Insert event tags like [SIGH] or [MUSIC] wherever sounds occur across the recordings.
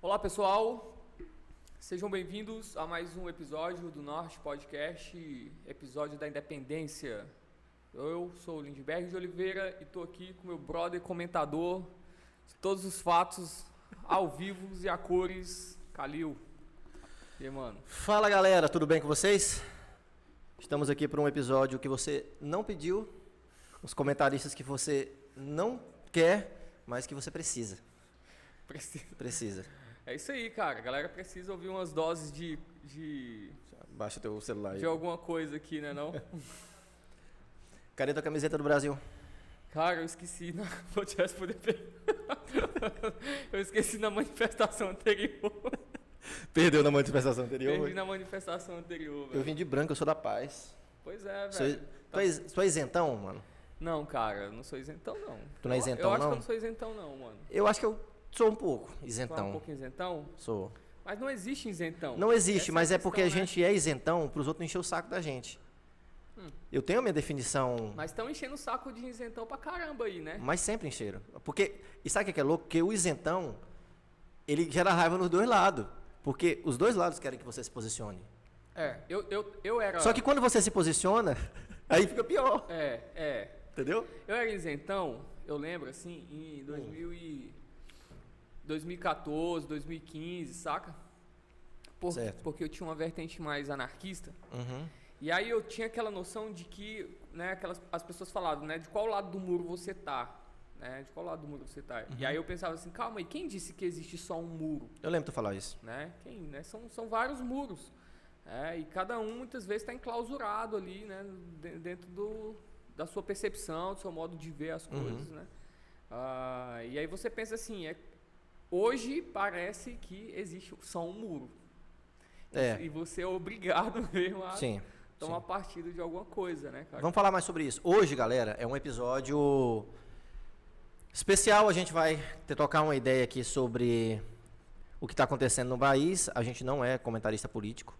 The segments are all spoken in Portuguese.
Olá pessoal, sejam bem-vindos a mais um episódio do Norte Podcast, episódio da Independência. Eu sou o Lindbergh de Oliveira e estou aqui com meu brother comentador de todos os fatos ao vivo e a cores, Calil. E aí, mano? Fala galera, tudo bem com vocês? Estamos aqui para um episódio que você não pediu, os comentaristas que você não quer, mas que você precisa. Precisa. Precisa. É isso aí, cara. A galera precisa ouvir umas doses de, de, Baixa teu celular aí. de alguma coisa aqui, né não? [LAUGHS] Cadê tua camiseta do Brasil? Cara, eu esqueci na. [LAUGHS] Vou te responder. [LAUGHS] Eu esqueci na manifestação anterior. [LAUGHS] Perdeu na manifestação anterior. Perdi na manifestação anterior, Eu velho. vim de branco, eu sou da paz. Pois é, Sou, velho. tu, é, tu é isentão, mano? Não, cara, eu não sou isentão, não. Tu não é Eu- isentão, Eu acho não? que eu não sou isentão, não, mano. Eu acho que eu sou um pouco Tu é um isentão. pouco isentão? Sou. Mas não existe isentão. Não existe, Essa mas a é porque a questão, né? gente é isentão para os outros encher o saco da gente. Hum. Eu tenho a minha definição Mas estão enchendo o saco de isentão pra caramba aí, né? Mas sempre encheram. Porque, e sabe o que é louco? Porque o isentão, ele gera raiva nos dois lados. Porque os dois lados querem que você se posicione. É, eu, eu, eu era. Só que quando você se posiciona, [LAUGHS] aí fica pior. É, é. Entendeu? Eu era isentão, eu lembro, assim, em 2000 e... 2014, 2015, saca? Por- Certo. Porque eu tinha uma vertente mais anarquista. Uhum. E aí eu tinha aquela noção de que, né, aquelas, as pessoas falavam, né, de qual lado do muro você tá, né, de qual lado do muro você tá. E aí eu pensava assim, calma, e quem disse que existe só um muro, Eu lembro tu falar isso. né? Quem, né? São, são vários muros. É, e cada um muitas vezes está enclausurado ali, né, de- dentro do, da sua percepção, do seu modo de ver as Uhum. coisas, né? Ah, e aí você pensa assim, é, hoje parece que existe só um muro. É. E você é obrigado [LAUGHS] mesmo a Sim. tomar sim. partido de alguma coisa, né, cara? Vamos falar mais sobre isso. Hoje, galera, é um episódio especial. A gente vai ter tocar uma ideia aqui sobre o que está acontecendo no país. A gente não é comentarista político.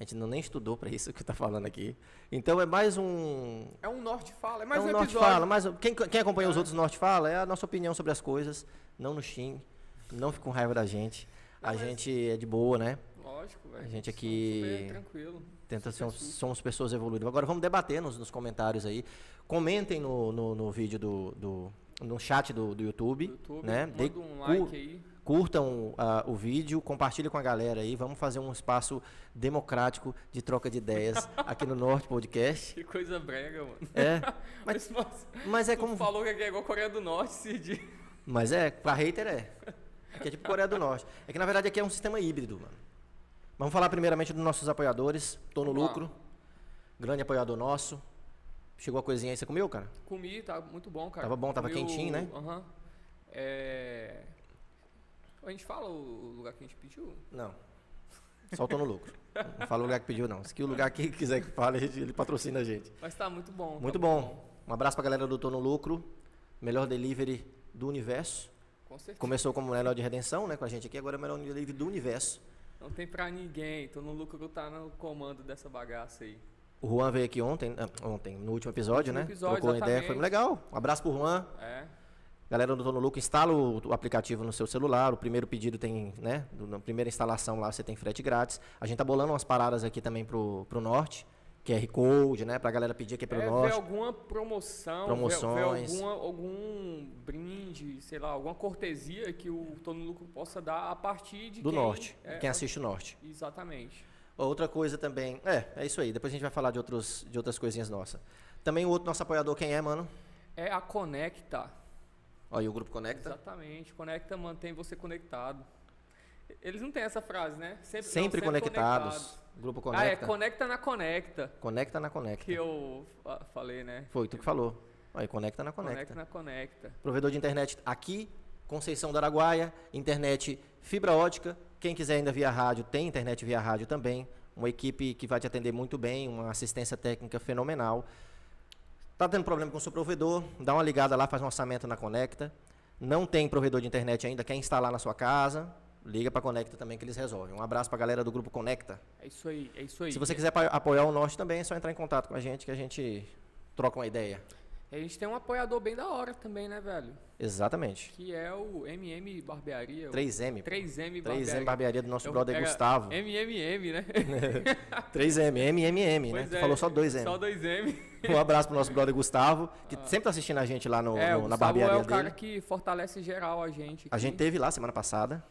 A gente não nem estudou para isso [LAUGHS] que está falando aqui. Então é mais um, É um Norte Fala, é mais é um, um Norte. Fala, mas quem, quem acompanha os É. outros Norte Fala é a nossa opinião sobre as coisas. Não no xingue, não fique com raiva da gente. Não, A gente é de boa, né? Lógico, velho. A gente aqui tranquilo. Tenta ser um, somos pessoas evoluídas. Agora vamos debater nos, nos comentários aí. Comentem no, no, no vídeo do, do- no chat do, do YouTube, YouTube, né? manda Dê- um like aí. curtam ah, o vídeo, compartilhem com a galera aí. Vamos fazer um espaço democrático de troca de ideias [LAUGHS] aqui no Norte Podcast. Que coisa brega, mano. É, [LAUGHS] Mas, mas mas é como falou que é igual Coreia do Norte, Cid. Mas é, pra hater é. [LAUGHS] Aqui é tipo Coreia do Norte. É que na verdade aqui é um sistema híbrido, mano. Vamos falar primeiramente dos nossos apoiadores. Tô no Vamos lá. lucro. Grande apoiador nosso. Chegou a coisinha aí, você comeu, cara? Comi, tá muito bom, cara. Tava bom, tava Comi o- quentinho, né? Aham. É... A gente fala o lugar que a gente pediu? Não. Só tô no lucro. Não fala o lugar que pediu, não. Se que o lugar que quiser que fale, ele patrocina a gente. Mas tá muito bom. tá Muito bom. Um abraço pra galera do Tô no Lucro. Melhor delivery do universo. Com certeza. Começou como melhor de redenção, né, com a gente aqui. Agora é o melhor delivery do universo. Não tem pra ninguém. Tô no lucro, tá no comando dessa bagaça aí. O Juan veio aqui ontem, ah, ontem, no último episódio, No né? último episódio, Trocou uma ideia, foi legal. Um abraço pro Juan. É. Galera do Tô no Lucro, instala o, aplicativo no seu celular. O primeiro pedido tem, né? Na primeira instalação lá você tem frete grátis. A gente tá bolando umas paradas aqui também pro, pro norte. QR Code, né? Pra galera pedir aqui pelo é, ver norte. alguma promoção, ver- Promoções. ver alguma, algum brinde, sei lá, alguma cortesia que o Tô no Lucro possa dar a partir de Do quem, norte. é, quem assiste o norte. Exatamente. Outra coisa também. É, é isso aí. Depois a gente vai falar de, outros, de outras coisinhas nossas. Também o outro nosso apoiador, quem é, mano? É a Conecta. Olha o Grupo Conecta. Exatamente. Conecta mantém você conectado. Eles não têm essa frase, né? Sempre, Sempre, não, conectados. Grupo Ah, é Conecta. Conecta na Conecta. Conecta na Conecta. Que eu fa- falei, né? Foi tu que falou. Aí, Conecta na Conecta Conecta. na Conecta. Provedor de internet aqui, Conceição do Araguaia, internet fibra ótica. Quem quiser ainda via rádio, tem internet via rádio também. Uma equipe que vai te atender muito bem, uma assistência técnica fenomenal. Tá tendo problema com o seu provedor? Dá uma ligada lá, faz um orçamento na Conecta. Não tem provedor de internet ainda, quer instalar na sua casa? liga pra Conecta também que eles resolvem. Um abraço pra galera do grupo Conecta. É isso aí, é isso aí. Se você quiser apoiar o Norte também, é só entrar em contato com a gente que a gente troca uma ideia. A gente tem um apoiador bem da hora também, né, velho? Exatamente. Que é o MM Barbearia. o 3M. 3M 3M Barbearia do nosso Eu- brother Gustavo. MMM, né? [LAUGHS] 3M, MMM, né? Pois Tu é, falou só 2M. Só 2M. Um abraço pro nosso brother Gustavo, que sempre tá assistindo a gente lá no, é, no- na Gustavo barbearia é o cara dele. que fortalece geral a gente. A aqui. gente teve lá semana passada.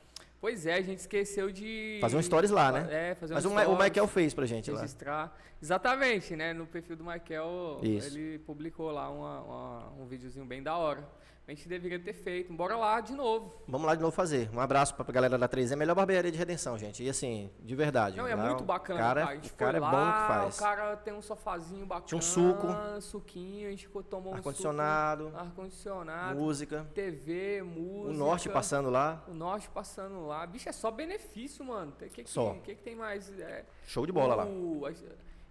Pois é, a gente esqueceu de... Fazer um stories lá, né? É, fazer Mas um o, Ma- o stories, Michael fez pra gente lá. registrar. Exatamente, né? No perfil do Michael, Isso. ele publicou lá uma- uma- um videozinho bem da hora. A gente deveria ter feito. Bora lá de novo. Vamos lá de novo fazer. Um abraço pra galera da 3M, melhor barbearia de redenção, gente. E assim, de verdade. Não, é lá muito o bacana, Cara, cara. A o cara foi é lá, bom no que faz. O cara tem um sofazinho bacana. Tinha um suco. suquinho, a gente tomou um Ar-condicionado, suco, Ar-condicionado. música. TV, música. O norte passando lá. O norte passando lá. Bicho, é só benefício, mano. O que, que, Só. que, que tem mais? É, Show de bola lá. o-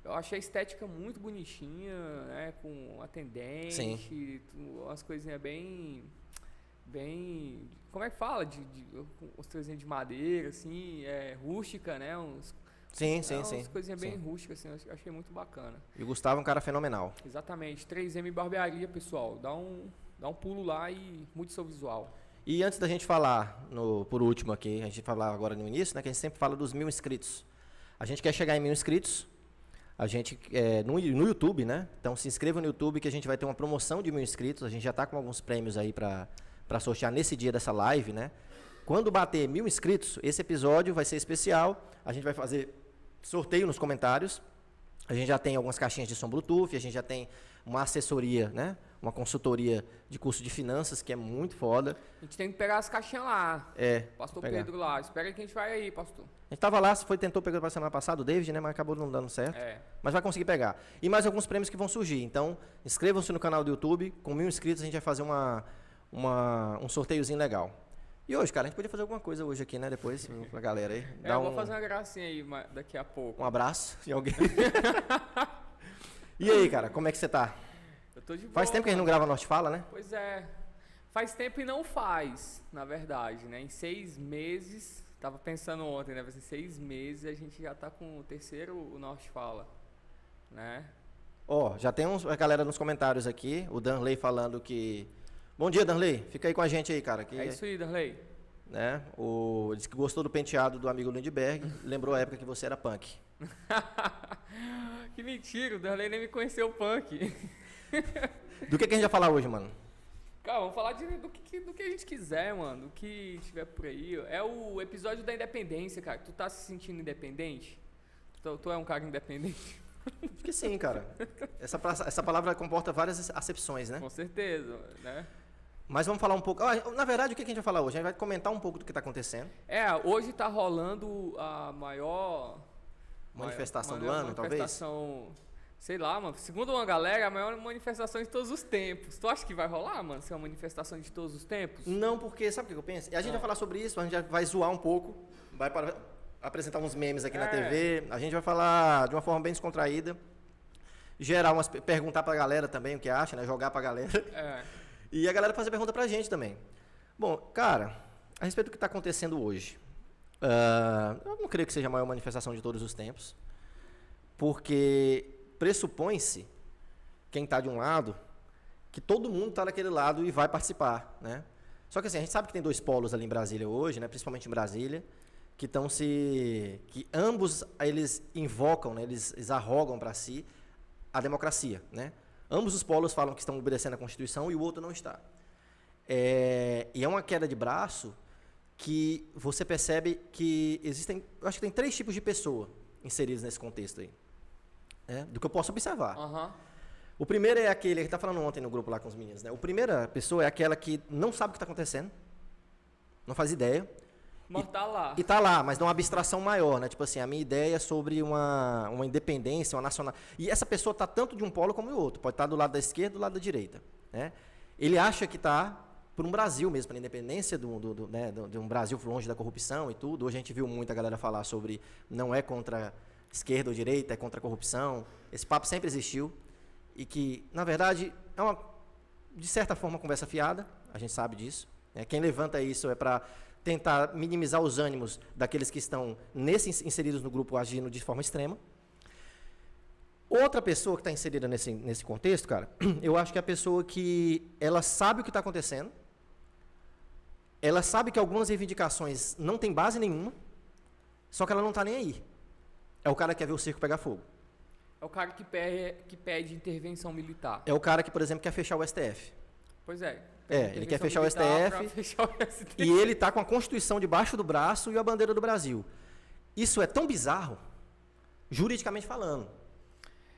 Eu achei a estética muito bonitinha, né? Com atendente, Sim. umas coisinhas bem. Bem. Como é que fala? De, de, os trezinhos de madeira, assim, é, rústica, né? Uns, Sim, sim, é, sim. Umas coisinhas bem sim. rústicas, assim, eu ach- achei muito bacana. E o Gustavo é um cara fenomenal. Exatamente. 3M Barbearia, pessoal. Dá um, dá um pulo lá e mude seu visual. E antes da gente falar, no, por último aqui, a gente falar agora no início, né, que a gente sempre fala dos mil inscritos. A gente quer chegar em mil inscritos. A gente, é, no, no YouTube, né? Então se inscreva no YouTube que a gente vai ter uma promoção de mil inscritos. A gente já está com alguns prêmios aí para sortear nesse dia dessa live, né? Quando bater mil inscritos, esse episódio vai ser especial. A gente vai fazer sorteio nos comentários. A gente já tem algumas caixinhas de som Bluetooth, a gente já tem uma assessoria, né? Uma consultoria de curso de finanças, que é muito foda. A gente tem que pegar as caixinhas lá. É. Pastor pegar. Pedro lá. Espera aí que a gente vai aí, pastor. A gente tava lá, foi, tentou pegar pra semana passada o David, né? Mas acabou não dando certo. É. Mas vai conseguir pegar. E mais alguns prêmios que vão surgir. Então, inscrevam-se no canal do YouTube. Com mil inscritos, a gente vai fazer uma, uma, um sorteiozinho legal. E hoje, cara, a gente podia fazer alguma coisa hoje aqui, né? Depois, [LAUGHS] pra galera aí. É, Dar eu vou um, fazer uma gracinha aí daqui a pouco. um abraço de alguém. [LAUGHS] [LAUGHS] e aí, cara, como é que você tá? Eu tô de. Faz tempo que a gente não grava Norte Fala, né? Pois é. Faz tempo e não faz, na verdade, né? Em seis meses, tava pensando ontem, né? Vai ser seis meses a gente já tá com o terceiro o Norte Fala, né? Ó, já tem uns, a galera nos comentários aqui. O Danley falando que. Bom dia, Danley. Fica aí com a gente aí, cara. Que, É isso aí, Darley. né? O, disse que gostou do penteado do amigo Lindbergh, lembrou a época que você era punk. [LAUGHS] que mentira, o Darley nem me conheceu punk. Do que, que a gente vai falar hoje, mano? Cara, vamos falar de, do, que, do que a gente quiser, mano. Do que tiver por aí. É o episódio da independência, cara. Tu tá se sentindo independente? Tu, tu é um cara independente? Acho que sim, cara. Essa, essa palavra comporta várias acepções, né? Com certeza, né? Mas vamos falar um pouco. ah, na verdade, o que a gente vai falar hoje? A gente vai comentar um pouco do que está acontecendo. É, hoje tá rolando a maior Manifestação maior- do ano, talvez? manifestação, sei lá, mano. Segundo uma galera, a maior manifestação de todos os tempos. Tu acha que vai rolar, mano, ser uma manifestação de todos os tempos? Não, porque, sabe o que eu penso? A gente Ah. vai falar sobre isso, a gente vai zoar um pouco, vai para- apresentar uns memes aqui na É. TV, a gente vai falar de uma forma bem descontraída, gerar umas, perguntar pra galera também o que acha, né? Jogar pra galera. É. [LAUGHS] E a galera fazer pergunta pra gente também. Bom, cara, a respeito do que está acontecendo hoje, ah, eu não creio que seja a maior manifestação de todos os tempos, porque pressupõe-se, quem está de um lado, que todo mundo está daquele lado e vai participar, né? Só que assim, a gente sabe que tem dois polos ali em Brasília hoje, né? Principalmente em Brasília, que estão se, que ambos eles invocam, né? Eles, eles arrogam para si a democracia, né? Ambos os polos falam que estão obedecendo à Constituição e o outro não está. É, e é uma queda de braço que você percebe que existem, eu acho que tem três tipos de pessoa inseridas nesse contexto aí, né? do que eu posso observar. Aham. O primeiro é aquele que está falando ontem no grupo lá com os meninos, né? O primeira pessoa é aquela que não sabe o que está acontecendo, não faz ideia, Mas tá lá. e tá lá, mas dá uma abstração maior, né? Tipo assim, a minha ideia é sobre uma, uma independência, uma nacional. E essa pessoa tá tanto de um polo como do outro. Pode estar do lado da esquerda, do lado da direita, né? Ele acha que tá por um Brasil mesmo, pela independência do, do, do, né, de um Brasil longe da corrupção e tudo. Hoje a gente viu muita galera falar sobre não é contra esquerda ou direita, é contra a corrupção. Esse papo sempre existiu e que, na verdade, é uma de certa forma conversa fiada. A gente sabe disso. né? Quem levanta isso é para tentar minimizar os ânimos daqueles que estão nesse, inseridos no grupo agindo de forma extrema. Outra pessoa que está inserida nesse, nesse contexto, cara, [CLEARS THROAT] eu acho que é a pessoa que ela sabe o que está acontecendo, ela sabe que algumas reivindicações não têm base nenhuma, só que ela não está nem aí. É o cara que quer ver o circo pegar fogo. É o cara que pede, que pede intervenção militar. É o cara que, por exemplo, quer fechar o STF. Pois é. É, ele quer fechar o STF, fechar o STF. E ele está com a Constituição debaixo do braço e a bandeira do Brasil. Isso é tão bizarro, juridicamente falando.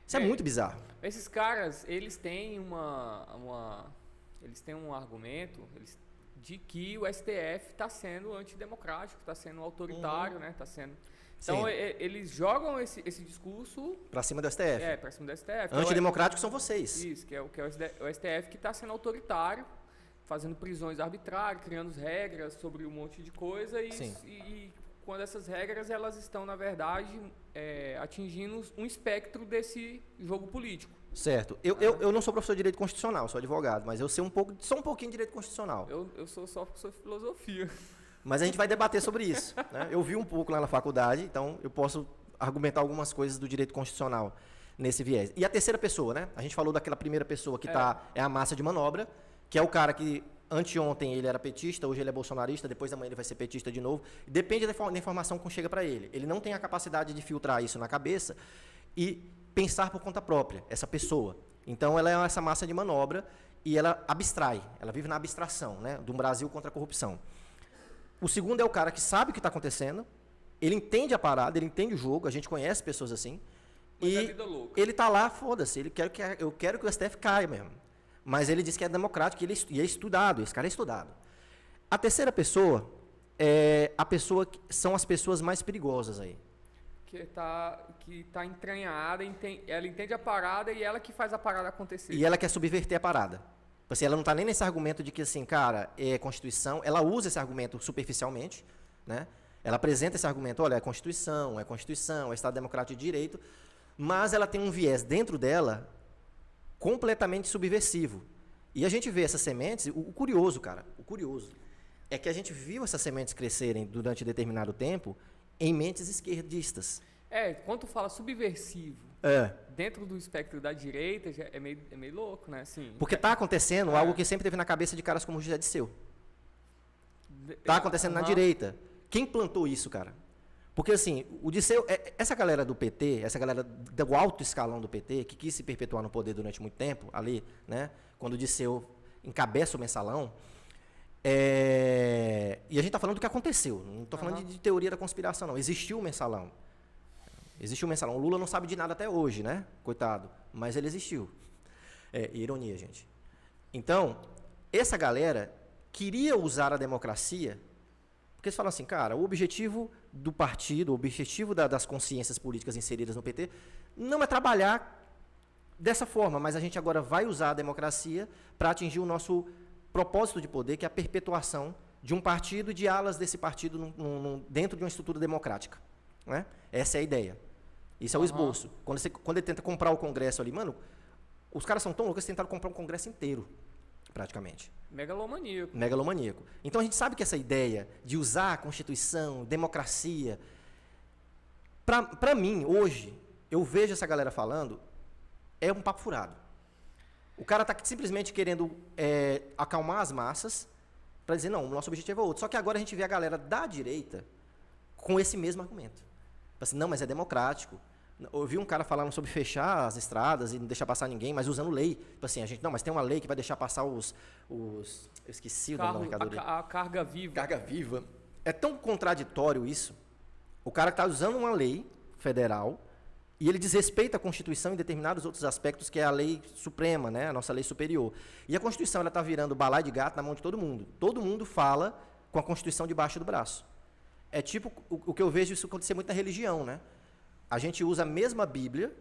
Isso é, é muito bizarro. Esses caras, eles têm uma, uma eles têm um argumento eles, de que o STF está sendo antidemocrático, está sendo autoritário, uhum. né? Está sendo então, e, eles jogam esse, esse discurso. Para cima do STF. É, para cima do STF. Antidemocráticos são vocês. Isso, que é o, que é o STF que está sendo autoritário, fazendo prisões arbitrárias, criando regras sobre um monte de coisa. E, e, e quando essas regras elas estão, na verdade, é, atingindo um espectro desse jogo político. Certo. Eu, eu, eu não sou professor de direito constitucional, sou advogado, mas eu sei um pouco, só um pouquinho de direito constitucional. Eu, eu sou só professor de filosofia. [LAUGHS] Mas a gente vai debater sobre isso. Né? Eu vi um pouco lá na faculdade, então eu posso argumentar algumas coisas do direito constitucional nesse viés. E a terceira pessoa, né? A gente falou daquela primeira pessoa que é. Tá, é a massa de manobra, que é o cara que anteontem ele era petista, hoje ele é bolsonarista, depois da manhã ele vai ser petista de novo. Depende da, da informação que chega para ele. Ele não tem a capacidade de filtrar isso na cabeça e pensar por conta própria, essa pessoa. Então ela é essa massa de manobra e ela abstrai, ela vive na abstração, né, do Brasil contra a corrupção. O segundo é o cara que sabe o que está acontecendo, ele entende a parada, ele entende o jogo, a gente conhece pessoas assim. Mas e é ele está lá, foda-se, ele quer que eu quero que o STF caia mesmo. Mas ele diz que é democrático ele, e é estudado, esse cara é estudado. A terceira pessoa é a pessoa que são as pessoas mais perigosas aí. Que está que tá entranhada, ela entende a parada e ela que faz a parada acontecer. E ela quer subverter a parada. Tipo assim, ela não está nem nesse argumento de que, assim, cara, é Constituição. Ela usa esse argumento superficialmente, né? Ela apresenta esse argumento, olha, é Constituição, é Constituição, é Estado Democrático de Direito, mas ela tem um viés dentro dela completamente subversivo. E a gente vê essas sementes, o, o curioso, cara, o curioso, é que a gente viu essas sementes crescerem durante determinado tempo em mentes esquerdistas. É, quando tu fala subversivo, é. Dentro do espectro da direita é meio, é meio louco, né? Assim, Porque está acontecendo é. algo que sempre teve na cabeça de caras como José Disseu. Está acontecendo uhum. na direita. Quem plantou isso, cara? Porque assim, o Disseu, é, essa galera do PT, essa galera do alto escalão do PT, que quis se perpetuar no poder durante muito tempo, ali, né? Quando o Disseu encabeça o mensalão, é, e a gente está falando do que aconteceu, não estou falando uhum. de, de, teoria da conspiração, não. Existiu o mensalão. Existiu um mensalão. O Lula não sabe de nada até hoje, né? Coitado. Mas ele existiu. É, ironia, gente. Então, essa galera queria usar a democracia, porque eles falam assim, cara, o objetivo do partido, o objetivo da, das consciências políticas inseridas no PT, não é trabalhar dessa forma, mas a gente agora vai usar a democracia para atingir o nosso propósito de poder, que é a perpetuação de um partido e de alas desse partido num, num, dentro de uma estrutura democrática. Né? Essa é a ideia. Isso é o esboço. Quando, você, quando ele tenta comprar o Congresso ali, mano, os caras são tão loucos que tentaram comprar um Congresso inteiro, praticamente. Megalomaníaco. Megalomaníaco. Então a gente sabe que essa ideia de usar a Constituição, democracia. Para mim, hoje, eu vejo essa galera falando, é um papo furado. O cara está simplesmente querendo é, acalmar as massas para dizer, não, o nosso objetivo é outro. Só que agora a gente vê a galera da direita com esse mesmo argumento. Assim, não, mas é democrático. Ouvi um cara falando sobre fechar as estradas e não deixar passar ninguém, mas usando lei. Tipo assim, a gente, não, mas tem uma lei que vai deixar passar os. os eu esqueci Carro, o nome da a, a carga viva. Carga viva. É tão contraditório isso. O cara está usando uma lei federal e ele desrespeita a Constituição em determinados outros aspectos, que é a lei suprema, né, a nossa lei superior. E a Constituição está virando balai de gato na mão de todo mundo. Todo mundo fala com a Constituição debaixo do braço. É tipo o, o que eu vejo isso acontecer muito na religião, né? A gente usa a mesma Bíblia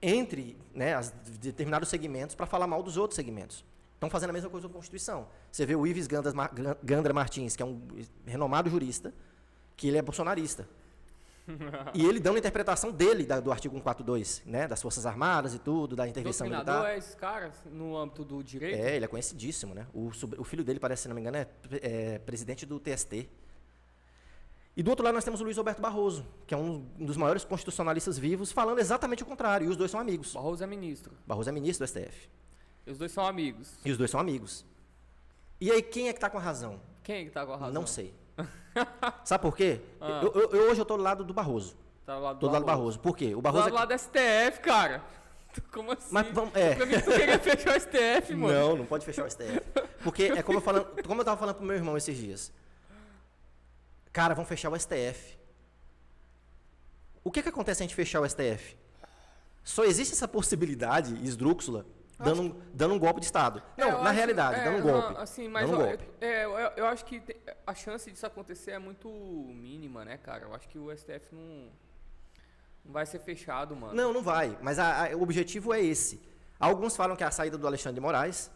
entre né, as, determinados segmentos para falar mal dos outros segmentos. Estão fazendo a mesma coisa com a Constituição. Você vê o Ives Gandra Martins, que é um renomado jurista, que ele é bolsonarista. e ele dando a interpretação dele da- do artigo 142, né? Das Forças Armadas e tudo, da intervenção Doutrinador militar. é esse cara no âmbito do direito? É, ele é conhecidíssimo, né? O, o filho dele, parece, se não me engano, é, é presidente do TST. E do outro lado nós temos o Luiz Roberto Barroso, que é um dos maiores constitucionalistas vivos, falando exatamente o contrário. E os dois são amigos. Barroso é ministro. Barroso é ministro do STF. E os dois são amigos. E os dois são amigos. E aí, quem é que está com a razão? Quem é que tá com a razão? Não sei. [LAUGHS] Sabe por quê? Ah. Eu- eu- eu hoje eu tô do lado do Barroso. Tá do lado Tô do lado do Barroso. Por quê? O Barroso do lado do STF, cara. [LAUGHS] Como assim? Mas vamos- é. Pra mim tu queria fechar o STF, mano. Não, não pode fechar o STF. Porque é como eu, falando, como eu tava falando pro meu irmão esses dias. Cara, vão fechar o STF. O que que acontece se a gente fechar o STF? Só existe essa possibilidade esdrúxula dando, um, dando um golpe de Estado. Não, É, eu na acho- realidade, é, dando um não, golpe. assim, mas dando um ó, golpe. é, eu, eu acho que a chance disso acontecer é muito mínima, né, cara? Eu acho que o STF não, não vai ser fechado, mano. Não, não vai. Mas a- a- o objetivo é esse. Alguns falam que é a saída do Alexandre de Moraes.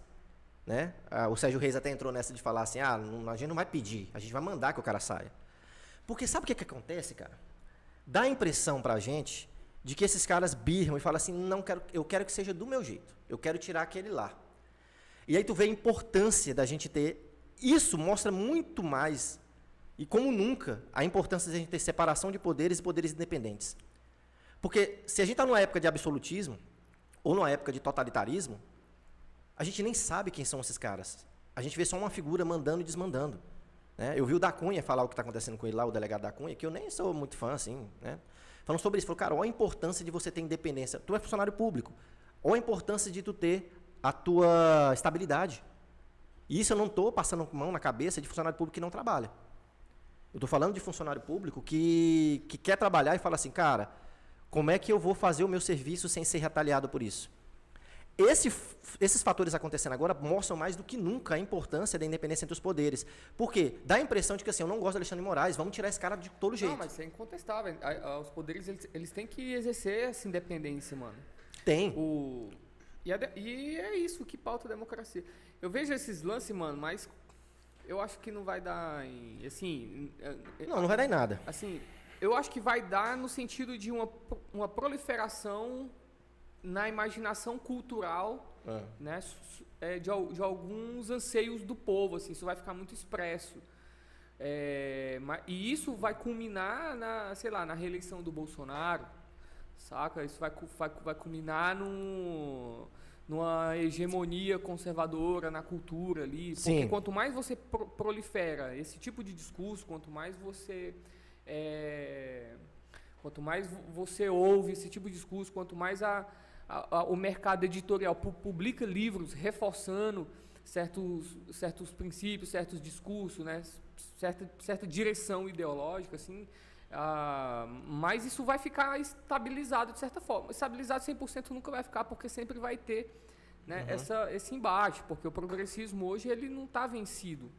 Né? Ah, o Sérgio Reis até entrou nessa de falar assim: ah, não- a gente não vai pedir, a gente vai mandar que o cara saia. Porque sabe o que, que acontece, cara? Dá a impressão pra gente de que esses caras birram e falam assim: não quero, eu quero que seja do meu jeito, eu quero tirar aquele lá. E aí tu vê a importância da gente ter. Isso mostra muito mais, e como nunca, a importância de a gente ter separação de poderes e poderes independentes. Porque se a gente está numa época de absolutismo, ou numa época de totalitarismo, a gente nem sabe quem são esses caras. A gente vê só uma figura mandando e desmandando. Né? Eu vi o da Cunha falar o que está acontecendo com ele lá, o delegado da Cunha, que eu nem sou muito fã, assim, né? Falando sobre isso, falou, cara, olha a importância de você ter independência. Tu é funcionário público. Olha a importância de tu ter a tua estabilidade. E isso eu não estou passando mão na cabeça de funcionário público que não trabalha. Eu estou falando de funcionário público que, que quer trabalhar e fala assim, cara, como é que eu vou fazer o meu serviço sem ser retaliado por isso? Esse esses fatores acontecendo agora mostram mais do que nunca a importância da independência entre os poderes. Por quê? Dá a impressão de que assim, eu não gosto do Alexandre de Moraes, vamos tirar esse cara de todo jeito. Não, mas isso é incontestável. Os poderes, eles, eles têm que exercer essa independência, mano. Tem. O... E, de- e é isso que pauta a democracia. Eu vejo esses lances, mano, mas eu acho que não vai dar em. Assim. Não, não vai dar em nada. Assim, eu acho que vai dar no sentido de uma, uma proliferação na imaginação cultural Ah. né, é, de, de alguns anseios do povo, assim, isso vai ficar muito expresso. É, e isso vai culminar na, sei lá, na reeleição do Bolsonaro, saca? Isso vai, vai, vai culminar no, numa hegemonia conservadora na cultura ali. Porque Sim. quanto mais você pro- prolifera esse tipo de discurso, quanto mais você... é, quanto mais vo- você ouve esse tipo de discurso, quanto mais a, a- a- o mercado editorial pu- publica livros reforçando certos, certos princípios, certos discursos, né? certa, certa direção ideológica, assim, ah, mas isso vai ficar estabilizado de certa forma. Estabilizado 100% nunca vai ficar, porque sempre vai ter né, essa, esse embate, porque o progressismo hoje ele não está vencido.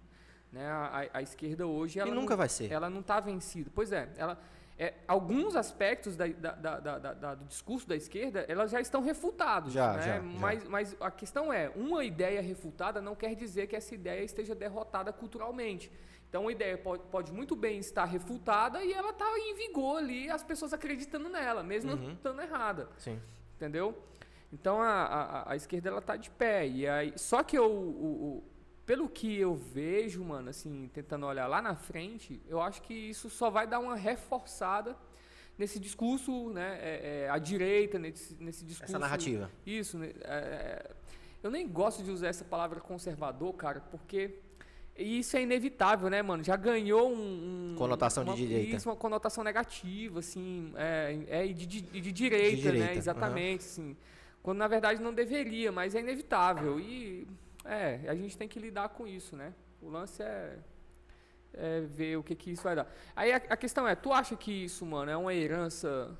Né? A, a- a esquerda hoje ela nunca não- vai ser. Ela não está vencida. Pois é, ela, é, alguns aspectos da- da- da- do discurso da esquerda elas já estão refutados. Já, né? já, já. Mas, mas a questão é, uma ideia refutada não quer dizer que essa ideia esteja derrotada culturalmente. Então, a ideia pode, pode muito bem estar refutada e ela está em vigor ali, as pessoas acreditando nela, mesmo Uhum. estando errada Sim. entendeu? Então a, a, a esquerda ela tá de pé e aí só que eu, o, o- pelo que eu vejo, mano, assim tentando olhar lá na frente, eu acho que isso só vai dar uma reforçada nesse discurso, né? é, é, à direita nesse, nesse discurso. Essa narrativa. Isso, né? é, eu nem gosto de usar essa palavra conservador, cara, porque isso é inevitável, né, mano? Já ganhou um, um- Conotação de uma, direita. Isso, uma conotação negativa, assim, é, é e de, de, de direita, De direita, né? Exatamente, assim. Quando na verdade não deveria, mas é inevitável. E é, a gente tem que lidar com isso, né? O lance é, é ver o que, que isso vai dar. Aí a, a questão é, tu acha que isso, mano, é uma herança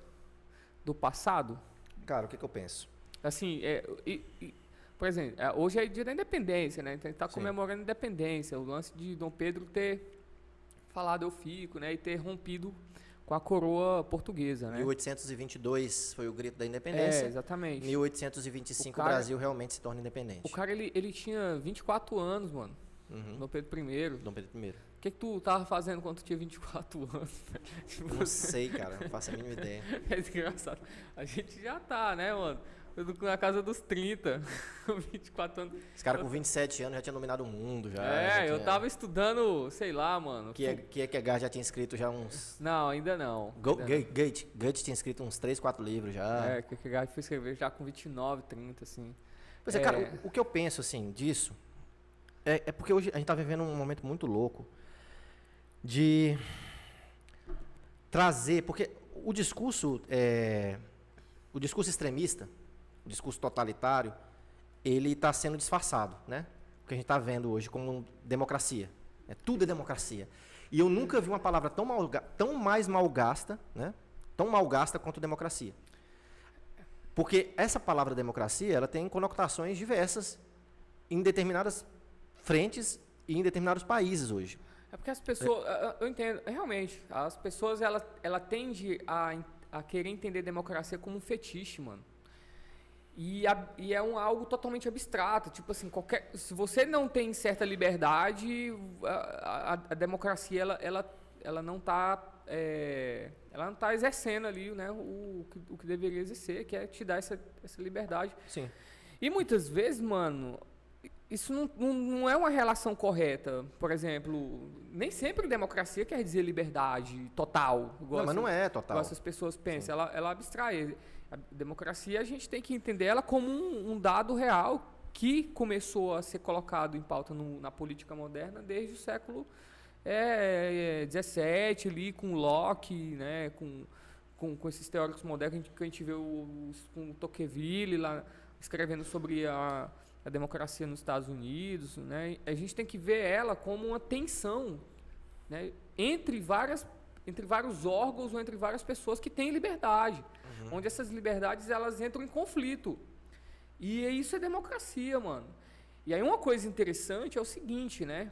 do passado? Cara, o que, que eu penso? Assim, é, e- e, por exemplo, é, hoje é dia da independência, né? Então, a gente tá Sim. comemorando a independência. O lance de Dom Pedro ter falado eu fico, né? E ter rompido com a coroa portuguesa, né? 1822 foi o grito da É, independência. exatamente. 1825 O cara- o Brasil realmente se torna independente. O cara, ele, ele tinha 24 anos, mano. Uhum. Dom Pedro I. Dom Pedro I. que, que tu tava fazendo quando tu tinha 24 [LAUGHS] anos? Tipo, não sei, cara, não faço a mínima [LAUGHS] ideia. É engraçado. A gente já tá, né, mano? Na casa dos 30, 24 [LAUGHS] anos. Esse cara com 27 anos já tinha dominado o mundo já. É, já eu tava estudando, sei lá, mano. Que, que Kierkegaard já tinha escrito já uns... Não, ainda não. Go, Goethe, Goethe tinha escrito uns 3, 4 livros já. É, Kierkegaard foi escrever já com 29, 30, assim. Pois é, é cara, o, o, que eu penso, assim, disso, é, é porque hoje a gente tá vivendo um momento muito louco de trazer, porque o discurso, é, o discurso extremista, o discurso totalitário, ele está sendo disfarçado, né? O que a gente está vendo hoje como democracia. É, tudo é democracia. E eu nunca vi uma palavra tão, mal, tão mais mal gasta, né? Tão mal gasta quanto democracia. Porque essa palavra democracia, ela tem conotações diversas em determinadas frentes e em determinados países hoje. É porque as pessoas, eu entendo, realmente, as pessoas ela, ela tende a, a querer entender democracia como um fetiche, mano. E, a, e, é um algo totalmente abstrato. Tipo assim, qualquer, se você não tem certa liberdade, a, a, a democracia ela, ela, ela não está é, ela não está exercendo ali né, o, o, que, deveria exercer, que é te dar essa, essa liberdade. Sim. E muitas vezes, mano, isso não, não, não, é uma relação correta. Por exemplo, nem sempre democracia quer dizer liberdade total. Não, mas não é total. Igual essas pessoas pensam. Ela, ela abstrai. A democracia a gente tem que entender ela como um, um dado real que começou a ser colocado em pauta no, na política moderna desde o século é, 17 ali com Locke, né, com, com, com esses teóricos modernos que a gente vê o, com Tocqueville lá escrevendo sobre a, a democracia nos Estados Unidos, né? A gente tem que ver ela como uma tensão, né, entre várias entre vários órgãos ou entre várias pessoas que têm liberdade uhum. onde essas liberdades elas entram em conflito. E isso é democracia, mano. E aí uma coisa interessante é o seguinte, né?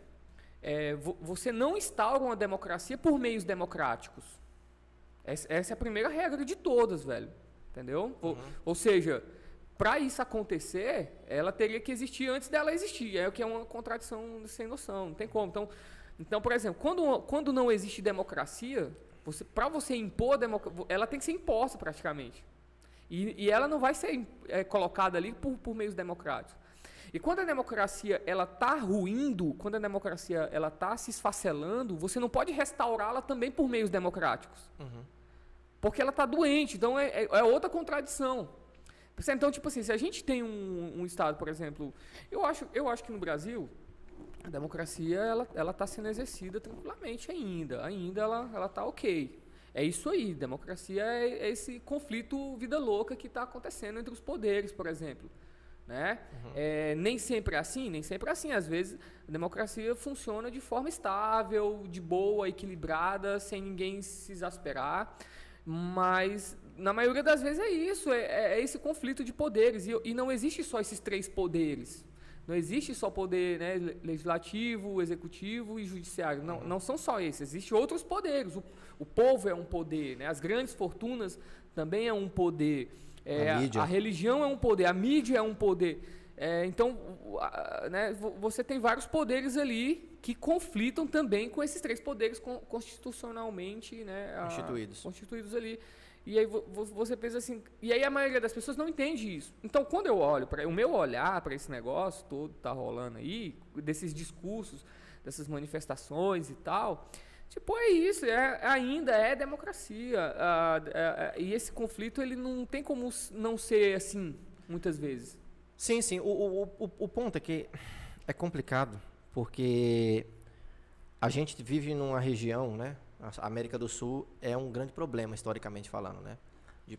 É, você não instaura uma democracia por meios democráticos. Essa é a primeira regra de todas, velho. Entendeu? Uhum. Ou, ou, seja, para isso acontecer, ela teria que existir antes dela existir. É o que é uma contradição sem noção. Não tem como. Então, então por exemplo, quando, quando não existe democracia, você, para você impor a democracia, ela tem que ser imposta praticamente. E, e ela não vai ser é, colocada ali por, por meios democráticos. E quando a democracia ela está ruindo, quando a democracia ela está se esfacelando, você não pode restaurá-la também por meios democráticos. Uhum. Porque ela está doente, então é, é, é, outra contradição. Então, tipo assim, se a gente tem um, um Estado, por exemplo, eu acho, eu acho que no Brasil, a democracia ela ela está sendo exercida tranquilamente ainda, ainda ela ela está ok. É isso aí, democracia é, é esse conflito vida louca que está acontecendo entre os poderes, por exemplo. Né? Uhum. É, nem sempre é assim, nem sempre é assim. Às vezes a democracia funciona de forma estável, de boa, equilibrada, sem ninguém se exasperar. Mas na maioria das vezes é isso, é, é esse conflito de poderes. E, e não existe só esses três poderes. Não existe só poder né, legislativo, executivo e judiciário. Não, não são só esses. Existem outros poderes. O, o povo é um poder. Né? As grandes fortunas também é um poder. É, a, a, religião é um poder. A mídia é um poder. É, então, né, você tem vários poderes ali que conflitam também com esses três poderes constitucionalmente né, a, constituídos. constituídos ali. E aí você pensa assim, e aí a maioria das pessoas não entende isso. Então, quando eu olho para o meu olhar para esse negócio todo tá rolando aí, desses discursos, dessas manifestações e tal, tipo, é isso, é, ainda é democracia. é, é, e esse conflito ele não tem como não ser assim, muitas vezes. Sim, sim. O, o, o, o ponto é que é complicado, porque a gente vive numa região, né? A América do Sul é um grande problema, historicamente falando, né? De,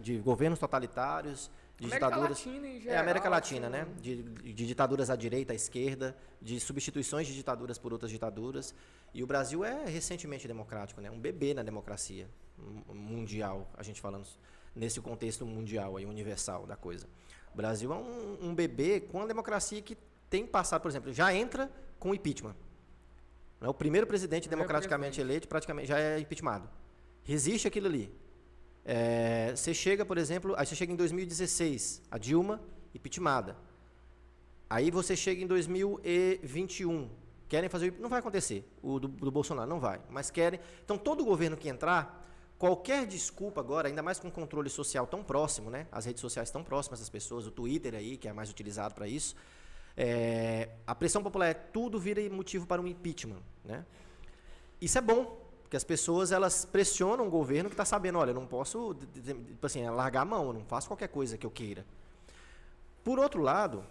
de governos totalitários, de América ditaduras. Latina em geral, é América Latina, assim, né? De, de, ditaduras à direita, à esquerda, de substituições de ditaduras por outras ditaduras. E o Brasil é recentemente democrático, né? Um bebê na democracia mundial, a gente falando nesse contexto mundial e universal da coisa. O Brasil é um, um bebê com a democracia que tem passado, por exemplo, já entra com impeachment. É o primeiro presidente democraticamente presidente. eleito praticamente já é impeachmentado. Resiste aquilo ali. É, você chega, por exemplo, aí você chega em 2016, a Dilma impeachmentada. Aí você chega em 2021, Querem fazer. Não vai acontecer. O do, do Bolsonaro não vai. Mas querem. Então, todo governo que entrar, qualquer desculpa agora, ainda mais com o controle social tão próximo, né? As redes sociais tão próximas das pessoas, o Twitter aí, que é mais utilizado para isso. É, a pressão popular é tudo vira motivo para um impeachment, né? Isso é bom, porque as pessoas elas pressionam o governo que está sabendo, olha, eu não posso, tipo assim, largar a mão, eu não faço qualquer coisa que eu queira. Por outro lado,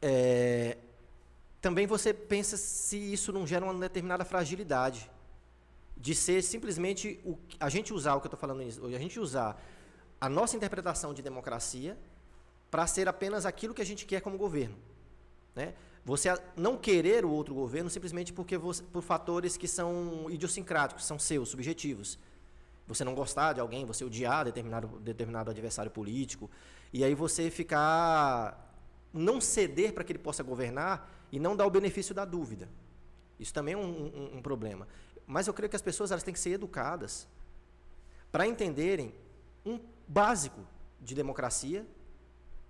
é, também você pensa se isso não gera uma determinada fragilidade de ser simplesmente o, a gente usar o que eu estou falando hoje, a gente usar a nossa interpretação de democracia para ser apenas aquilo que a gente quer como governo, né? Você não querer o outro governo simplesmente porque você, por fatores que são idiosincráticos, são seus, subjetivos. Você não gostar de alguém, você odiar determinado, determinado adversário político, e aí você ficar não ceder para que ele possa governar e não dar o benefício da dúvida. Isso também é um, um, um problema. Mas eu creio que as pessoas elas têm que ser educadas para entenderem um básico de democracia,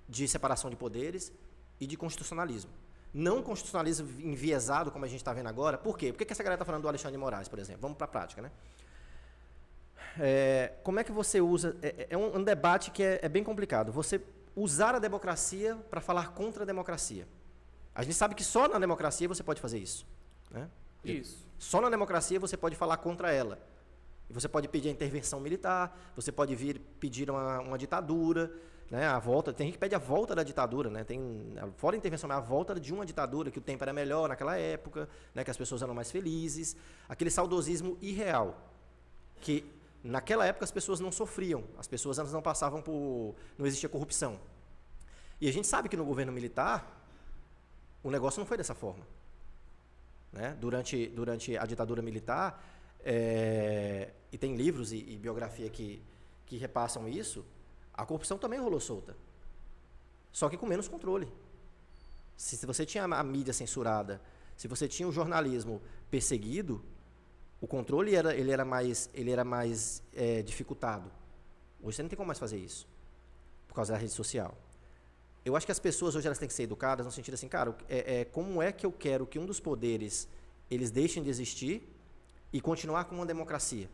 de separação de poderes e de constitucionalismo. Não constitucionalismo enviesado, como a gente está vendo agora. Por quê? Por que essa galera está falando do Alexandre de Moraes, por exemplo? Vamos para a prática, né? É, como é que você usa... É, é, é um, um, debate que é, é bem complicado. Você usar a democracia para falar contra a democracia. A gente sabe que só na democracia você pode fazer isso. Né? Isso. Só na democracia você pode falar contra ela. E você pode pedir a intervenção militar, você pode vir pedir uma, uma ditadura, né? A volta, tem gente que pede a volta da ditadura, né? Tem fora a intervenção, mas a volta de uma ditadura que o tempo era melhor naquela época, né? Que as pessoas eram mais felizes, aquele saudosismo irreal, que naquela época as pessoas não sofriam, as pessoas elas não passavam por, não existia corrupção. E a gente sabe que no governo militar o negócio não foi dessa forma. Né? Durante, durante a ditadura militar, é, e tem livros e, e, biografia que, que repassam isso, a corrupção também rolou solta. Só que com menos controle. Se, se você tinha a mídia censurada, se você tinha o jornalismo perseguido, o controle era, ele era mais, ele era mais é, dificultado. Hoje você não tem como mais fazer isso, por causa da rede social eu acho que as pessoas hoje elas têm que ser educadas no sentido assim, cara, é, é, como é que eu quero que um dos poderes eles deixem de existir e continuar com uma democracia?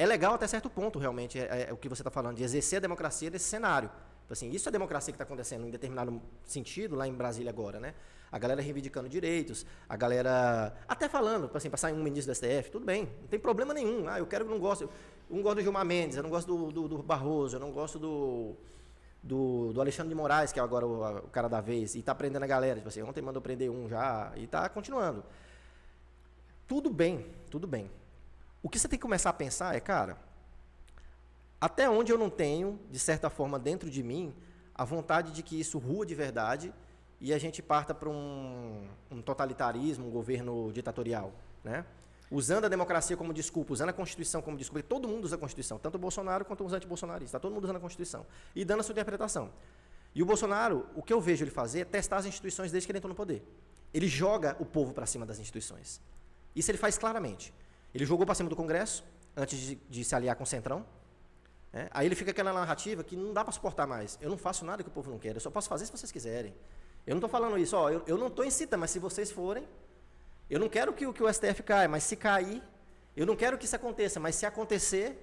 É legal até certo ponto, realmente, é, é o que você está falando, de exercer a democracia nesse cenário. Então, assim, isso é democracia que está acontecendo em determinado sentido lá em Brasília agora, né? A galera reivindicando direitos, a galera até falando, assim, para sair um ministro do STF, tudo bem, não tem problema nenhum. Ah, eu quero, não gosto, eu não gosto do Gilmar Mendes, eu não gosto do, do, do Barroso, eu não gosto do do, do Alexandre de Moraes, que é agora o, o cara da vez, e está prendendo a galera. Tipo assim, ontem mandou prender um já, e está continuando. Tudo bem, tudo bem. O que você tem que começar a pensar é, cara, até onde eu não tenho, de certa forma, dentro de mim, a vontade de que isso rua de verdade e a gente parta para um, um totalitarismo, um governo ditatorial, né? usando a democracia como desculpa, usando a Constituição como desculpa, todo mundo usa a Constituição, tanto o Bolsonaro quanto os antibolsonaristas, está todo mundo usando a Constituição e dando a sua interpretação. E o Bolsonaro, o que eu vejo ele fazer é testar as instituições desde que ele entrou no poder. Ele joga o povo para cima das instituições. Isso ele faz claramente. Ele jogou para cima do Congresso, antes de, de se aliar com o Centrão. Né? Aí ele fica aquela narrativa que não dá para suportar mais. Eu não faço nada que o povo não quer, eu só posso fazer se vocês quiserem. Eu não estou falando isso, ó, eu, eu não estou incitando, mas se vocês forem, eu não quero que, que o STF caia, mas se cair, eu não quero que isso aconteça, mas se acontecer,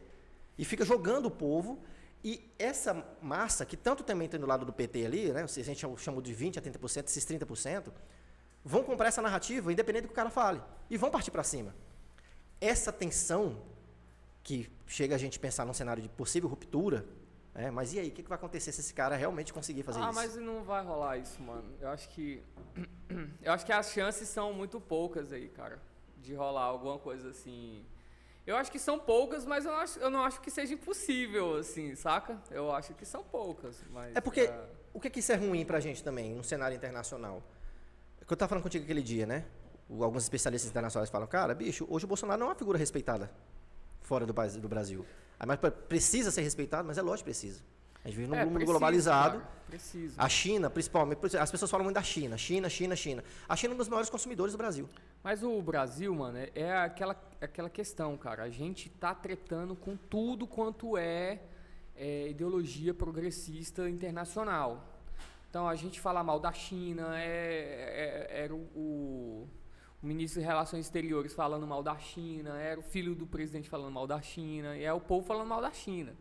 e fica jogando o povo, e essa massa, que tanto também tem do lado do PT ali, né, a gente chama de 20% a 30%, esses 30%, vão comprar essa narrativa, independente do que o cara fale, e vão partir para cima. Essa tensão, que chega a gente pensar num cenário de possível ruptura, é, mas e aí, o que, que, vai acontecer se esse cara realmente conseguir fazer ah, isso? Ah, mas não vai rolar isso, mano. Eu acho que. [CLEARS THROAT] Eu acho que as chances são muito poucas aí, cara. De rolar alguma coisa assim. Eu acho que são poucas, mas eu não acho, eu não acho que seja impossível, assim, saca? Eu acho que são poucas. Mas, é porque. Uh... O que, que isso é ruim pra gente também, no cenário internacional? É que eu tava falando contigo aquele dia, né? Alguns especialistas internacionais falam, cara, bicho, hoje o Bolsonaro não é uma figura respeitada fora do, do Brasil. Mas precisa ser respeitado, mas é lógico que precisa. A gente vive num é, mundo precisa, globalizado. Cara, precisa. A China, principalmente, as pessoas falam muito da China. China, China, China. A China é um dos maiores consumidores do Brasil. Mas o Brasil, mano, é, é aquela, aquela questão, cara. A gente tá tretando com tudo quanto é, é ideologia progressista internacional. Então a gente fala mal da China, é, é, era o, o, ministro de Relações Exteriores falando mal da China, era o filho do presidente falando mal da China, e é o povo falando mal da China.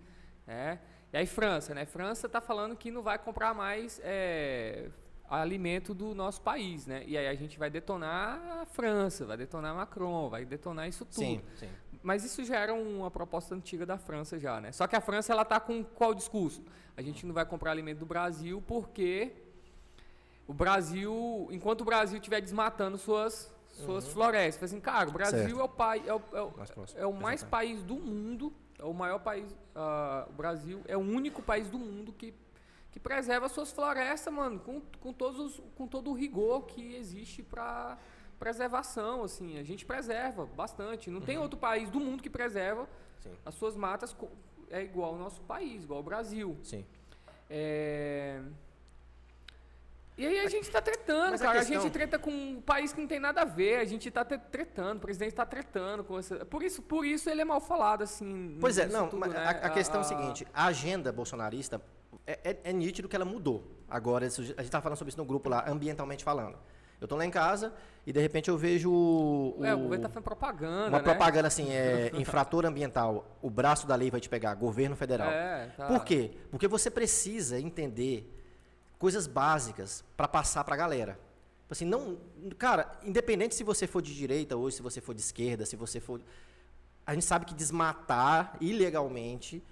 Né? E aí França, né? França está falando que não vai comprar mais é, alimento do nosso país, né? E aí a gente vai detonar a França, vai detonar Macron, vai detonar isso tudo. Sim, sim. Mas isso já era uma proposta antiga da França já, né? Só que a França ela tá com qual discurso? A gente não vai comprar alimento do Brasil porque o Brasil, enquanto o Brasil estiver desmatando suas suas florestas, assim, cara, o Brasil Certo. é o pai é o, é o- Mais é o mais país do mundo, é o maior país, ah, o Brasil é o único país do mundo que que preserva suas florestas, mano, com, com todos os- com todo o rigor que existe para preservação, assim, a gente preserva bastante. Não tem outro país do mundo que preserva Uhum. Sim. as suas matas é igual ao nosso país, igual ao Brasil. Sim. É... E aí a gente tá tretando, Mas a cara. A, questão- gente treta com um país que não tem nada a ver. A gente tá tretando, o presidente tá tretando com essa. Por isso, por isso ele é mal falado, assim. Pois é, não, tudo, né? a, a questão é o seguinte, a agenda bolsonarista é, é- é nítido que ela mudou. Agora, a gente tá falando sobre isso no grupo lá, ambientalmente falando. Eu tô lá em casa e de repente eu vejo o, É, o governo tá fazendo propaganda, uma né? propaganda assim, é, [LAUGHS] infrator ambiental, o braço da lei vai te pegar, governo federal. É, tá. Por quê? Porque você precisa entender coisas básicas para passar para a galera. Tipo Assim, não, cara, independente se você for de direita ou se você for de esquerda, se você for a gente sabe que desmatar ilegalmente,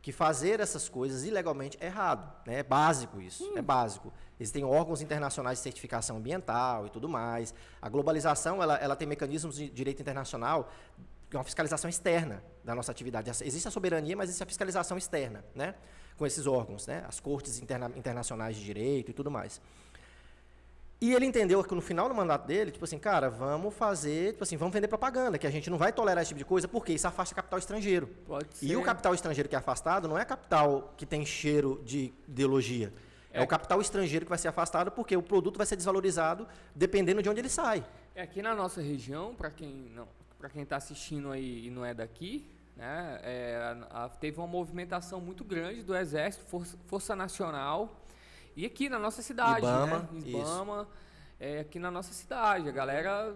que fazer essas coisas ilegalmente é errado, né? É básico isso, é básico. Existem órgãos internacionais de certificação ambiental e tudo mais. A globalização, ela, ela tem mecanismos de direito internacional, que é uma fiscalização externa da nossa atividade. Existe a soberania, mas existe a fiscalização externa, né? Com esses órgãos, né? As cortes interna- internacionais de direito e tudo mais. E ele entendeu que no final do mandato dele, tipo assim, cara, vamos fazer, tipo assim, vamos vender propaganda, que a gente não vai tolerar esse tipo de coisa, porque isso afasta capital estrangeiro. Pode E ser. o capital estrangeiro que é afastado não é capital que tem cheiro de ideologia. É, É. o capital estrangeiro que vai ser afastado porque o produto vai ser desvalorizado dependendo de onde ele sai. É, aqui na nossa região, para quem não, para quem está assistindo aí e não é daqui, né, é, a- a- teve uma movimentação muito grande do Exército, Força, Força Nacional, e aqui na nossa cidade, Ibama, né. Ibama, é, aqui na nossa cidade, a galera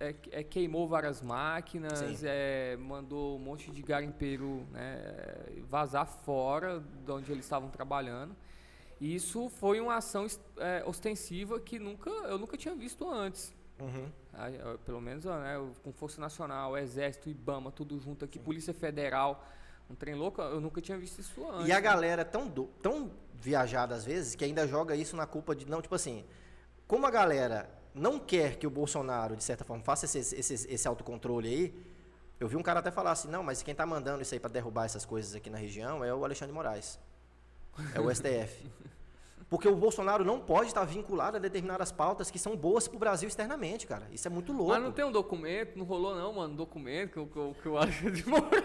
é, é, queimou várias máquinas, é, mandou um monte de garimpeiro né, vazar fora de onde eles estavam trabalhando. E isso foi uma ação é, ostensiva que nunca, eu nunca tinha visto antes. Ah, eu- Pelo menos né, com Força Nacional, Exército, IBAMA, tudo junto aqui, Polícia Federal, um trem louco, eu nunca tinha visto isso antes. E a né? galera é tão, do- tão viajada às vezes que ainda joga isso na culpa de. Não, tipo assim, como a galera não quer que o Bolsonaro, de certa forma, faça esse, esse, esse autocontrole aí, eu vi um cara até falar assim, não, mas quem tá mandando isso aí para derrubar essas coisas aqui na região é o Alexandre Moraes. É o STF. [LAUGHS] Porque o Bolsonaro não pode estar vinculado a determinadas pautas que são boas pro Brasil externamente, cara. Isso é muito louco. Mas não tem um documento, não rolou não, mano, um documento que eu, que eu, que eu acho de Moraes.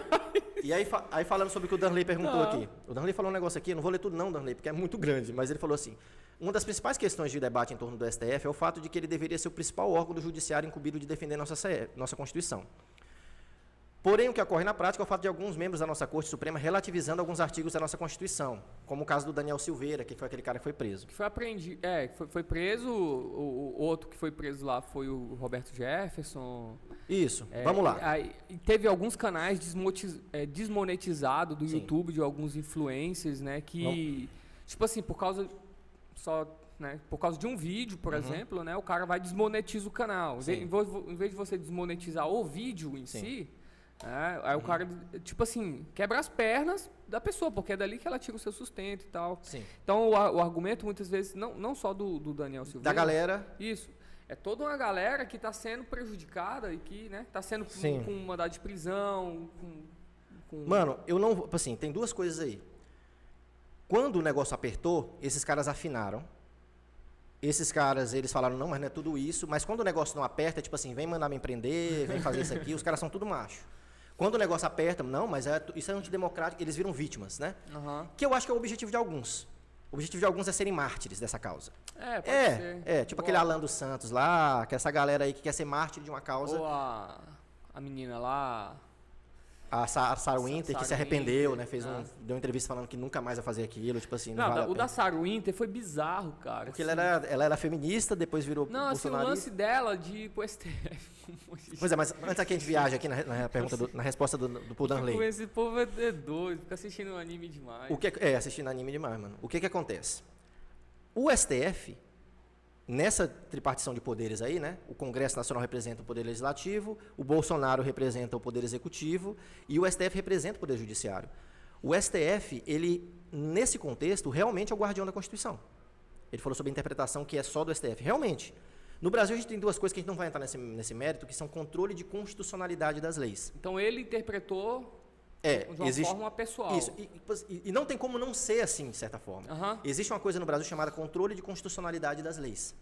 E aí, aí falando sobre o que o Danley perguntou Não. aqui. O Danley falou um negócio aqui, eu não vou ler tudo não, Danley, porque é muito grande, mas ele falou assim, uma das principais questões de debate em torno do STF é o fato de que ele deveria ser o principal órgão do judiciário incumbido de defender nossa, nossa Constituição. Porém, o que ocorre na prática é o fato de alguns membros da nossa Corte Suprema relativizando alguns artigos da nossa Constituição, como o caso do Daniel Silveira, que foi aquele cara que foi preso. Que foi apreendido, é, foi, foi preso, o, o outro que foi preso lá foi o Roberto Jefferson. Isso, É, vamos lá. e aí- teve alguns canais é, desmonetizados do Sim. YouTube, de alguns influencers, né? Que, tipo assim, por causa só, né? Por causa de um vídeo, por exemplo, né? O cara vai desmonetiza o canal. Em ve- Uhum. Sim. Em, vo- em vez de você desmonetizar o vídeo em Sim. si, né, aí Uhum. o cara, tipo assim, quebra as pernas da pessoa, porque é dali que ela tira o seu sustento e tal. Sim. Então o, o argumento muitas vezes, não, não só do, do Daniel Silveira, Da galera, isso. É toda uma galera que está sendo prejudicada e que, né, tá sendo com, Sim. com mandado de prisão, com, com- Mano, eu não. Assim, tem duas coisas aí. Quando o negócio apertou, esses caras afinaram. Esses caras, eles falaram, não, mas não é tudo isso. Mas quando o negócio não aperta, é tipo assim, vem mandar me prender, vem fazer isso aqui, [LAUGHS] os caras são tudo macho. Quando o negócio aperta, não, mas é, isso é antidemocrático, eles viram vítimas, né? Aham. Que eu acho que é o objetivo de alguns. O objetivo de alguns é serem mártires dessa causa. É, pode É, ser. é, tipo Ou aquele Alan dos Santos lá, que é essa galera aí que quer ser mártir de uma causa. Ou a, a menina lá. A Sa- a Sarah Winter, que Sarah se arrependeu, Winter, né? Fez um, deu uma entrevista falando que nunca mais vai fazer aquilo, tipo assim, não, Não, vale o da Sarah Winter foi bizarro, cara. Porque assim. ela era, ela era feminista, depois virou Não, assim, o lance dela de ir pro STF. [LAUGHS] Pois é, mas antes que a gente viaje aqui na, na pergunta do- na resposta do, do Paul Darnley. Tipo, esse povo é é doido, fica assistindo anime demais. O que é, é, assistindo anime demais, mano. O que que acontece? O STF, nessa tripartição de poderes aí, né? O Congresso Nacional representa o poder legislativo, o Bolsonaro representa o poder executivo e o STF representa o poder judiciário. O STF, ele, nesse contexto, realmente é o guardião da Constituição. Ele falou sobre a interpretação que é só do STF. Realmente. No Brasil, a gente tem duas coisas que a gente não vai entrar nesse, nesse mérito, que são controle de constitucionalidade das leis. Então ele interpretou É, de uma existe, forma pessoal. isso, e, e- e não tem como não ser assim, de certa forma. Aham. Existe uma coisa no Brasil chamada controle de constitucionalidade das leis.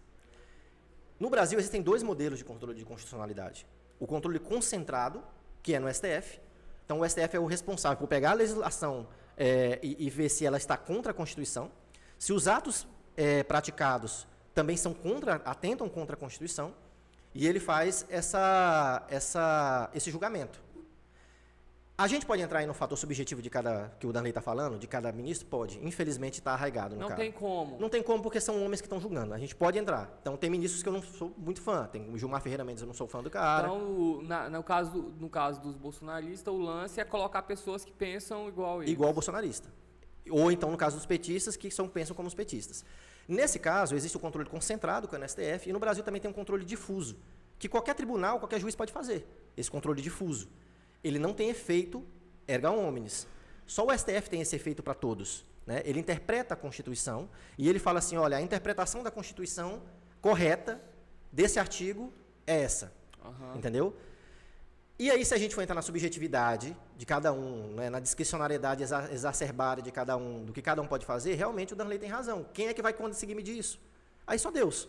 No Brasil existem dois modelos de controle de constitucionalidade. O controle concentrado, que é no STF. Então o STF é o responsável por pegar a legislação é, e, e ver se ela está contra a Constituição. Se os atos é, praticados também são contra, atentam contra a Constituição, e ele faz essa, essa, esse julgamento. A gente pode entrar aí no fator subjetivo de cada que o Danley está falando, de cada ministro? Pode. Infelizmente está arraigado no Não tem como. Não tem como porque são homens que estão julgando. A gente pode entrar. Então tem ministros que eu não sou muito fã. Tem o Gilmar Ferreira Mendes, eu não sou fã do cara. Então, o- na- no, caso, no caso dos bolsonaristas, o lance é colocar pessoas que pensam igual ele. igual bolsonarista. Ou então, no caso dos petistas, que são, pensam como os petistas. Nesse caso, existe o controle concentrado, que é no STF, e no Brasil também tem um controle difuso, que qualquer tribunal, qualquer juiz pode fazer, esse controle difuso. Ele não tem efeito erga omnes. Só o STF tem esse efeito para todos. Né? Ele interpreta a Constituição e ele fala assim, olha, a interpretação da Constituição correta desse artigo é essa. Aham. Entendeu? E aí, se a gente for entrar na subjetividade de cada um, né, na discricionariedade exa- exacerbada de cada um, do que cada um pode fazer, realmente o Danley tem razão. Quem é que vai conseguir medir isso? Aí só Deus.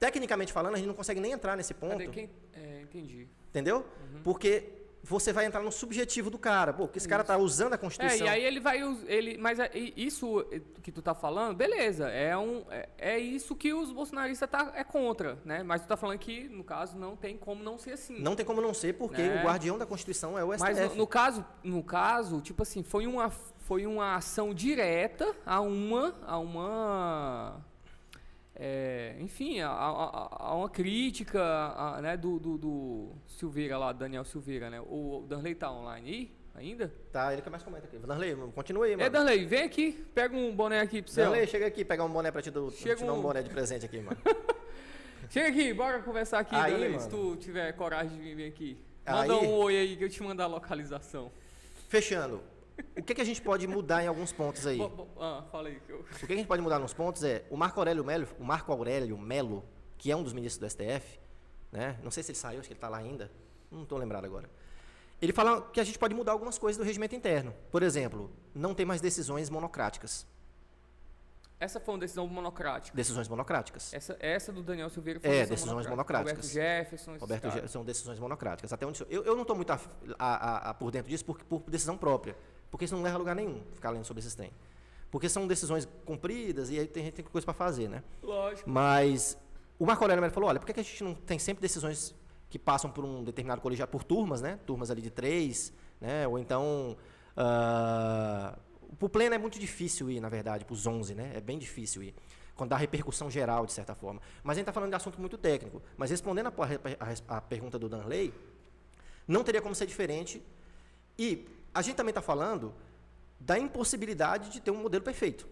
Tecnicamente falando, a gente não consegue nem entrar nesse ponto, quem? É, entendi. entendeu? Uhum. Porque você vai entrar no subjetivo do cara. Pô, que esse cara tá usando a É, Constituição. e aí ele vai. Ele, mas é- isso que tu tá falando, beleza. É, um, é, é isso que os bolsonaristas tá, é contra, né? Mas tu tá falando que, no caso, não tem como não ser assim. Não tem como não ser, porque Né? o guardião da Constituição é o STF. Mas no, no caso, no caso, tipo assim, foi uma, foi uma ação direta a uma, a uma, é, enfim, a, a- a uma crítica, a- né, do, do, do Silveira lá, Daniel Silveira, né? O, o Danley tá online aí ainda? Tá, ele que mais comenta aqui. Danley, continua aí, mano. É, Danley, vem aqui, pega um boné aqui pra você. Danley, chega aqui, pegar um boné pra te, do, Chega te dar um um- boné de presente aqui, mano. [LAUGHS] Chega aqui, bora conversar aqui, Aí, Danley, se tu tiver coragem de vir aqui. Manda Aí- um oi aí que eu te mando a localização. Fechando. O que, que a gente pode mudar em alguns pontos aí? Bo- bo- ah, fala aí que eu... O que a gente pode mudar nos pontos é o Marco Aurélio Melo, o Marco Aurélio Melo, que é um dos ministros do STF, né? Não sei se ele saiu, acho que ele está lá ainda. Não estou lembrado agora. Ele fala que a gente pode mudar algumas coisas do regimento interno. Por exemplo, não tem mais decisões monocráticas. Essa foi uma decisão monocrática. Decisões monocráticas. Essa, essa do Daniel Silveira foi É, uma decisão decisões monocrática. monocráticas. Roberto Jefferson, Roberto, são decisões monocráticas. Até onde eu, eu não estou muito a- a- a- a por dentro disso por, por decisão própria, porque isso não leva a lugar nenhum ficar lendo sobre esses trem. Porque são decisões cumpridas e aí tem gente tem coisa para fazer, né? Lógico. Mas o Marco Aurélio falou, olha, por que a gente não tem sempre decisões que passam por um determinado colegiado, por turmas, né? Turmas ali de três, né? Ou então... ah, pro pleno é muito difícil ir, na verdade, pros 11, né? É bem difícil ir. Quando dá repercussão geral, de certa forma. Mas a gente está falando de assunto muito técnico. Mas respondendo a, a- a pergunta do Danley, não teria como ser diferente. E a gente também está falando da impossibilidade de ter um modelo perfeito.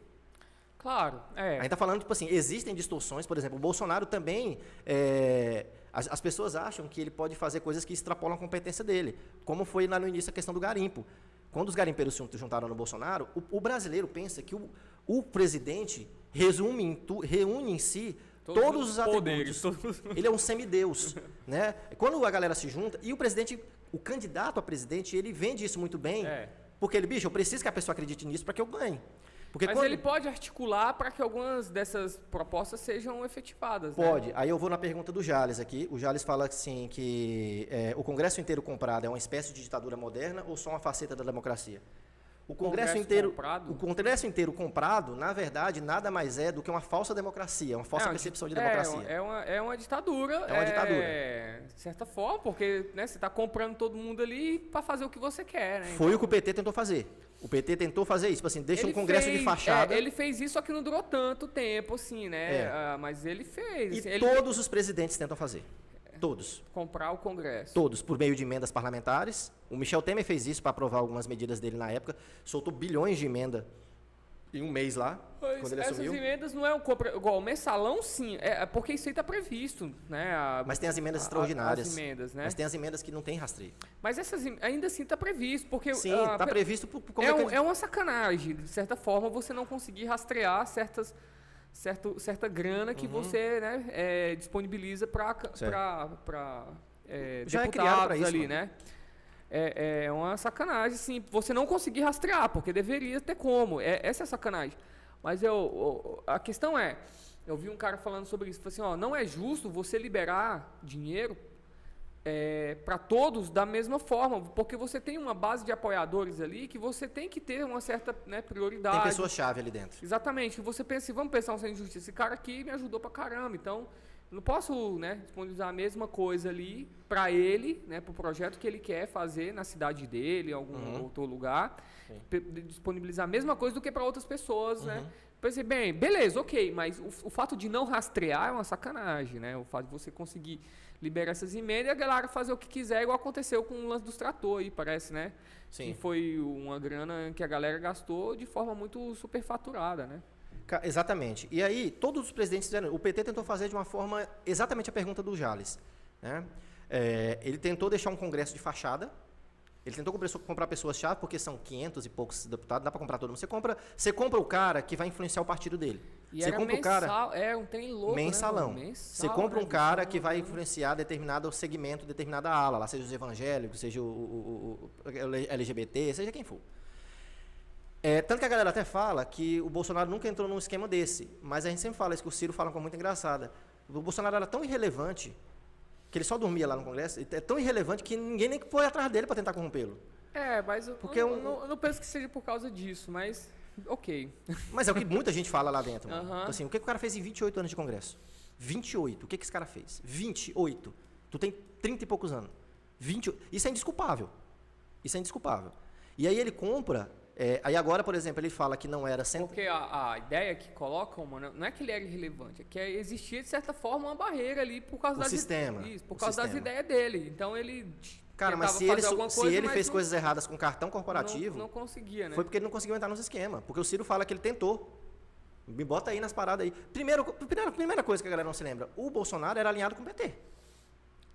Claro, A é. gente está falando, tipo assim, existem distorções, por exemplo, o Bolsonaro também. é, as, as pessoas acham que ele pode fazer coisas que extrapolam a competência dele, como foi lá no início a questão do garimpo. Quando os garimpeiros se juntaram no Bolsonaro, o, o brasileiro pensa que o, o presidente resume em tu- reúne em si todos, os poderes. atributos. Todos... Ele é um semideus, né? Quando a galera se junta e o presidente, o candidato a presidente, ele vende isso muito bem, É. porque ele, bicho, eu preciso que a pessoa acredite nisso para que eu ganhe. Porque Mas quando- ele pode articular para que algumas dessas propostas sejam efetivadas. né? Pode. Aí eu vou na pergunta do Jales aqui. O Jales fala assim que é, o Congresso inteiro comprado é uma espécie de ditadura moderna ou só uma faceta da democracia? O Congresso, inteiro, comprado. o Congresso inteiro comprado, na verdade, nada mais é do que uma falsa democracia, uma falsa é, percepção de democracia. É, é, uma, é uma ditadura. É uma ditadura. É, de certa forma, porque né, você está comprando todo mundo ali para fazer o que você quer. Né? Foi então, o que o PT tentou fazer. O PT tentou fazer isso, tipo assim, deixa um congresso fez, de fachada. É, ele fez isso, só que não durou tanto tempo, assim, né? É. Ah, mas ele fez. E assim, ele... todos os presidentes tentam fazer. Todos. Comprar o Congresso. Todos, por meio de emendas parlamentares. O Michel Temer fez isso para aprovar algumas medidas dele na época. Soltou bilhões de emenda em um mês lá, pois, quando ele essas assumiu. emendas não é um compra, igual o mensalão sim, é, é porque isso aí está previsto, né? A, mas tem as emendas a, extraordinárias. As emendas, né? Mas tem as emendas que não tem rastreio. Mas essas ainda assim está previsto, porque sim, está previsto por, por é, um, é uma sacanagem, de certa forma, você não conseguir rastrear certas certo, certa grana que uhum. você né, é, disponibiliza para é, Já deputados é isso, ali, mano. né? É, é uma sacanagem, sim, você não conseguir rastrear, porque deveria ter como. É, essa é a sacanagem. Mas eu, a questão é, eu vi um cara falando sobre isso, falou assim, ó, não é justo você liberar dinheiro é, para todos da mesma forma, porque você tem uma base de apoiadores ali que você tem que ter uma certa né, prioridade. Tem pessoa-chave ali dentro. Exatamente. Você pensa, vamos pensar um sem injustiça, esse cara aqui me ajudou para caramba, então não posso né, disponibilizar a mesma coisa ali para ele, né, para o projeto que ele quer fazer na cidade dele, em algum uhum. outro lugar, disponibilizar a mesma coisa do que para outras pessoas, né? uhum. né? Pensei, bem, beleza, ok, mas o, o fato de não rastrear é uma sacanagem, né? O fato de você conseguir libera essas emendas e a galera fazer o que quiser, igual aconteceu com o lance dos trator aí, parece, né? Sim. Que foi uma grana que a galera gastou de forma muito superfaturada, né? Exatamente. E aí, todos os presidentes fizeram. O PT tentou fazer de uma forma exatamente a pergunta do Jales. Né? É, ele tentou deixar um congresso de fachada, ele tentou comprar pessoas-chave, porque são 500 e poucos deputados, dá para comprar todo mundo. Você compra, você compra o cara que vai influenciar o partido dele. E você compra mensal, o cara. É um trem louco. Né, mensalão. Né, Mensal, você compra um cara que vai influenciar determinado segmento, determinada ala, lá seja os evangélicos, seja o, o, o, o LGBT, seja quem for. É, tanto que a galera até fala que o Bolsonaro nunca entrou num esquema desse, mas a gente sempre fala isso que o Ciro fala com muito engraçada. O Bolsonaro era tão irrelevante que ele só dormia lá no Congresso, é tão irrelevante que ninguém nem foi atrás dele para tentar corrompê-lo. É, mas eu, Porque eu, um, não, não penso que seja por causa disso, mas ok. [LAUGHS] Mas é o que muita gente fala lá dentro. Então, assim, o que, que o cara fez em 28 anos de Congresso? 28. O que, que esse cara fez? 28. Tu tem 30 e poucos anos. 20, isso é indesculpável. Isso é indesculpável. E aí ele compra é, aí agora, por exemplo, ele fala que não era sempre. Porque a, a, ideia que colocam, mano, não é que ele era irrelevante, é que existia, de certa forma, uma barreira ali por causa o das sistema. Isso, por causa sistema. das ideias dele. Então ele. Cara, mas se ele, coisa, se ele fez não, coisas erradas com cartão corporativo. Não, não, conseguia, né? Foi porque ele não conseguiu entrar nos esquemas. Porque o Ciro fala que ele tentou. Me bota aí nas paradas aí. Primeiro, primeira, primeira coisa que a galera não se lembra: o Bolsonaro era alinhado com o PT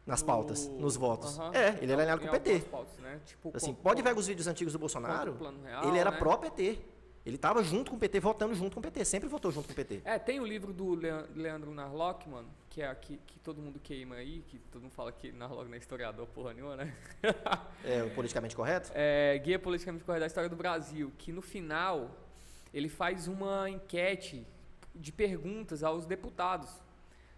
nas pautas, no... nos votos. É, ele era alinhado com o PT. Pautas, né? tipo, assim, pode ver os vídeos antigos do Bolsonaro, real, ele era né? pró-PT. Ele estava junto com o PT, votando junto com o PT, sempre votou junto com o PT. É, tem o livro do Leandro Narlock, mano, que é aqui que todo mundo queima aí, que todo mundo fala que Narlock não é historiador porra nenhuma, né? é, o politicamente correto? É, Guia Politicamente Correto da História do Brasil, que no final ele faz uma enquete de perguntas aos deputados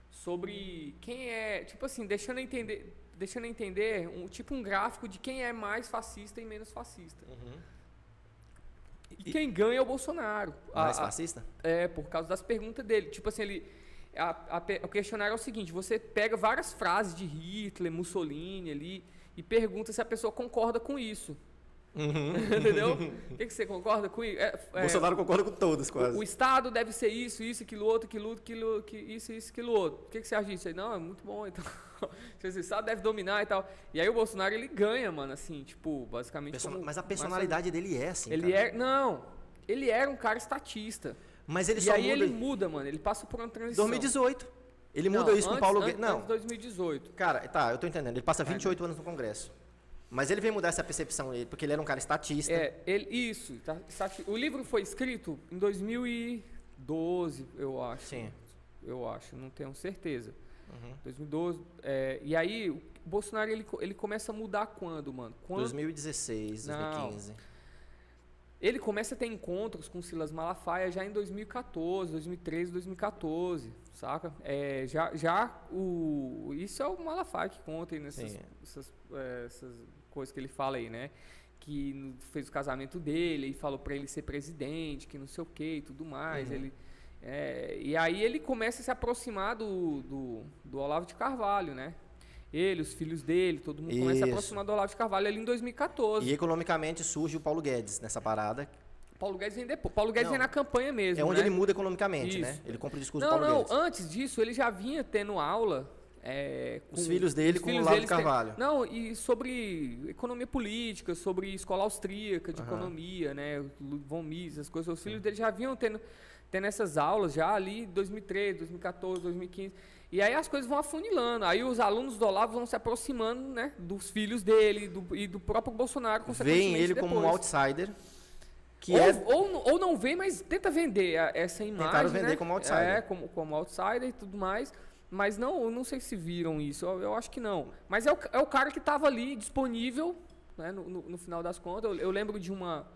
sobre quem é, tipo assim, deixando entender, deixando entender um tipo um gráfico de quem é mais fascista e menos fascista. Uhum. E, e, quem ganha é o Bolsonaro. Mais a, fascista? É, por causa das perguntas dele. Tipo assim, ele a, a, o questionário é o seguinte: você pega várias frases de Hitler, Mussolini ali e pergunta se a pessoa concorda com isso. Uhum. [LAUGHS] Entendeu? O [LAUGHS] que, que, você concorda com isso? É, é, Bolsonaro concorda com todos, quase. O, o, Estado deve ser isso, isso, aquilo outro, aquilo, aquilo, que, isso, isso, aquilo outro. O que, que você acha disso aí? Não, é muito bom, então. [LAUGHS] o Estado deve dominar e tal. E aí o Bolsonaro, ele ganha, mano, assim, tipo, basicamente. Person... Como, mas a personalidade dele é assim. Ele cara. é. Não, ele era um cara estatista. Mas ele e só aí muda... ele muda, mano. Ele passa por uma transição. 2018. Ele muda não, isso antes, com Paulo Guedes. Não. Antes 2018. Cara, tá, eu tô entendendo. Ele passa 28 anos no Congresso. Mas ele veio mudar essa percepção, porque ele era um cara estatista. É, ele, isso. Tá, o livro foi escrito em 2012, eu acho. Sim. Eu acho, não tenho certeza. Uhum. 2012. É, e aí, o Bolsonaro ele, ele começa a mudar quando, mano? Quando... 2016, 2015. Não. Ele começa a ter encontros com Silas Malafaia já em 2014, 2013, 2014, saca? É, já, já o, isso é o Malafaia que conta aí nessas essas, é, essas coisas que ele fala aí, né? que fez o casamento dele e falou para ele ser presidente, que não sei o que e tudo mais. Uhum. Ele, é, e aí ele começa a se aproximar do, do, do, Olavo de Carvalho, né? Ele, os filhos dele, todo mundo Isso. começa a se aproximar do Olavo de Carvalho ali em 2014. E economicamente surge o Paulo Guedes nessa parada. Paulo Guedes vem depois. Paulo Guedes não, vem na campanha mesmo. É onde né? ele muda economicamente, Isso. né? Ele compra o discurso não, do Paulo não, Guedes. Não, antes disso, ele já vinha tendo aula é, os filhos dele os com o Olavo de Carvalho. Tem, não, e sobre economia política, sobre escola austríaca de uhum. economia, né? Von Mises, as coisas. Os filhos dele já vinham tendo, tendo essas aulas já ali em 2013, 2014, 2015. E aí as coisas vão afunilando. Aí os alunos do Olavo vão se aproximando né, dos filhos dele do, e do próprio Bolsonaro, Veem ele depois. como um outsider. Que ou, é... ou, ou não vem, mas tenta vender essa imagem. Tentaram vender né? como outsider. É, como, como outsider e tudo mais. Mas não, eu não sei se viram isso, eu, eu acho que não. Mas é o, é o cara que estava ali disponível, né, no, no, no, final das contas. Eu, eu, lembro de uma,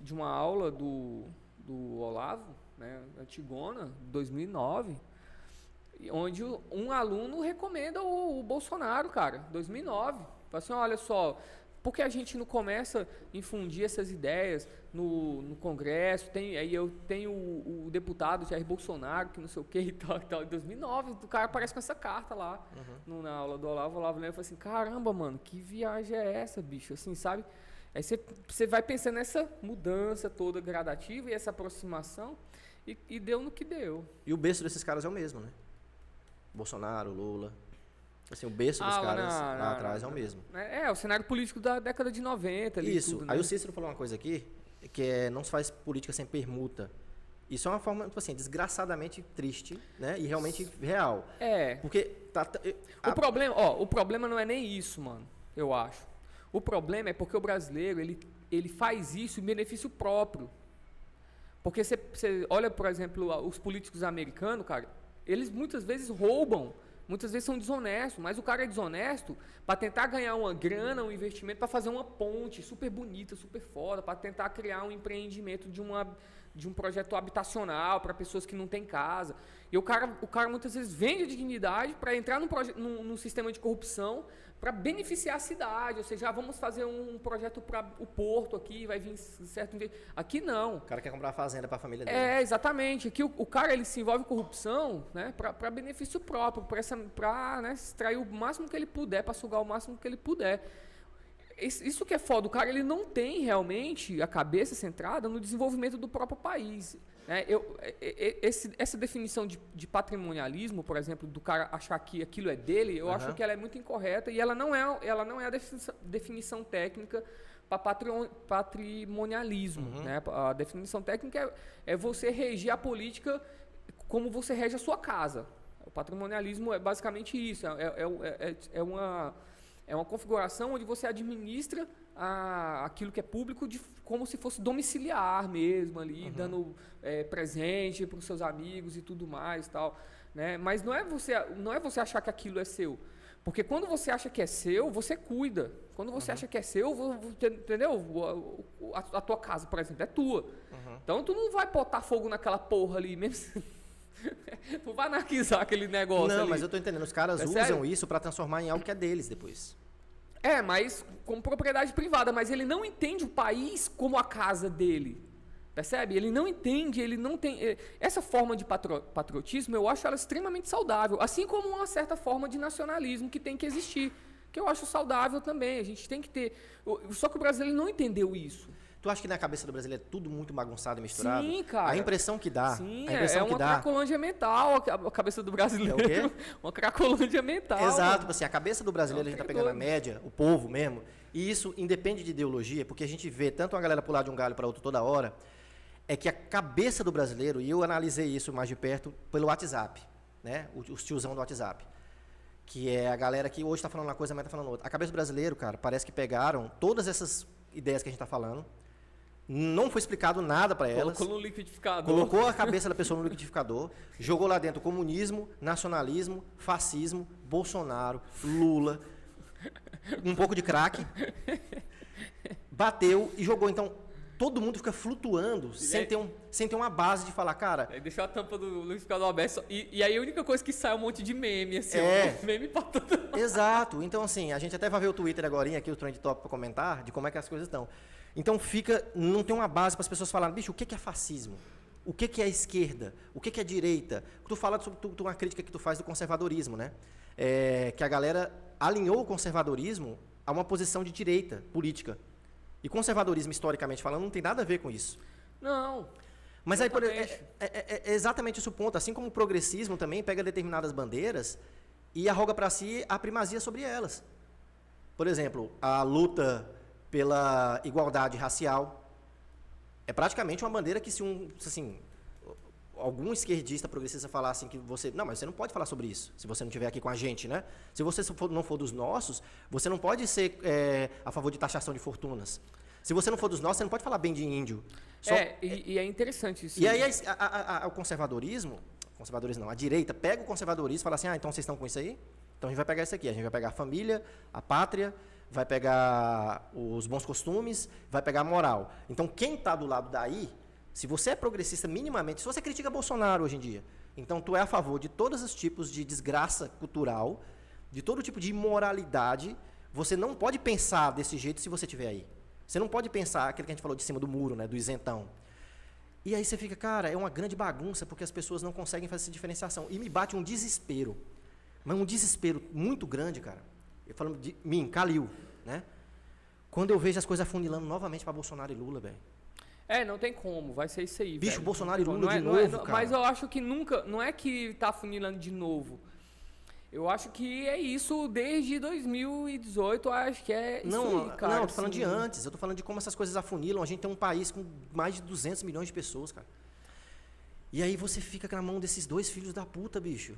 de uma aula do, do Olavo, né, Antigona, 2009, onde um aluno recomenda o, o Bolsonaro, cara, 2009. Fala assim, olha só, por que a gente não começa a infundir essas ideias no, no Congresso? Tem, aí eu tenho o, o, deputado Jair Bolsonaro, que não sei o que e tal, e tal. Em 2009, o cara aparece com essa carta lá uhum. no, na aula do Olavo. O Olavo lembra e fala assim, caramba, mano, que viagem é essa, bicho? Assim, sabe? Aí você, você vai pensando nessa mudança toda gradativa e essa aproximação e, e deu no que deu. E o berço desses caras é o mesmo, né? Bolsonaro, Lula, Assim, o berço dos ah, caras não, lá atrás é o mesmo. É, é, o cenário político da década de 90. Ali, Isso. Tudo, né? Aí o Cícero falou uma coisa aqui, que é não se faz política sem permuta. Isso é uma forma, tipo assim, desgraçadamente triste, né? E realmente real. É. Porque tá, a... o problema, ó, o problema não é nem isso, mano. Eu acho. O problema é porque o brasileiro, ele, ele faz isso em benefício próprio. Porque você olha, por exemplo, os políticos americanos, cara, eles muitas vezes roubam Muitas vezes são desonestos, mas o cara é desonesto para tentar ganhar uma grana, um investimento, para fazer uma ponte super bonita, super foda, para tentar criar um empreendimento de, uma, de um projeto habitacional para pessoas que não têm casa. E o cara, o cara muitas vezes vende a dignidade para entrar num, num, num sistema de corrupção para beneficiar a cidade, ou seja, ah, vamos fazer um projeto para o porto aqui, vai vir certo aqui não. O cara quer comprar fazenda para a família dele. É, exatamente. Aqui o, o, cara ele se envolve em corrupção, né, para benefício próprio, para né, extrair o máximo que ele puder, para sugar o máximo que ele puder. Isso que é foda, o cara ele não tem realmente a cabeça centrada no desenvolvimento do próprio país. É, eu, é, é, é, esse, essa definição de, de, patrimonialismo, por exemplo, do cara achar que aquilo é dele, eu uhum. acho que ela é muito incorreta e ela não é, ela não é a definição, definição técnica para patrimonialismo. Uhum. Né? A definição técnica é, é você reger a política como você rege a sua casa. O patrimonialismo é basicamente isso. É, é, é, uma, é uma configuração onde você administra a, aquilo que é público de, como se fosse domiciliar mesmo ali, uhum. dando é, presente para os seus amigos e tudo mais tal. Né? Mas não é, você, não é você achar que aquilo é seu. Porque quando você acha que é seu, você cuida. Quando você uhum. acha que é seu, entendeu? A, a, tua casa, por exemplo, é tua. Uhum. Então tu não vai botar fogo naquela porra ali mesmo. [LAUGHS] [LAUGHS] tu vai anarquizar aquele negócio. Não, ali. mas eu tô entendendo. Os caras é usam sério? isso para transformar em algo que é deles depois. É, mas como propriedade privada, mas ele não entende o país como a casa dele. Percebe? Ele não entende, ele não tem. Eh, essa forma de patriotismo eu acho ela extremamente saudável, assim como uma certa forma de nacionalismo que tem que existir, que eu acho saudável também. A gente tem que ter. Só que o brasileiro não entendeu isso. Tu acha que na cabeça do brasileiro é tudo muito bagunçado e misturado? Sim, cara. A impressão que dá. Sim, a impressão é uma que dá... cracolândia mental a cabeça do brasileiro. É o quê? [LAUGHS] uma cracolândia mental. Exato, tipo assim, a cabeça do brasileiro, a gente tá pegando a média, o povo mesmo. E isso independe de ideologia, porque a gente vê tanto uma galera pular de um galho para outro toda hora, é que a cabeça do brasileiro, e eu analisei isso mais de perto pelo WhatsApp, né? Os tiozão do WhatsApp. Que é a galera que hoje está falando uma coisa, mas está falando outra. A cabeça do brasileiro, cara, parece que pegaram todas essas ideias que a gente está falando, não foi explicado nada para elas. Colocou no liquidificador. Colocou a [LAUGHS] cabeça da pessoa no liquidificador, jogou lá dentro comunismo, nacionalismo, fascismo, Bolsonaro, Lula, um pouco de crack, bateu e jogou. Então, todo mundo fica flutuando sem, aí- ter um, sem ter uma base de falar, cara, Aí deixou a tampa do liquidificador aberta e, e aí a única coisa que sai é um monte de meme, assim, É. ó, meme pra todo Exato. Então, assim, a gente até vai ver o Twitter agora aqui, o Trend Top, para comentar de como é que as coisas estão. Então, fica. Não tem uma base para as pessoas falarem, bicho, o que é fascismo? O que é esquerda? O que é direita? Tu fala sobre tu, uma crítica que tu faz do conservadorismo, né? É, que a galera alinhou o conservadorismo a uma posição de direita política. E conservadorismo, historicamente falando, não tem nada a ver com isso. Não. Mas aí, por, é, Exatamente. é- é- é exatamente esse o ponto. Assim como o progressismo também pega determinadas bandeiras e arroga para si a primazia sobre elas. Por exemplo, a luta pela igualdade racial é praticamente uma bandeira que se um, assim, algum esquerdista progressista falar assim que você, não, mas você não pode falar sobre isso, se você não estiver aqui com a gente, né? Se você não for dos nossos, você não pode ser é, a favor de taxação de fortunas. Se você não for dos nossos, você não pode falar bem de índio. Só- é, e, e é interessante isso. e aí a- a- a- o conservadorismo, conservadorismo não, a direita pega o conservadorismo e fala assim, ah, então vocês estão com isso aí? Então a gente vai pegar isso aqui, a gente vai pegar a família, a pátria, vai pegar os bons costumes, vai pegar a moral. Então quem está do lado daí, se você é progressista minimamente, se você critica Bolsonaro hoje em dia, então tu é a favor de todos os tipos de desgraça cultural, de todo tipo de imoralidade, você não pode pensar desse jeito se você estiver aí. Você não pode pensar aquilo que a gente falou de cima do muro, né, do isentão. E aí você fica, cara, é uma grande bagunça porque as pessoas não conseguem fazer essa diferenciação. E me bate um desespero. Mas um desespero muito grande, cara. Eu falando de mim, Calil, né? Quando eu vejo as coisas afunilando novamente para Bolsonaro e Lula, velho. É, não tem como, vai ser isso aí. Bicho, velho. Bolsonaro e Não Lula é- de não é- novo, não- cara. Mas eu acho que nunca, não é que tá funilando de novo. Eu acho que é isso desde 2018, eu acho que é isso Não, aí, cara. não, eu tô falando de assim. antes. Eu tô falando de como essas coisas afunilam. A gente tem um país com mais de 200 milhões de pessoas, cara. E aí você fica na mão desses dois filhos da puta, bicho.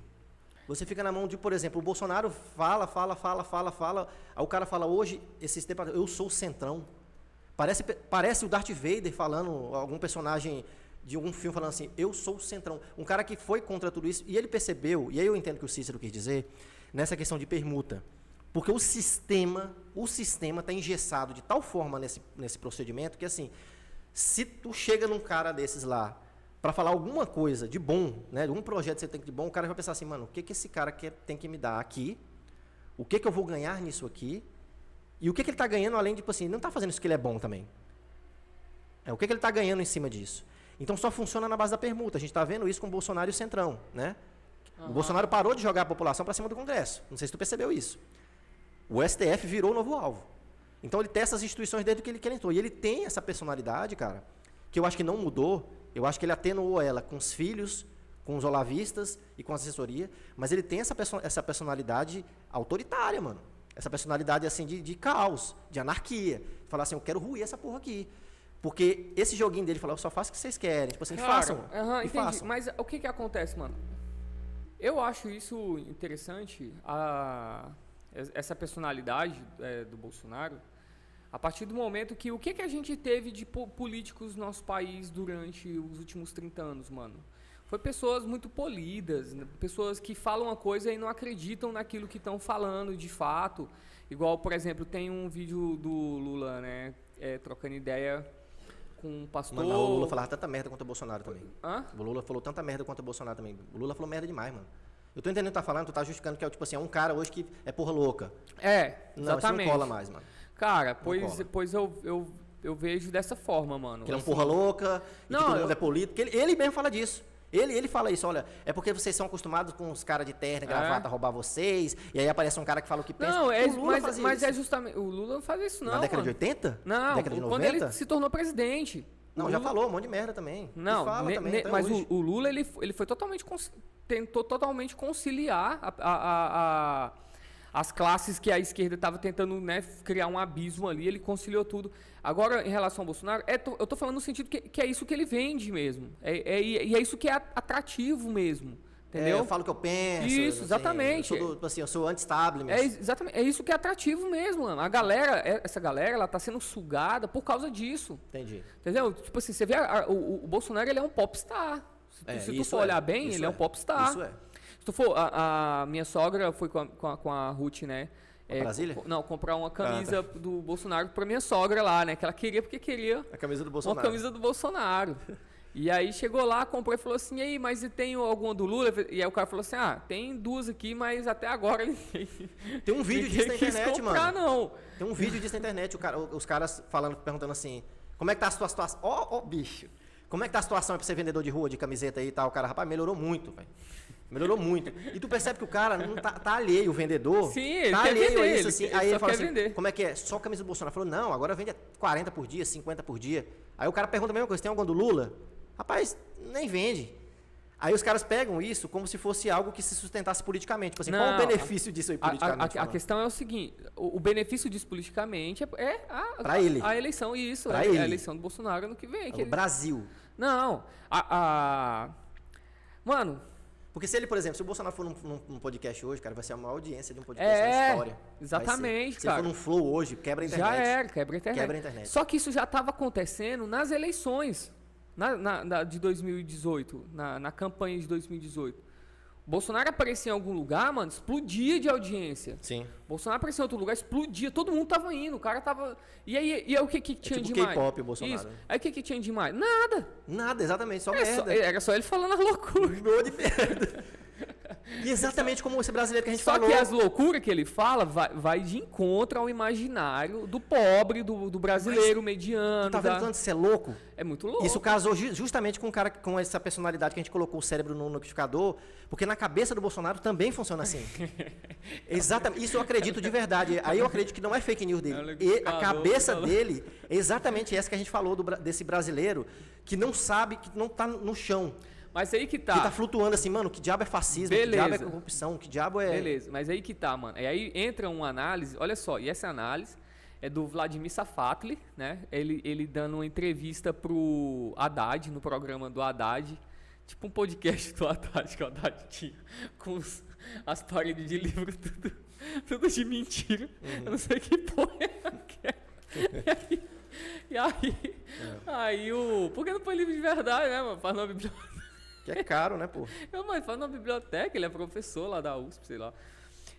Você fica na mão de, por exemplo, o Bolsonaro fala, fala, fala, fala, fala. Aí o cara fala hoje, esses tempos, eu sou o centrão. Parece, parece o Darth Vader falando, algum personagem de algum filme falando assim, eu sou o centrão. Um cara que foi contra tudo isso, e ele percebeu, e aí eu entendo o que o Cícero quis dizer, nessa questão de permuta. Porque o sistema, o sistema está engessado de tal forma nesse, nesse procedimento que assim, se tu chega num cara desses lá para falar alguma coisa de bom, né, um projeto que você tem de bom, o cara vai pensar assim, mano, o que que esse cara quer, tem que me dar aqui? O que que eu vou ganhar nisso aqui? E o que que ele está ganhando além de, tipo assim, não está fazendo isso que ele é bom também. É, o que que ele está ganhando em cima disso? Então só funciona na base da permuta. A gente está vendo isso com o Bolsonaro e o Centrão, né? O Bolsonaro parou de jogar a população para cima do Congresso. Não sei se tu percebeu isso. O STF virou o novo alvo. Então ele testa as instituições desde que ele querentou. E ele tem essa personalidade, cara, que eu acho que não mudou. Eu acho que ele atenuou ela com os filhos, com os olavistas e com a assessoria. Mas ele tem essa, perso essa personalidade autoritária, mano. Essa personalidade, assim, de, de caos, de anarquia. Falar assim, eu quero ruir essa porra aqui. Porque esse joguinho dele, falar, eu só faço o que vocês querem. Tipo assim, Cara, façam. entendi. façam. Mas o que que acontece, mano? Eu acho isso interessante, a, es- essa personalidade é, do Bolsonaro, a partir do momento que o que que a gente teve de po- políticos no nosso país durante os últimos 30 anos, mano? Foi pessoas muito polidas, né? pessoas que falam uma coisa e não acreditam naquilo que estão falando de fato. Igual, por exemplo, tem um vídeo do Lula, né, é, trocando ideia com um pastor. Mano, o Lula falava tanta merda contra o Bolsonaro também. Hã? O Lula falou tanta merda contra o Bolsonaro também. O Lula falou merda demais, mano. Eu tô entendendo o que tá falando, tu tá justificando que é tipo assim, é um cara hoje que é porra louca. É, Não, exatamente. isso não cola mais, mano. Cara, pois, pois eu, eu, eu vejo dessa forma, mano. Que ele é um Assim, porra louca, Não, que todo eu- mundo é político. Ele, ele mesmo fala disso. Ele, ele fala isso, olha, é porque vocês são acostumados com os caras de terno, e gravata, a roubar vocês, e aí aparece um cara que fala o que pensa. Não, é, o Lula mas, mas isso. é justamente. O Lula não faz isso, não. Na década mano. de 80? Não, década de quando 90? ele se tornou presidente. Não, O já Lula- falou um monte de merda também. Não, ne- também, ne- mas o, o Lula ele, ele foi totalmente tentou totalmente conciliar a- a- a- a- as classes que a esquerda estava tentando né, criar um abismo ali, ele conciliou tudo. Agora, em relação ao Bolsonaro, é eu tô falando no sentido que, que é isso que ele vende mesmo. É, é- e é isso que é atrativo mesmo. Entendeu? É, eu falo o que eu penso. Isso, assim, exatamente. Eu sou, do, assim, eu sou anti-establishment. É, ex- exatamente, é isso que é atrativo mesmo, mano. A galera, é- essa galera, ela tá sendo sugada por causa disso. Entendi. Entendeu? Tipo assim, você vê, a- a- o, o Bolsonaro, ele é um popstar. Se É, se tu for é, olhar bem, ele é um é, popstar. Isso é. Se tu for, a, a minha sogra foi com a, com a, com a Ruth, né? Pra Brasília? co- Não, comprar uma camisa Ah, tá. do Bolsonaro pra minha sogra lá, né? Que ela queria porque queria A camisa do uma Bolsonaro. camisa do Bolsonaro. [LAUGHS] E aí chegou lá, comprou e falou assim, e aí, mas e tem alguma do Lula? E aí o cara falou assim, ah, tem duas aqui, mas até agora [LAUGHS] ninguém, Tem um vídeo disso na internet, comprar, mano. não. Tem um vídeo disso na internet, cara- os caras falando, perguntando assim, como é que tá a sua situação? Ó, ó, bicho. Como é que tá a situação pra ser vendedor de rua, de camiseta aí e tal? O cara, rapaz, melhorou muito, velho. Melhorou muito. E tu percebe que o cara não tá, tá alheio, o vendedor. Sim, ele tá quer alheio vender, a isso, ele assim. quer- Aí ele ele fala assim, vender. como é que é? Só camisa do Bolsonaro. Falou, não, agora vende 40 por dia, 50 por dia. Aí o cara pergunta a mesma coisa, tem algum do Lula? Rapaz, nem vende. Aí os caras pegam isso como se fosse algo que se sustentasse politicamente. Tipo assim, qual Não, o benefício disso aí A, a- politicamente? a- a falando? questão é o seguinte, o, o benefício disso politicamente é, é a, ele. a eleição, isso, Pra é, ele. a eleição do Bolsonaro ano que vem. que O ele- Brasil. Não, a, a- Mano, Porque se ele, por exemplo, se o Bolsonaro for num, num- num podcast hoje, cara, vai ser a maior audiência de um podcast É, na história. Exatamente. Se cara. ele for num flow hoje, quebra a internet. já era, quebra a internet. Quebra a internet. Só que isso já estava acontecendo nas eleições na, na- na- de 2018, na, na campanha de 2018. Bolsonaro aparecia em algum lugar, mano, explodia de audiência. Sim. Bolsonaro apareceu em outro lugar, explodia, todo mundo tava indo, o cara tava. E aí, e aí o que que tinha tipo demais? K-pop, Bolsonaro. Isso. Aí o que que tinha demais? Nada. Nada, exatamente, só Era É só, merda. era só ele falando as loucuras. Gol de merda. E exatamente como esse brasileiro que a gente Só falou. que as loucuras que ele fala vai, vai de encontro ao imaginário do pobre, do, do brasileiro mediano. Tá vendo da- tanto isso é louco? É muito louco. Isso casou ju- justamente com um cara com essa personalidade que a gente colocou o cérebro no liquidificador, porque na cabeça do Bolsonaro também funciona assim. [LAUGHS] exatamente. Isso eu acredito de verdade. Aí eu acredito que não é fake news É o dele. E a cabeça dele é exatamente essa que a gente falou do desse brasileiro que não sabe, que não tá no chão. Mas aí que tá. Que tá flutuando assim, mano, que diabo é fascismo, que Beleza. diabo é corrupção, que diabo é. Beleza, mas aí que tá, mano. E aí entra uma análise, olha só, e essa análise é do Vladimir Safatli, né? Ele, ele dando uma entrevista pro Haddad, no programa do Haddad, tipo um podcast do Haddad, que o Haddad tinha, com os- as paredes de livro, tudo, tudo de mentira. Uhum. Eu não sei que porra é aquela. [LAUGHS] E aí, É. aí o. Por que não põe livro de verdade, né, mano? Faz numa biblioteca. Que é caro, né, pô? Não, mas faz na biblioteca, ele é professor lá da USP, sei lá.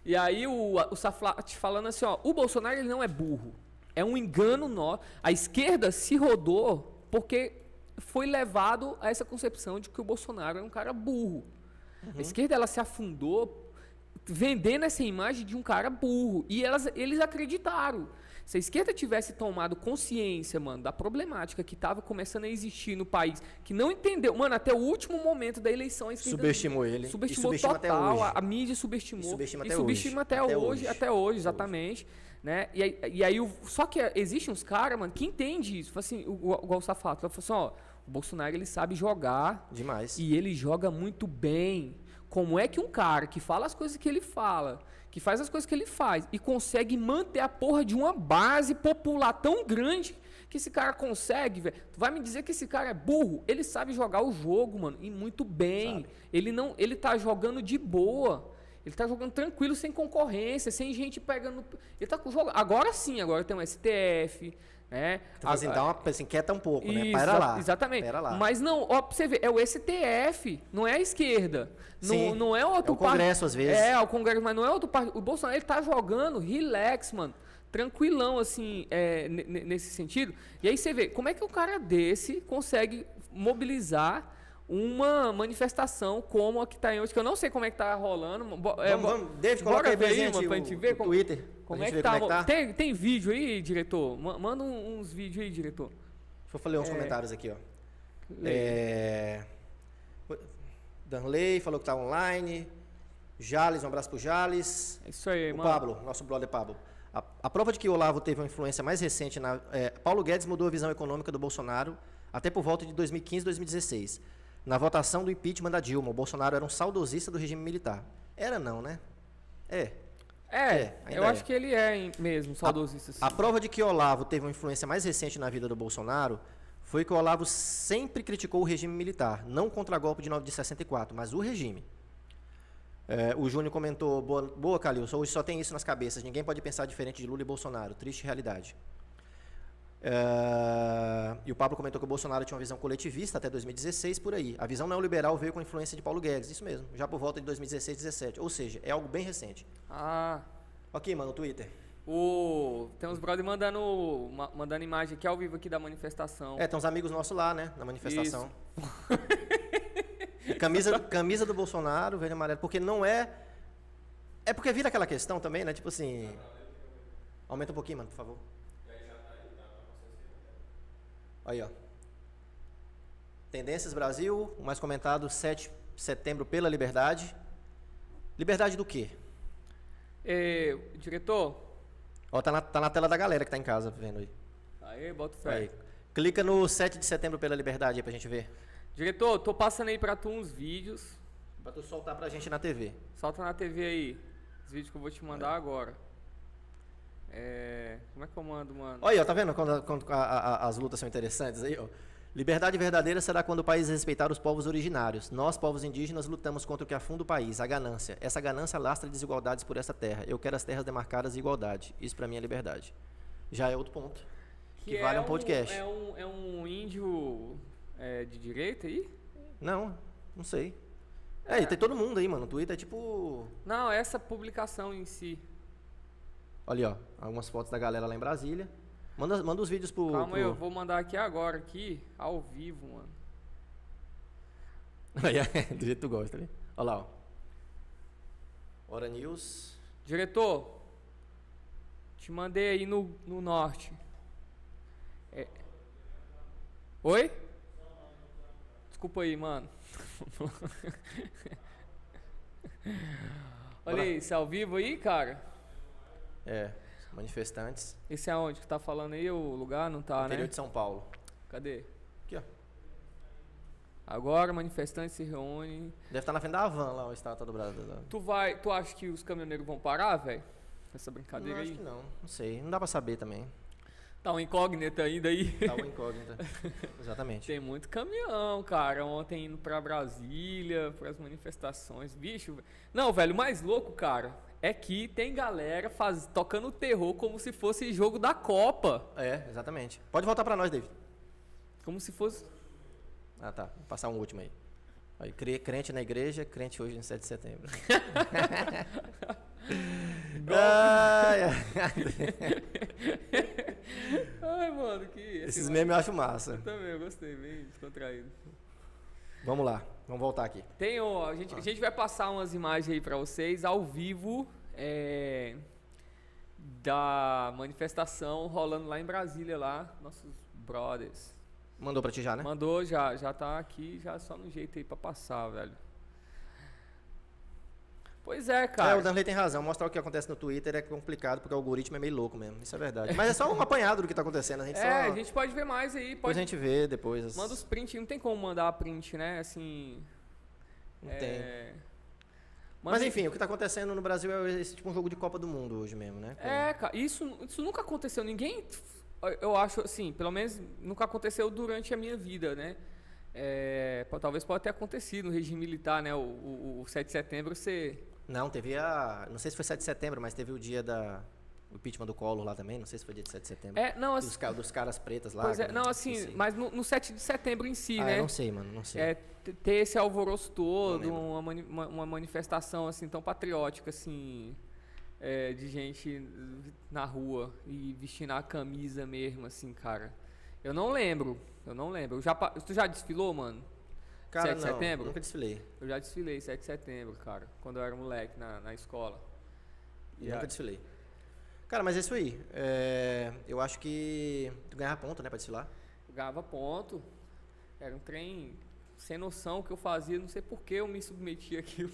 E aí o, o Saflat falando assim, ó, o Bolsonaro ele não é burro. É um engano nosso. A esquerda se rodou porque foi levado a essa concepção de que o Bolsonaro é um cara burro. A esquerda ela se afundou vendendo essa imagem de um cara burro. E elas, eles acreditaram. Se a esquerda tivesse tomado consciência, mano, da problemática que estava começando a existir no país, que não entendeu, mano, até o último momento da eleição a esquerda Subestimou ele. subestimou E subestima até total, a, a mídia subestimou E subestima e até subestima hoje. até, Até hoje, até hoje, exatamente, né? E aí, e aí só que existem uns caras, mano, que entende isso, assim, igual o Safato, falou assim, ó, o Bolsonaro ele sabe jogar Demais. e ele joga muito bem. Como é que um cara que fala as coisas que ele fala, que faz as coisas que ele faz e consegue manter a porra de uma base popular tão grande que esse cara consegue, velho? Tu vai me dizer que esse cara é burro? Ele sabe jogar o jogo, mano, e muito bem. Sabe. Ele não, ele tá jogando de boa. Ele tá jogando tranquilo, sem concorrência, sem gente pegando. Ele tá com jogo. Agora sim, agora tem um STF, né? Então, assim, dá uma, assim, quieta um pouco, né? isso, Pera lá. Exatamente. Pera lá. Mas não, ó, pra você ver, é o STF, não é a esquerda. Sim, não, não é outro é o Congresso, par- às vezes. É, o Congresso, mas não é outro partido. O Bolsonaro, ele tá jogando relax, mano. Tranquilão, assim, é, ne- ne- nesse sentido. E aí você vê, como é que um cara desse consegue mobilizar uma manifestação como a que tá em hoje, que eu não sei como é que tá rolando. Bo- é, Vamos, vamos, David, coloca aí ver pra aí, o- gente ver o como- Twitter. pra Como gente é que tá? como é que tá. Tem, tem vídeo aí, diretor? Ma- Manda uns vídeos aí, diretor. Deixa eu ler uns É. comentários aqui, ó. É... Danley falou que tá online. Jales, um abraço pro Jales. É isso aí, O mano. Pablo, nosso brother Pablo. A, a prova de que o Olavo teve uma influência mais recente na. é, Paulo Guedes mudou a visão econômica do Bolsonaro até por volta de 2015 2016. Na votação do impeachment da Dilma, o Bolsonaro era um saudosista do regime militar. Era não, né? É. É, É, eu é. acho que ele é mesmo, saudosista. sim. A prova de que Olavo teve uma influência mais recente na vida do Bolsonaro foi que o Olavo sempre criticou o regime militar, não contra golpe de 9 de 64, mas o regime. É, o Júnior comentou, boa, boa Calil, hoje só tem isso nas cabeças, ninguém pode pensar diferente de Lula e Bolsonaro, triste realidade. É, e o Pablo comentou que o Bolsonaro tinha uma visão coletivista até 2016, por aí. A visão neoliberal veio com a influência de Paulo Guedes, isso mesmo, já por volta de 2016, 2017. Ou seja, é algo bem recente. Ah, Ok, mano, o Twitter. o... tem uns brother mandando, ma- mandando imagem aqui ao vivo aqui da manifestação. É, tem uns amigos nossos lá, né, na manifestação. camisa, [LAUGHS] camisa do Bolsonaro, verde e amarelo, porque não é... É porque vira aquela questão também, né, tipo assim... Aumenta um pouquinho, mano, por favor. Aí, ó. Tendências Brasil, o mais comentado, 7 de setembro pela liberdade. Liberdade do quê? É, diretor, Ó, tá na, tá na tela da galera que tá em casa vendo aí. aí, bota fé. aí. Clica no 7 de setembro pela liberdade aí pra gente ver. Diretor, tô passando aí pra tu uns vídeos. Pra tu soltar pra gente na TV. Solta na TV aí. Os vídeos que eu vou te mandar agora. É. Como é que eu mando, mano? Olha aí, ó, tá vendo quando, quando a- a- as lutas são interessantes aí, ó? Liberdade verdadeira será quando o país respeitar os povos originários. Nós, povos indígenas, lutamos contra o que afunda o país, a ganância. Essa ganância lastra desigualdades por essa terra. Eu quero as terras demarcadas e igualdade. Isso pra mim é liberdade. Já é outro ponto. Que, vale um podcast. É um, é um índio é, de direita aí? Não, não sei. É, e tem todo mundo aí, mano. O Twitter é tipo. Não, essa publicação em si. Olha ó. Algumas fotos da galera lá em Brasília. Manda, manda os vídeos pro. Calma pro- eu vou mandar aqui agora, aqui, ao vivo, mano. [LAUGHS] [LAUGHS] Do jeito que tu gosta, né? Olha lá, ó. Hora News. Diretor, te mandei aí no, no norte. É- Oi? Desculpa aí, mano. [LAUGHS] Olha aí, você é ao vivo aí, cara? É, manifestantes. Esse é onde que tá falando aí, o lugar? Não tá, interior né? de São Paulo. Cadê? Aqui, ó. Agora, manifestantes se reúnem. Deve estar na frente da van lá, o estátua do Brasil. Tu vai, tu acha que os caminhoneiros vão parar, velho? Essa Não, brincadeira acho aí? que não. Não sei. Não dá pra saber também. Tá uma incógnita ainda aí. Tá uma incógnita. [LAUGHS] Exatamente. Tem muito caminhão, cara. Ontem indo pra Brasília, pras manifestações. Bicho, não, velho, o mais louco, cara, é que tem galera faz, tocando terror como se fosse jogo da Copa. É, exatamente. Pode voltar pra nós, David. Como se fosse. Ah, tá. Vou passar um último aí. aí cre- crente na igreja, crente hoje no 7 de setembro. [LAUGHS] Ai, ai. Mano, que. Esses memes eu acho massa. Também, eu gostei, bem descontraído. Vamos lá. Vamos voltar aqui. Tem, ó, a, gente, a gente vai passar umas imagens aí pra vocês ao vivo é, da manifestação rolando lá em Brasília, lá, nossos brothers. Mandou pra ti já, né? Mandou, já, já tá aqui, já só no jeito aí pra passar, velho. Pois é, É, cara. o Danley tem razão. Mostrar o que acontece no Twitter é complicado porque o algoritmo é meio louco mesmo. Isso é verdade. Mas é só um [LAUGHS] apanhado do que tá acontecendo. A gente É, só... a gente pode ver mais aí, Depois pode. a gente vê, depois. Manda os prints, não tem como mandar print, né? Assim. Não é, tem. manda- Mas enfim, o que tá acontecendo no Brasil é esse tipo um jogo de Copa do Mundo hoje mesmo, né? Com- É, cara, isso, isso nunca aconteceu. Ninguém, eu acho assim, pelo menos nunca aconteceu durante a minha vida, né? É, talvez pode ter acontecido no regime militar, né? O, o, o 7 de setembro você. Não, teve a. Não sei se foi 7 de setembro, mas teve o dia da. O impeachment do Collor lá também. Não sei se foi dia de 7 de setembro. É, não, dos, assim. ca- dos caras pretas lá. Pois é, não, assim, esqueci. mas no, no 7 de setembro em si, ah, né? eu não sei, mano, não sei. É, ter esse alvoroço todo, uma, mani- uma, uma manifestação assim tão patriótica assim, é, de gente na rua e vestindo a camisa mesmo, assim, cara. Eu não lembro, eu não lembro. Eu já, tu já desfilou, mano? Cara, 7 de não, setembro? Nunca desfilei. Eu já desfilei 7 de setembro, cara, quando eu era moleque na, na escola. E nunca a- desfilei. Cara, mas é isso aí. É, eu acho que tu ganhava ponto, né, pra desfilar. eu ganhava ponto. Era um trem sem noção que eu fazia, não sei por que eu me submetia àquilo.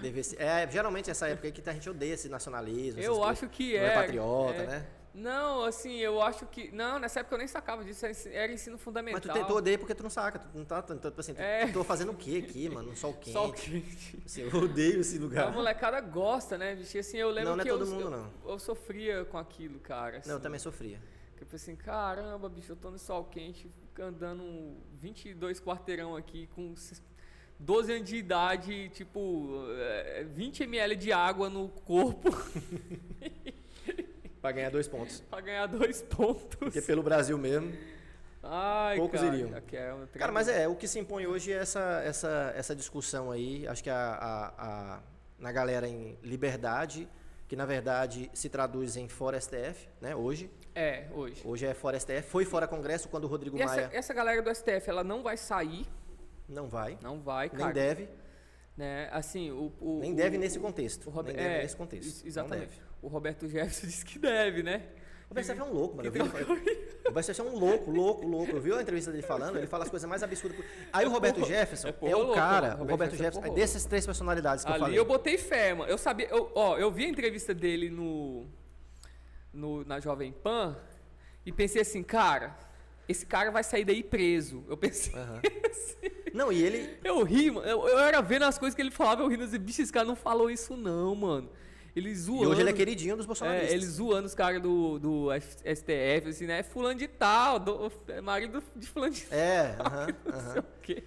Deve ser- É, geralmente essa época que a gente odeia esse nacionalismo. Eu coisas. acho que Não é. é patriota, é. né? Não, assim, eu acho que. Não, nessa época eu nem sacava disso, era ensi- era ensino fundamental. Mas tu, te, tu odeia porque tu não saca. Tu não tá, tu, assim, tu, É. tô fazendo o quê aqui, mano? Sol [LAUGHS] quente. Sol quente. Assim, eu odeio esse A lugar. molecada gosta, né, bicho? Assim, eu lembro Não, não é que todo eu, mundo, não. eu sofria com aquilo, cara. Não, eu assim. também sofria. Que eu pensei assim, caramba, bicho, eu tô no sol quente, andando 22 quarteirão aqui com 12 anos de idade, tipo, eh, 20 ml de água no corpo. [LAUGHS] Pra ganhar dois pontos. pra ganhar dois pontos. Porque pelo Brasil mesmo. Ai, poucos cara, iriam. é um Cara, mas é, o que se impõe hoje é essa, essa, essa discussão aí, acho que a, a- a- na galera em liberdade, que na verdade se traduz em fora STF, né, hoje. É, hoje. Hoje é fora STF, foi fora Congresso quando o Rodrigo E essa, Maia essa galera do STF, ela não vai sair, não vai, não vai, nem cara. deve, Né? Assim, o, o- nem o- deve nesse contexto. o nem deve é, nesse contexto. Exatamente. O Roberto Jefferson disse que deve, né? O Roberto Jefferson é um louco, mano. Eu vi Que ele [LAUGHS] O Roberto Jefferson é um louco, louco, louco. Eu vi a entrevista dele falando, ele fala as coisas mais absurdas. Aí o Roberto porra- Jefferson é é, o cara, o Roberto Jefferson é Jefferson, é porra dessas três personalidades que eu Ali falei. eu botei fé, mano. Eu sabia, eu, ó, eu vi a entrevista dele no, no na Jovem Pan e pensei assim, cara, esse cara vai sair daí preso. Eu pensei, Aham. [LAUGHS] Não, e ele, eu ri, mano. Eu, eu era vendo as coisas que ele falava, eu rindo assim, bicho, esse cara não falou isso não, mano. Ele zoando. e hoje ele é queridinho dos bolsonaristas. É, ele zoando os caras do, do STF, assim, né? Fulano de tal, do, é marido de fulano de É, aham, [LAUGHS] não aham. sei o quê.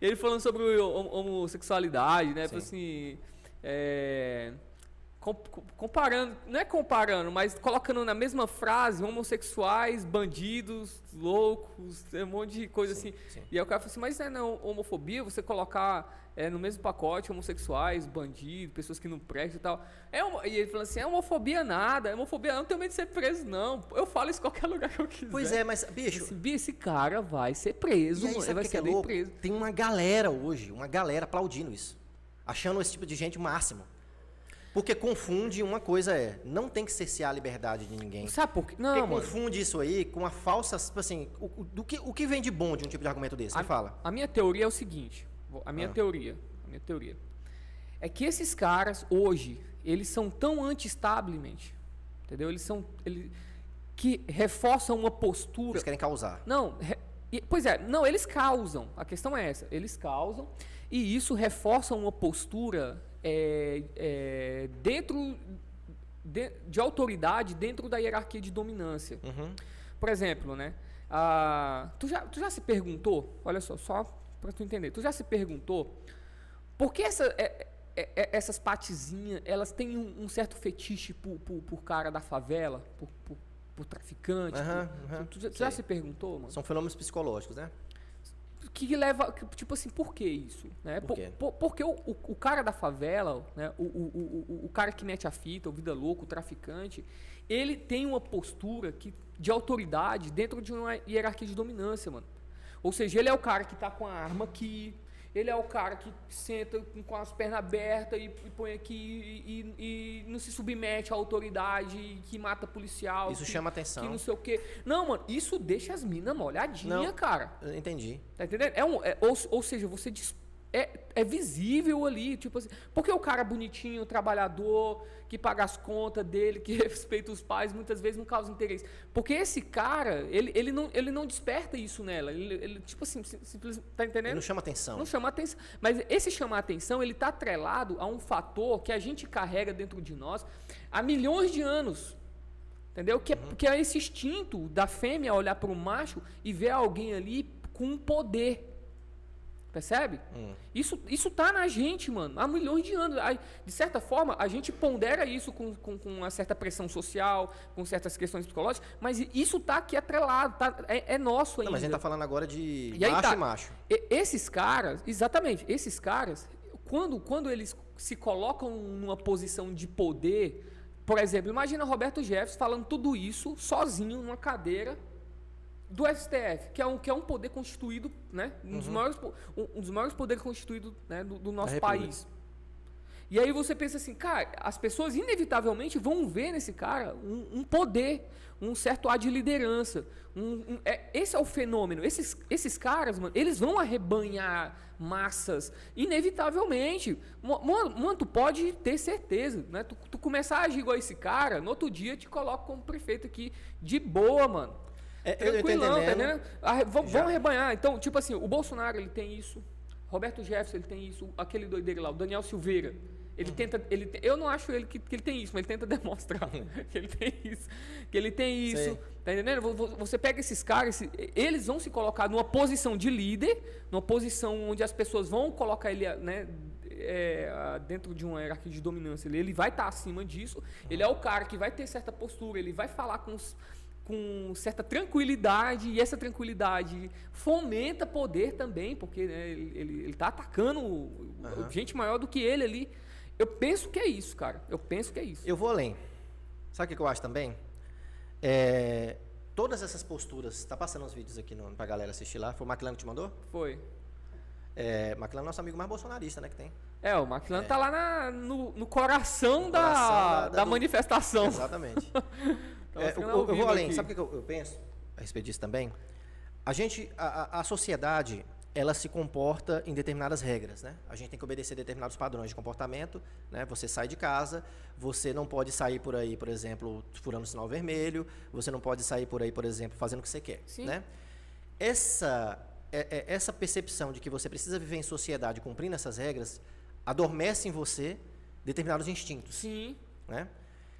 Ele falando sobre hom- homossexualidade, né? Sim. Assim, é, com- com- comparando, não é comparando, mas colocando na mesma frase homossexuais, bandidos, loucos, um monte de coisa Sim, assim. sim. E aí o cara falou assim, mas não é não homofobia você colocar é, no mesmo pacote homossexuais, bandidos, pessoas que não prestam e tal. É homo- e ele falou assim, é homofobia nada, é homofobia não, não tenho medo de ser preso não. Eu falo isso em qualquer [LAUGHS] lugar que eu quiser. Pois é, mas, bicho, Esse, esse cara vai ser preso, e aí. Ele vai que ser é louco? preso. Tem uma galera hoje, uma galera aplaudindo isso. Achando esse tipo de gente o máximo. Porque confunde uma coisa é, não tem que cercear a liberdade de ninguém. Sabe por quê? Porque Não, mano. confunde isso aí com a falsa, tipo assim, o, o- do que, o que vem de bom de um tipo de argumento desse? Me fala. A minha teoria é o seguinte. A minha Ah. teoria. A minha teoria. É que esses caras, hoje, eles são tão anti-establishment. Entendeu? Eles são. Eles, que reforçam uma postura. Eles querem causar. Não, re- pois é, não, eles causam. A questão é essa. Eles causam e isso reforça uma postura é, é, dentro de, de autoridade dentro da hierarquia de dominância. Uhum. Por exemplo, né? tu, já, tu já se perguntou, olha só, só para tu entender, tu já se perguntou por que essa, é- é- é- essas patezinhas, elas têm um, um certo fetiche por, por, por cara da favela, por, por, por traficante? Aham, por- aham, tu, já- tu já se perguntou, mano? São fenômenos psicológicos, né? que que leva, que, tipo assim, por que isso? Né? Por quê? porque o, o, o cara da favela, né? o, o- o cara que mete a fita, o vida louco, o traficante, ele tem uma postura que, de autoridade dentro de uma hierarquia de dominância, mano. Ou seja, ele é o cara que tá com a arma aqui, ele é o cara que senta com- as pernas abertas e, e põe aqui e, e- e não se submete à autoridade, que mata policial. Isso que- chama Que atenção. não sei o quê. Não, mano, isso deixa as minas molhadinhas, cara. Entendi. Tá entendendo? É um, é- ou, ou seja, você dis- é, é visível ali, tipo assim, porque o cara bonitinho, trabalhador, que paga as contas dele, que [LAUGHS] respeita os pais, muitas vezes não causa interesse. Porque esse cara, ele, ele, não, ele não desperta isso nela. Ele, ele, tipo assim, sim- simples, tá Ele entendendo? não chama atenção. Não chama atenção. Mas esse chamar atenção, ele está atrelado a um fator que a gente carrega dentro de nós há milhões de anos. Entendeu? Que é, que é esse instinto da fêmea olhar para o macho e ver alguém ali com um poder. Percebe? Hum. Isso, isso tá na gente, mano, há milhões de anos. De certa forma, a gente pondera isso com, com, com uma certa pressão social, com certas questões psicológicas, mas isso tá aqui atrelado, tá, é, é nosso ainda. Não, mas a gente tá falando agora de E macho tá. e macho. E- esses caras, exatamente, esses caras, quando, quando eles se colocam numa posição de poder, por exemplo, imagina Roberto Jefferson falando tudo isso sozinho numa cadeira do STF, que é um, que é um poder constituído, né, um, dos, maiores, um, dos maiores poderes constituídos né, do, do nosso país. E aí você pensa assim, cara, as pessoas inevitavelmente vão ver nesse cara um, um poder, um certo ar de liderança. Um, um- é- esse é o fenômeno. Esses, esses caras, mano, eles vão arrebanhar massas, inevitavelmente. Mano, tu pode ter certeza, né? Tu, tu começar a agir igual esse cara, no outro dia te coloca como prefeito aqui, de boa, mano. É, Tranquilão, tá entendendo. Arre- vão, arrebanhar. Então, tipo assim, o Bolsonaro ele tem isso, Roberto Jefferson ele tem isso, aquele doideiro lá, o Daniel Silveira. Ele Uhum. tenta, ele te- eu não acho ele que, que ele tem isso, mas ele tenta [LAUGHS] demonstrar [LAUGHS] que ele tem isso, que ele tem isso, Sei. tá entendendo? Vo- vo- Você pega esses caras, eles vão se colocar numa posição de líder, numa posição onde as pessoas vão colocar ele, né, é, dentro de uma hierarquia de dominância, ele, ele vai estar tá acima disso, ele é o cara que vai ter certa postura, ele vai falar com, com certa tranquilidade, e essa tranquilidade fomenta poder também, porque né, ele está atacando uhum. gente maior do que ele ali. Eu penso que é isso, cara. Eu penso que é isso. Eu vou além. Sabe o que eu acho também? É, todas essas posturas, tá passando os vídeos aqui no, pra galera assistir lá. Foi o McLaren que te mandou? Foi. É, McLaren é nosso amigo mais bolsonarista, né, que tem. É, o McLaren é. tá lá na, no, no, coração, no da, coração da, da, da do... manifestação. Exatamente. [LAUGHS] então, é, eu, eu, eu, vou além. Aqui. Sabe o que eu, eu, penso a respeito disso também? A gente, a, a sociedade, ela se comporta em determinadas regras, né? A gente tem que obedecer determinados padrões de comportamento, né? Você sai de casa, você não pode sair por aí, por exemplo, furando o sinal vermelho, você não pode sair por aí, por exemplo, fazendo o que você quer, Sim. né? Essa é, é, essa percepção de que você precisa viver em sociedade cumprindo essas regras adormece em você determinados instintos. Sim. Né?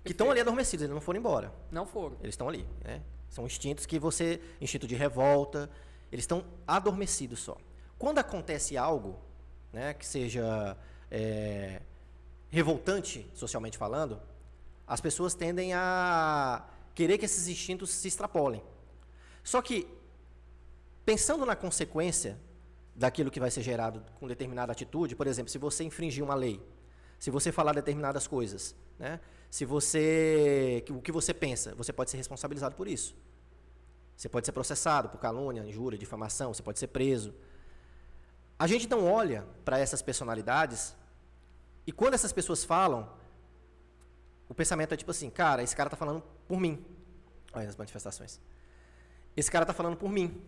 Que estão ali adormecidos, eles não foram embora. Não foram. Eles estão ali, né? São instintos que você, instinto de revolta, eles estão adormecidos só. Quando acontece algo, né, que seja é, revoltante socialmente falando, as pessoas tendem a querer que esses instintos se extrapolem. Só que, pensando na consequência daquilo que vai ser gerado com determinada atitude, por exemplo, se você infringir uma lei, se você falar determinadas coisas, né, se você, o que você pensa, você pode ser responsabilizado por isso. Você pode ser processado por calúnia, injúria, difamação, você pode ser preso. A gente não olha para essas personalidades e quando essas pessoas falam, o pensamento é tipo assim, cara, esse cara está falando por mim. Olha as manifestações. Esse cara está falando por mim.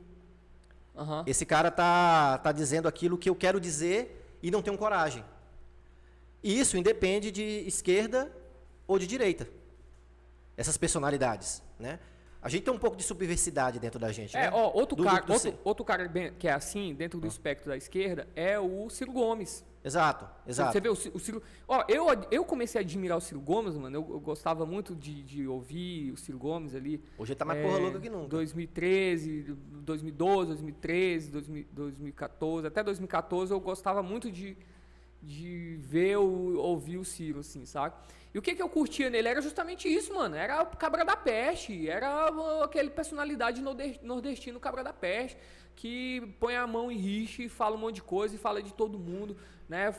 Uhum. Esse cara tá, tá dizendo aquilo que eu quero dizer e não tenho coragem. E isso independe de esquerda ou de direita. Essas personalidades, né? A gente tem um pouco de subversidade dentro da gente. É, né? ó, outro, do, cara, outro, outro, cara que é assim, dentro do ah. espectro da esquerda, é o Ciro Gomes. Exato, exato. Você vê o, o Ciro. Ó, eu, eu comecei a admirar o Ciro Gomes, mano. Eu, eu gostava muito de, de, ouvir o Ciro Gomes ali. Hoje ele tá mais é, porra louca que nunca. 2013, 2012, 2013, 2014, até 2014 eu gostava muito de, de ver, ouvir o Ciro, assim, sabe? E o que, que eu curtia nele era justamente isso, mano. Era o Cabra da Peste. Era aquele personalidade nordestino Cabra da Peste. Que põe a mão em rixe e fala um monte de coisa e fala de todo mundo, né?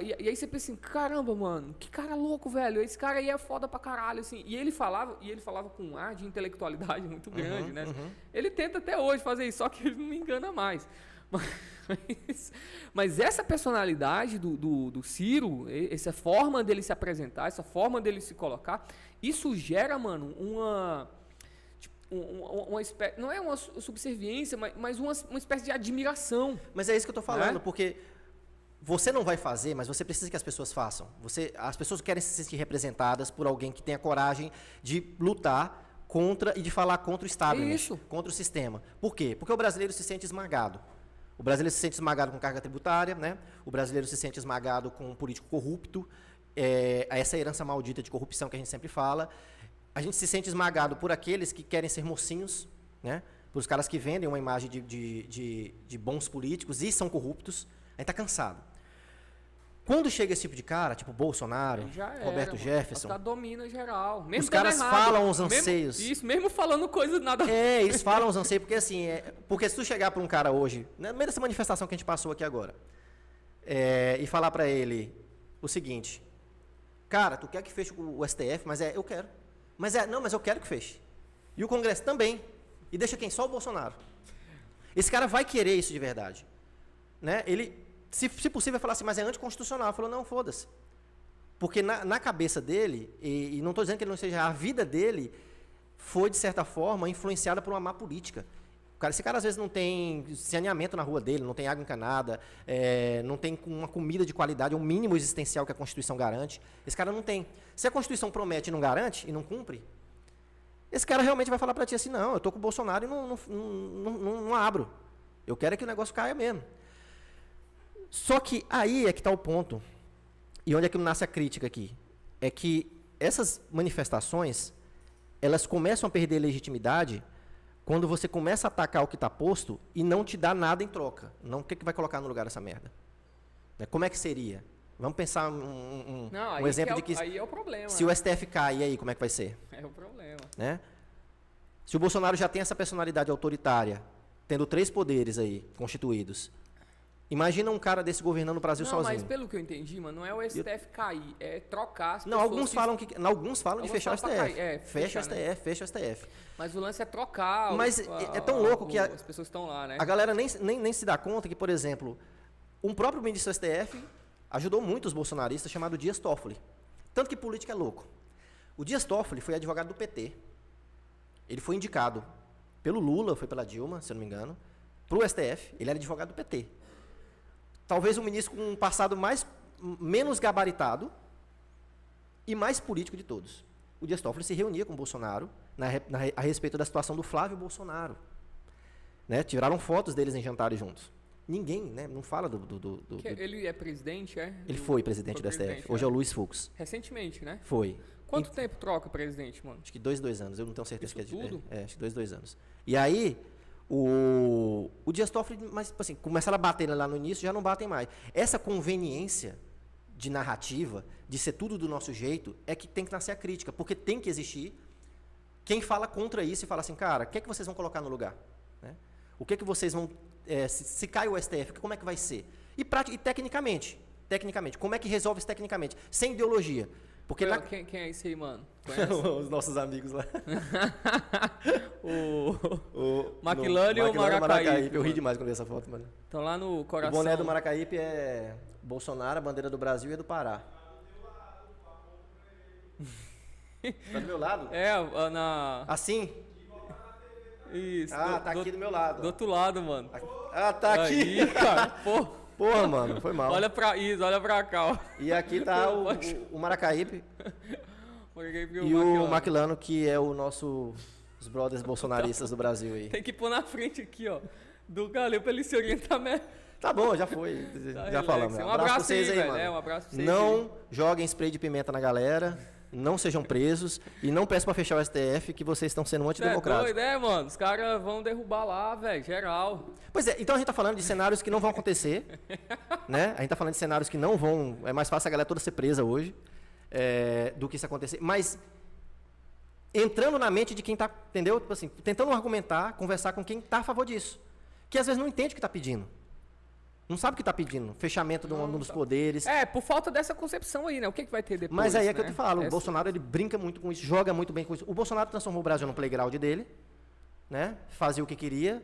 E, e, aí você pensa assim, caramba, mano, que cara louco, velho. Esse cara aí é foda pra caralho, assim. E ele falava, e ele falava com um ar de intelectualidade [LAUGHS] muito grande, uhum, né? Uhum. Ele tenta até hoje fazer isso, só que ele não me engana mais. Mas, mas essa personalidade do, do, do, Ciro, essa forma dele se apresentar, essa forma dele se colocar, isso gera, mano, uma. Tipo, uma, uma espécie, não é uma subserviência, mas, mas uma, uma espécie de admiração. Mas é isso que eu estou falando, é? porque você não vai fazer, mas você precisa que as pessoas façam. Você, as pessoas querem se sentir representadas por alguém que tenha coragem de lutar contra e de falar contra o Estado, contra o sistema. Por quê? Porque o brasileiro se sente esmagado. O brasileiro se sente esmagado com carga tributária, né? o brasileiro se sente esmagado com um político corrupto, é, essa herança maldita de corrupção que a gente sempre fala. A gente se sente esmagado por aqueles que querem ser mocinhos, né? por os caras que vendem uma imagem de, de, de, de bons políticos e são corruptos. A gente está cansado. Quando chega esse tipo de cara, tipo Bolsonaro, era, Roberto mano. Jefferson. Tá domina geral. Mesmo os caras errado, falam os anseios. Mesmo, isso, mesmo falando coisas nada. É, eles falam os anseios, porque assim, é, [LAUGHS] porque se tu chegar para um cara hoje, no meio dessa manifestação que a gente passou aqui agora, é, e falar para ele o seguinte: Cara, tu quer que feche o STF, mas é, eu quero. Mas é, não, mas eu quero que feche. E o Congresso também. E deixa quem? Só o Bolsonaro. Esse cara vai querer isso de verdade. Né? Ele, se, se possível, falar assim, mas é anticonstitucional. Falou, não, foda-se. Porque na, na, cabeça dele, e, e não estou dizendo que ele não seja, a vida dele foi, de certa forma, influenciada por uma má política. Cara, esse cara às vezes não tem saneamento na rua dele, não tem água encanada, é, não tem uma comida de qualidade, o mínimo existencial que a Constituição garante. Esse cara não tem. Se a Constituição promete e não garante, e não cumpre, esse cara realmente vai falar para ti assim, não, eu estou com o Bolsonaro e não, não, não, não, não abro. Eu quero é que o negócio caia mesmo. Só que aí é que está o ponto. E onde é que nasce a crítica aqui? É que essas manifestações, elas começam a perder legitimidade quando você começa a atacar o que está posto e não te dá nada em troca. Não o que, que vai colocar no lugar dessa merda. Né? Como é que seria? Vamos pensar um, um, Não, um exemplo que é de o- que aí é o problema. se o STF cai, e aí como é que vai ser? É o problema. né? Se o Bolsonaro já tem essa personalidade autoritária, tendo três poderes aí constituídos, imagina um cara desse governando o Brasil não, sozinho. mas pelo que eu entendi, mano, não é o STF cair, é trocar as Não, alguns que- falam que, não, alguns falam de fechar o falam STF. cair, é, fecha o fechar, né? STF, fecha o STF. Mas o lance é trocar. o- Mas a- é- é tão louco o- que a- as pessoas estão lá, né? A galera nem, nem, nem se dá conta que, por exemplo, um próprio ministro do STF ajudou muito os bolsonaristas, chamado Dias Toffoli. Tanto que política é louco. O Dias Toffoli foi advogado do PT. Ele foi indicado pelo Lula, foi pela Dilma, se eu não me engano, para o STF. Ele era advogado do PT. Talvez um ministro com um passado mais menos gabaritado e mais político de todos. O Dias Toffoli se reunia com o Bolsonaro na na a respeito da situação do Flávio Bolsonaro. Né? Tiraram fotos deles em jantares juntos. Ninguém né? não fala do. do- do- do- ele é presidente, é? Ele foi presidente foi do STF. presidente, Hoje é. é o Luiz Fux. Recentemente, né? Foi. Quanto tempo troca o presidente, mano? Acho que dois, dois anos. Eu não tenho certeza Isso que é de- tudo? É, é, acho que dois, dois anos. E aí, o, o Dias Toffoli, mas tipo assim, começaram a bater lá no início, já não batem mais. Essa conveniência de narrativa, de ser tudo do nosso jeito, é que tem que nascer a crítica, porque tem que existir quem fala contra isso e fala assim, cara, o que é que vocês vão colocar no lugar? Né? O que é que vocês vão. é, se, se cai o STF, como é que vai ser? E, prati- e tecnicamente, tecnicamente, como é que resolve isso tecnicamente? Sem ideologia. Porque Quem, na, quem, quem é esse aí, mano? [LAUGHS] Os nossos amigos lá. [LAUGHS] o... O Maquilane no- ou Maquilane Maracaípe, Eu ri demais quando vi essa foto, mano. Estão lá no O coração. boné do Maracaípe é Bolsonaro, a bandeira do Brasil e do Pará. [LAUGHS] tá do meu lado? É, na... Assim? Isso. Ah, do, tá do- aqui do meu lado. Do outro lado, mano. Ah, tá aqui. Aí, cara, pô. Porra, mano, foi mal. Olha pra isso, olha pra cá, ó. E aqui tá o, o, o Maracaípe e o Maquilano. Que é o nosso... Os brothers bolsonaristas do Brasil aí. Tem que pôr na frente aqui, ó. Do Galil pra ele se orientar mesmo. Tá bom, já foi. [LAUGHS] Tá, já falamos. Um pra abraço vocês aí, aí, velho. mano. É, um abraço pra vocês Não joguem spray de pimenta na galera, não sejam presos e não peçam pra fechar o STF que vocês estão sendo Você é antidemocráticos. doido, né, mano? Os caras vão derrubar lá, velho, geral. Pois é, então a gente tá falando de cenários que não vão acontecer, [LAUGHS] né? A gente tá falando de cenários que não vão, é mais fácil a galera toda ser presa hoje é, do que isso acontecer, mas entrando na mente de quem tá, entendeu? Tipo assim, tentando argumentar, conversar com quem tá a favor disso, que às vezes não entende o que tá pedindo. Não sabe o que tá pedindo, fechamento de um, um dos poderes. É, por falta dessa concepção aí, né? O que, que vai ter depois? Mas aí é que eu né? te falo, o Essa- Bolsonaro ele brinca muito com isso, joga muito bem com isso. O Bolsonaro transformou o Brasil no playground dele, né? Fazia o que queria,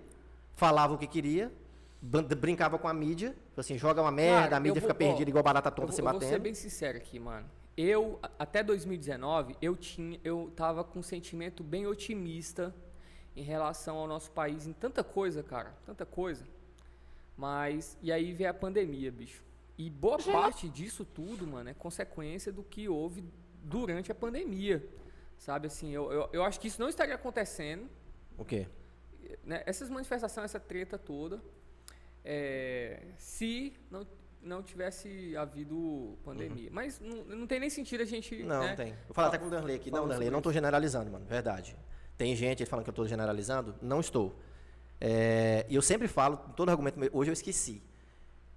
falava o que queria, brincava com a mídia, tipo assim, joga uma merda, a mídia eu fica vou- ó, perdida igual barata Eu tonta vou, se eu vou batendo. ser bem sincero aqui, mano. Eu, até 2019, eu tinha, eu tava com um sentimento bem otimista em relação ao nosso país em tanta coisa, cara, tanta coisa. Mas, e aí veio a pandemia, bicho. E boa parte disso tudo, mano, é consequência do que houve durante a pandemia. Sabe assim, eu, eu, eu acho que isso não estaria acontecendo, O quê? né, essas manifestações, essa treta toda, é, se não, não tivesse havido pandemia. Mas não, não tem nem sentido a gente. Uhum. Não, né, tem. Vou falar até com o Darley aqui. Não, Fala Darley, eu não estou generalizando, mano. Verdade. Tem gente falando que eu estou generalizando. Não estou. É, E eu sempre falo, todo argumento meu, hoje eu esqueci,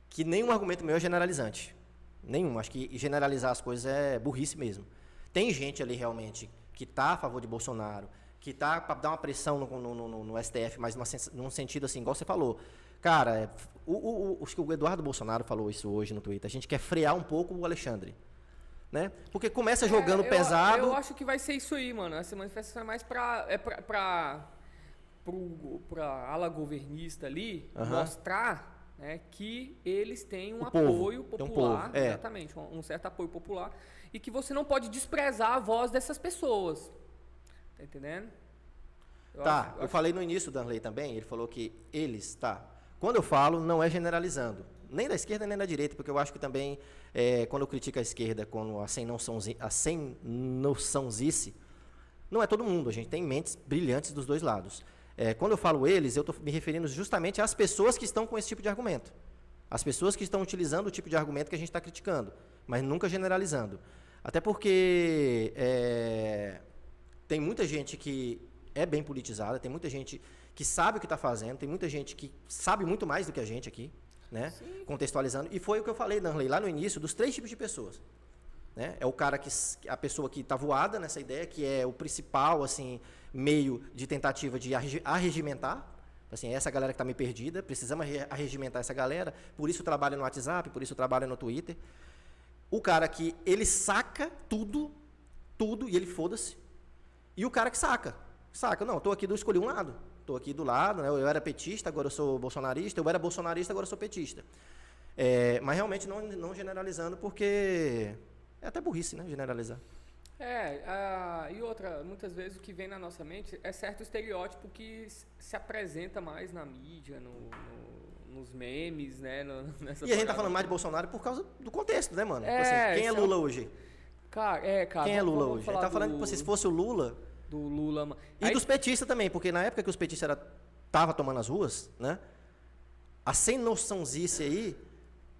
que nenhum argumento meu é generalizante. Nenhum. Acho que generalizar as coisas é burrice mesmo. Tem gente ali realmente que está a favor de Bolsonaro, que está para dar uma pressão no, no- no- no STF, mas numa num sentido assim, igual você falou. Cara, é, o, o, o- o Eduardo Bolsonaro falou isso hoje no Twitter. A gente quer frear um pouco o Alexandre. Né? Porque começa jogando É, eu- pesado. Eu acho que vai ser isso aí, mano. Essa manifestação é mais pra. É pra, pra, pro, pra ala governista ali Aham. mostrar né, que eles têm um O povo, apoio um popular. povo, é. Exatamente, um, um certo apoio popular. E que você não pode desprezar a voz dessas pessoas. Tá entendendo? Eu Tá, acho- eu acho- falei no início do Danley também, ele falou que eles, tá. Quando eu falo, não é generalizando. Nem da esquerda nem da direita, porque eu acho que também, é, quando eu critico a esquerda, quando a sem, noçãozi, a sem noçãozice, não é todo mundo, a gente tem mentes brilhantes dos dois lados. É, quando eu falo eles, eu estou me referindo justamente às pessoas que estão com esse tipo de argumento. As pessoas que estão utilizando o tipo de argumento que a gente está criticando, mas nunca generalizando. Até porque é, tem muita gente que é bem politizada, tem muita gente que sabe o que está fazendo, tem muita gente que sabe muito mais do que a gente aqui. né? Contextualizando. E foi o que eu falei, Danley, lá no início, dos três tipos de pessoas. Né? É o cara que a pessoa que está voada nessa ideia, que é o principal assim meio de tentativa de arregimentar. Assim, essa galera que está meio perdida, precisamos arregimentar essa galera. Por isso trabalha no WhatsApp, por isso trabalha no Twitter. O cara que ele saca tudo, tudo e ele foda-se. E o cara que saca, saca, não, estou aqui, eu escolhi um lado. Estou aqui do lado, né? eu era petista, agora eu sou bolsonarista, eu era bolsonarista, agora eu sou petista. É, mas realmente não, não generalizando, porque é até burrice, né? Generalizar. É, e outra, muitas vezes o que vem na nossa mente é certo estereótipo que se apresenta mais na mídia, no, no, nos memes, né? No, [LAUGHS] e a gente tá falando mais de Bolsonaro por causa do contexto, né, mano? Tipo é, assim, quem é Lula hoje? Cara, é, cara. Quem é Lula hoje? A gente tá falando do, que tipo assim, se fosse o Lula. Do Lula. E Aí... dos petistas também, porque na época que os petistas era, tava tomando as ruas, né? A sem noçãozice aí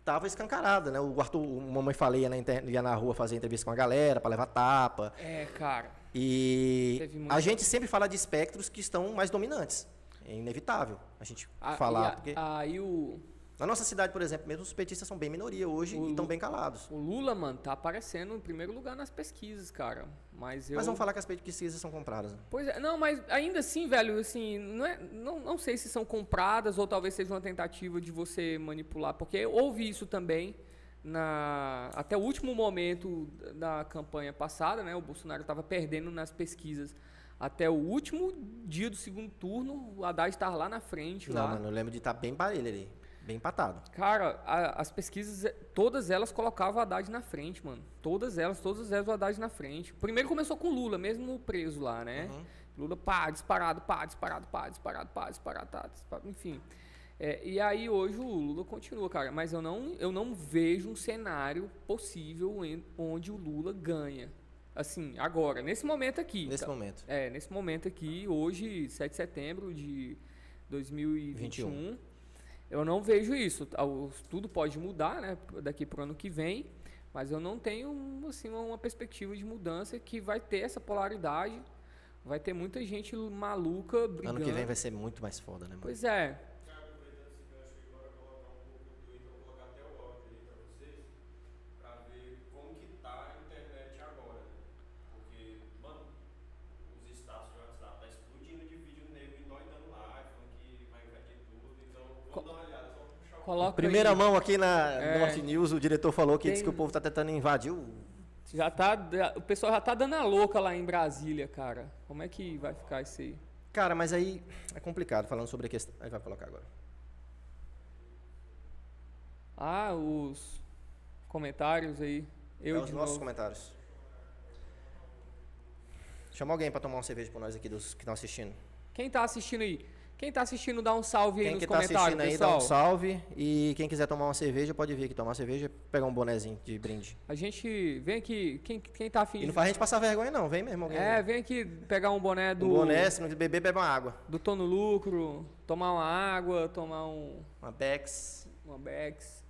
tava escancarada, né? O Arthur, o mamãe falei, ia na, ia na rua fazer entrevista com a galera para levar tapa. É, cara. E a gente sempre fala de espectros que estão mais dominantes. É inevitável a gente a, falar. A, porque... Aí o na nossa cidade, por exemplo, mesmo os petistas são bem minoria hoje o e estão bem calados. O Lula, mano, tá aparecendo em primeiro lugar nas pesquisas, cara. Mas eu. Mas vamos falar que as pesquisas são compradas. Né? Pois é, não, mas ainda assim, velho, assim, não, é, não, não sei se são compradas ou talvez seja uma tentativa de você manipular, porque houve isso também na até o último momento da campanha passada, né? O Bolsonaro estava perdendo nas pesquisas até o último dia do segundo turno, o Haddad estava lá na frente. Não, lá. mano, eu lembro de estar tá bem parelho ali. Bem empatado. Cara, a, as pesquisas, todas elas colocavam o Haddad na frente, mano. Todas elas, todas elas o Haddad na frente. Primeiro começou com Lula, mesmo preso lá, né? Uhum. Lula, pá, disparado, pá, disparado, pá, disparado, pá, disparado, tá, disparado enfim. É, e aí hoje o Lula continua, cara. Mas eu não, eu não vejo um cenário possível em, onde o Lula ganha. Assim, agora, nesse momento aqui. Nesse tá, momento. É, nesse momento aqui, hoje, 7 de setembro de 2021. 21. Eu não vejo isso. Tudo pode mudar, né? Daqui para o ano que vem, mas eu não tenho assim uma perspectiva de mudança que vai ter essa polaridade. Vai ter muita gente maluca brigando. Ano que vem vai ser muito mais foda, né? Mano? Pois é. Primeira mão aqui na é, Norte News, o diretor falou que tem, disse que o povo está tentando invadir o. Já tá, o pessoal já tá dando a louca lá em Brasília, cara. Como é que vai ficar isso aí? Cara, mas aí é complicado falando sobre a questão. Aí vai colocar agora. Ah, os comentários aí. Eu é os nossos novo. comentários. Chama alguém para tomar uma cerveja para nós aqui dos que estão assistindo. Quem está assistindo aí? Quem está assistindo, dá um salve aí quem nos que tá assistindo aí, dá um salve. E quem quiser tomar uma cerveja, pode vir aqui tomar uma cerveja pegar um bonezinho de brinde. A gente vem aqui, quem, quem tá afim... E não faz a gente passar vergonha não, vem mesmo alguém. É, vem aqui pegar um boné do... Um boné, se não beber, bebe uma água. Do Tono Lucro, tomar uma água, tomar um... Uma Bex. Uma Bex.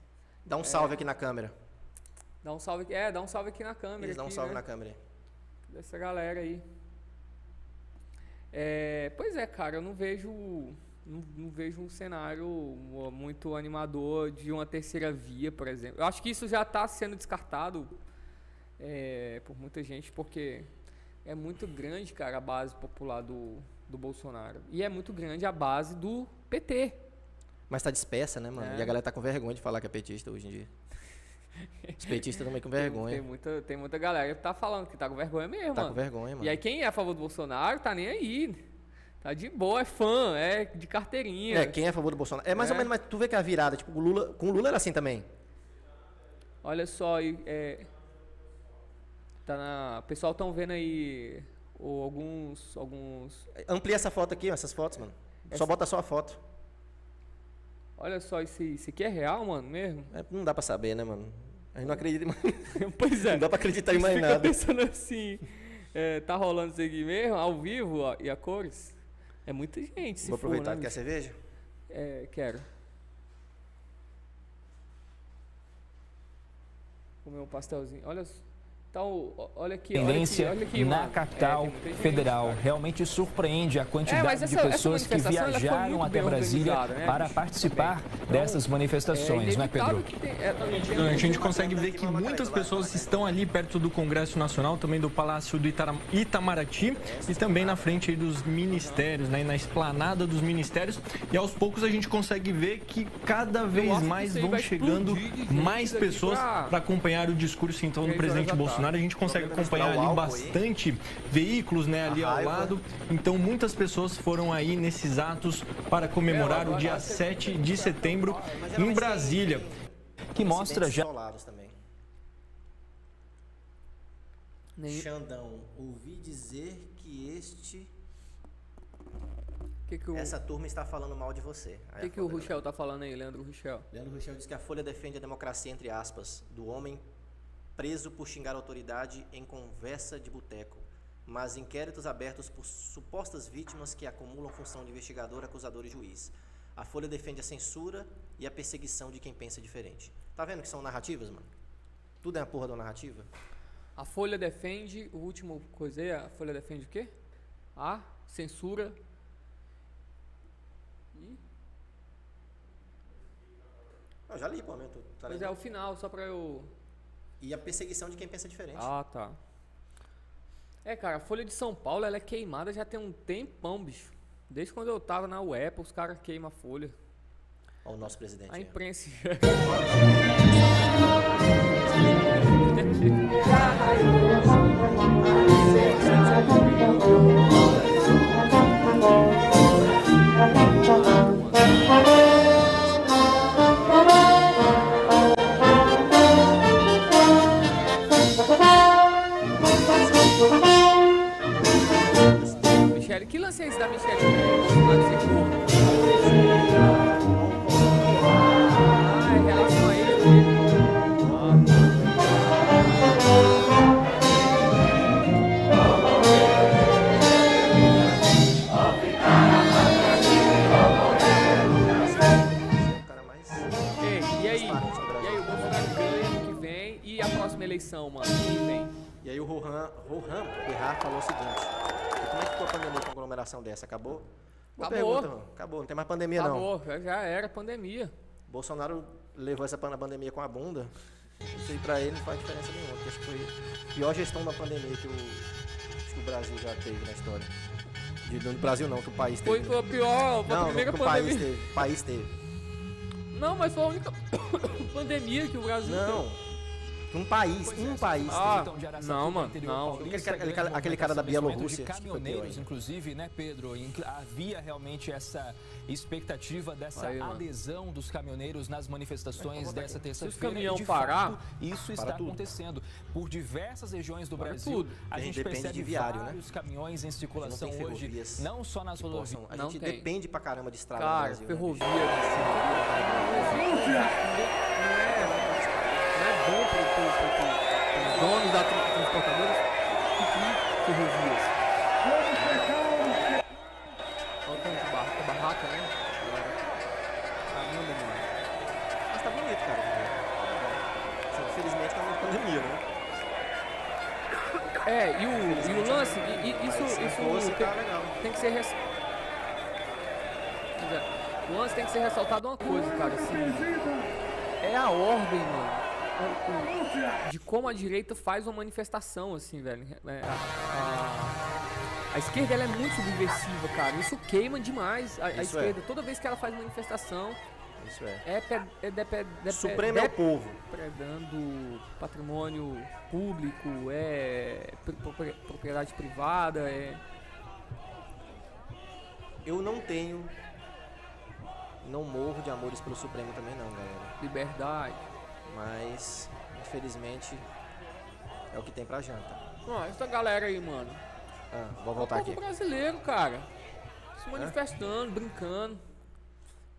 Dá um é. salve aqui na câmera. Dá um salve, é, dá um salve aqui na câmera. Eles dão um salve né? na câmera. Dessa galera aí. É, pois é, cara, eu não vejo não, não, vejo um cenário muito animador de uma terceira via, por exemplo. Eu acho que isso já está sendo descartado é, por muita gente, porque é muito grande, cara, a base popular do, do Bolsonaro. E é muito grande a base do PT. Mas está dispersa, né, mano? É. E a galera tá com vergonha de falar que é petista hoje em dia. [LAUGHS] Os petistas também com vergonha. Tem, tem, muita, tem muita galera que tá falando que tá com vergonha mesmo, tá mano. com vergonha, mano. E aí quem é a favor do Bolsonaro tá nem aí. Tá de boa, é fã, é de carteirinha. É, quem é a favor do Bolsonaro. É mais é. ou menos, mas tu vê que a virada, tipo, o Lula, com o Lula era assim também. Olha só, é, tá na, o pessoal estão vendo aí ou, alguns, alguns... Amplia essa foto aqui, essas fotos, mano. Essa... Só bota só a foto. Olha só, isso, isso aqui é real, mano, mesmo? É, não dá pra saber, né, mano? A gente não acredita em mais. [LAUGHS] pois é. Não dá pra acreditar em mais nada. pensando assim, é, tá rolando isso aqui mesmo, ao vivo, ó, e a cores? É muita gente. Se Vou aproveitar for, né, quer cerveja? É, quero. Comer um pastelzinho. Olha, Então, olha aqui, Tendência olha aqui, olha aqui, na mano. capital É, federal. gente, Realmente surpreende a quantidade É, essa- de pessoas que viajaram até Brasília né, para participar Também. Então, dessas manifestações, é não é, Pedro? inevitável que tem- é, a gente consegue ver que muitas pessoas estão ali perto do Congresso Nacional, também do Palácio do Itara- Itamaraty e também na frente aí dos ministérios, né, na esplanada dos ministérios. E aos poucos a gente consegue ver que cada vez mais vão chegando mais pessoas para acompanhar o discurso então do presidente tarde. Bolsonaro. A gente consegue acompanhar o ali bastante veículos, né, ali ao lado. Então muitas pessoas foram aí nesses atos para comemorar o dia 7 de setembro em Brasília. Que mostra já. Nem- Xandão, ouvi dizer que este que que o, essa turma está falando mal de você. Aí que que o Ruchel tá falando aí, Leandro Ruchel? Leandro Rochel diz que a Folha defende a democracia, entre aspas, do homem preso por xingar autoridade em conversa de boteco, mas inquéritos abertos por supostas vítimas que acumulam função de investigador, acusador e juiz. A Folha defende a censura e a perseguição de quem pensa diferente. Tá vendo que são narrativas, mano? Tudo é a porra da narrativa? A Folha defende, o último coisa aí, a Folha defende o quê? A censura e... Eu já li, pô, meu, tu tá Mas é o final, só pra eu... E a perseguição de quem pensa diferente. Ah, tá. É, cara, a Folha de São Paulo, ela é queimada já tem um tempão, bicho. Desde quando eu tava na UEPA, os caras queimam a Folha. Ó, o nosso presidente. A imprensa... É [LAUGHS] [LAUGHS] Bolsonaro ganha ano que vem e a próxima eleição, mano? E aí o Rohan, Rohan Berrar falou o seguinte: "E como é que ficou a pandemia aglomeração dessa? Acabou? Boa Acabou. pergunta. Acabou, não tem mais pandemia não. Acabou, já- era pandemia. Bolsonaro levou essa pan- pandemia com a bunda. Isso aí pra ele não faz diferença nenhuma, porque acho que foi a pior gestão da pandemia que o, que o Brasil já teve na história. De, do Brasil não, que o país teve. foi a pior, foi a não, primeira que o país pandemia. teve. O país teve. Não, mas foi a única [COUGHS] pandemia que o Brasil Não. que Um país, um país Ah, não, mano, interior não. paulista, Aquele cara- aquele cara- aquele cara da Bielorrússia, caminhoneiros, ainda. inclusive, né, Pedro? Havia realmente essa expectativa dessa Aí, mano. adesão dos caminhoneiros nas manifestações dessa terça-feira. caminhão e, de parar, fato, isso está tudo. acontecendo por diversas regiões do Para Brasil. tudo. A gente depende percebe de viário, né? vários caminhões em circulação tem hoje, não só nas rodovias. A Não gente tem. depende pra caramba de estrada no Cara, Brasil. né, ferrovia, bicho? assim, não é, não é bom pro, pros donos da tra- transportadora que ferrovias. Olha o tanto de barraca, barraca, né? Caramba, mano. Mas tá bonito, cara. Que, Infelizmente tá uma pandemia, né? É, e o, e o lance, e, e isso, isso tem, tá tem que ser res... O lance tem que ser ressaltado uma coisa, cara, assim, é a ordem, mano, de como a direita faz uma manifestação, assim, velho. É, a, a- a esquerda ela é muito subversiva, cara. Isso queima demais a, a é. esquerda. Toda vez que ela faz manifestação, Isso é. é, pe- é depe- depe- Supremo é o povo. depredando patrimônio público, é pri- propri- propriedade privada, é Eu não tenho. Não morro de amores pelo Supremo também não, galera. liberdade. Mas, infelizmente, é o que tem pra janta. Ó, essa galera aí, mano. Ah, vou É o voltar povo aqui. brasileiro, cara. Se manifestando, brincando.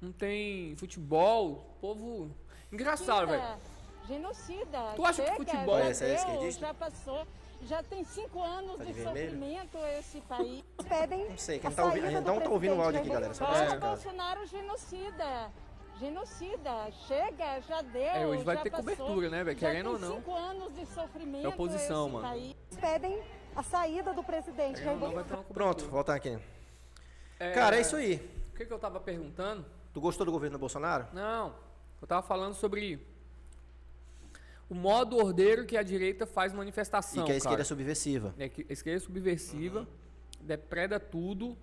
Não tem futebol, povo engraçado, velho. Genocida. Tu acha que Chega, futebol- já Esse é deu, esquerdista? Já passou. Já tem cinco anos Tá de, de sofrimento esse país. pedem Não sei, a quem tá ouvindo. Não tá ouvindo o áudio aqui, galera. Só casa. Bolsonaro genocida. Genocida. Chega, já deu. É, hoje vai já ter passou. cobertura, né, velho? Querendo ou não. cinco anos de sofrimento É oposição, mano. país. pedem a saída do presidente. Não, vai ter uma Pronto, voltar aqui. É, Cara, é isso aí. O que, que eu tava perguntando? Tu gostou do governo Bolsonaro? Não, eu tava falando sobre o modo ordeiro que a direita faz manifestação. e que a esquerda cara. é subversiva. É que a esquerda é subversiva, depreda tudo,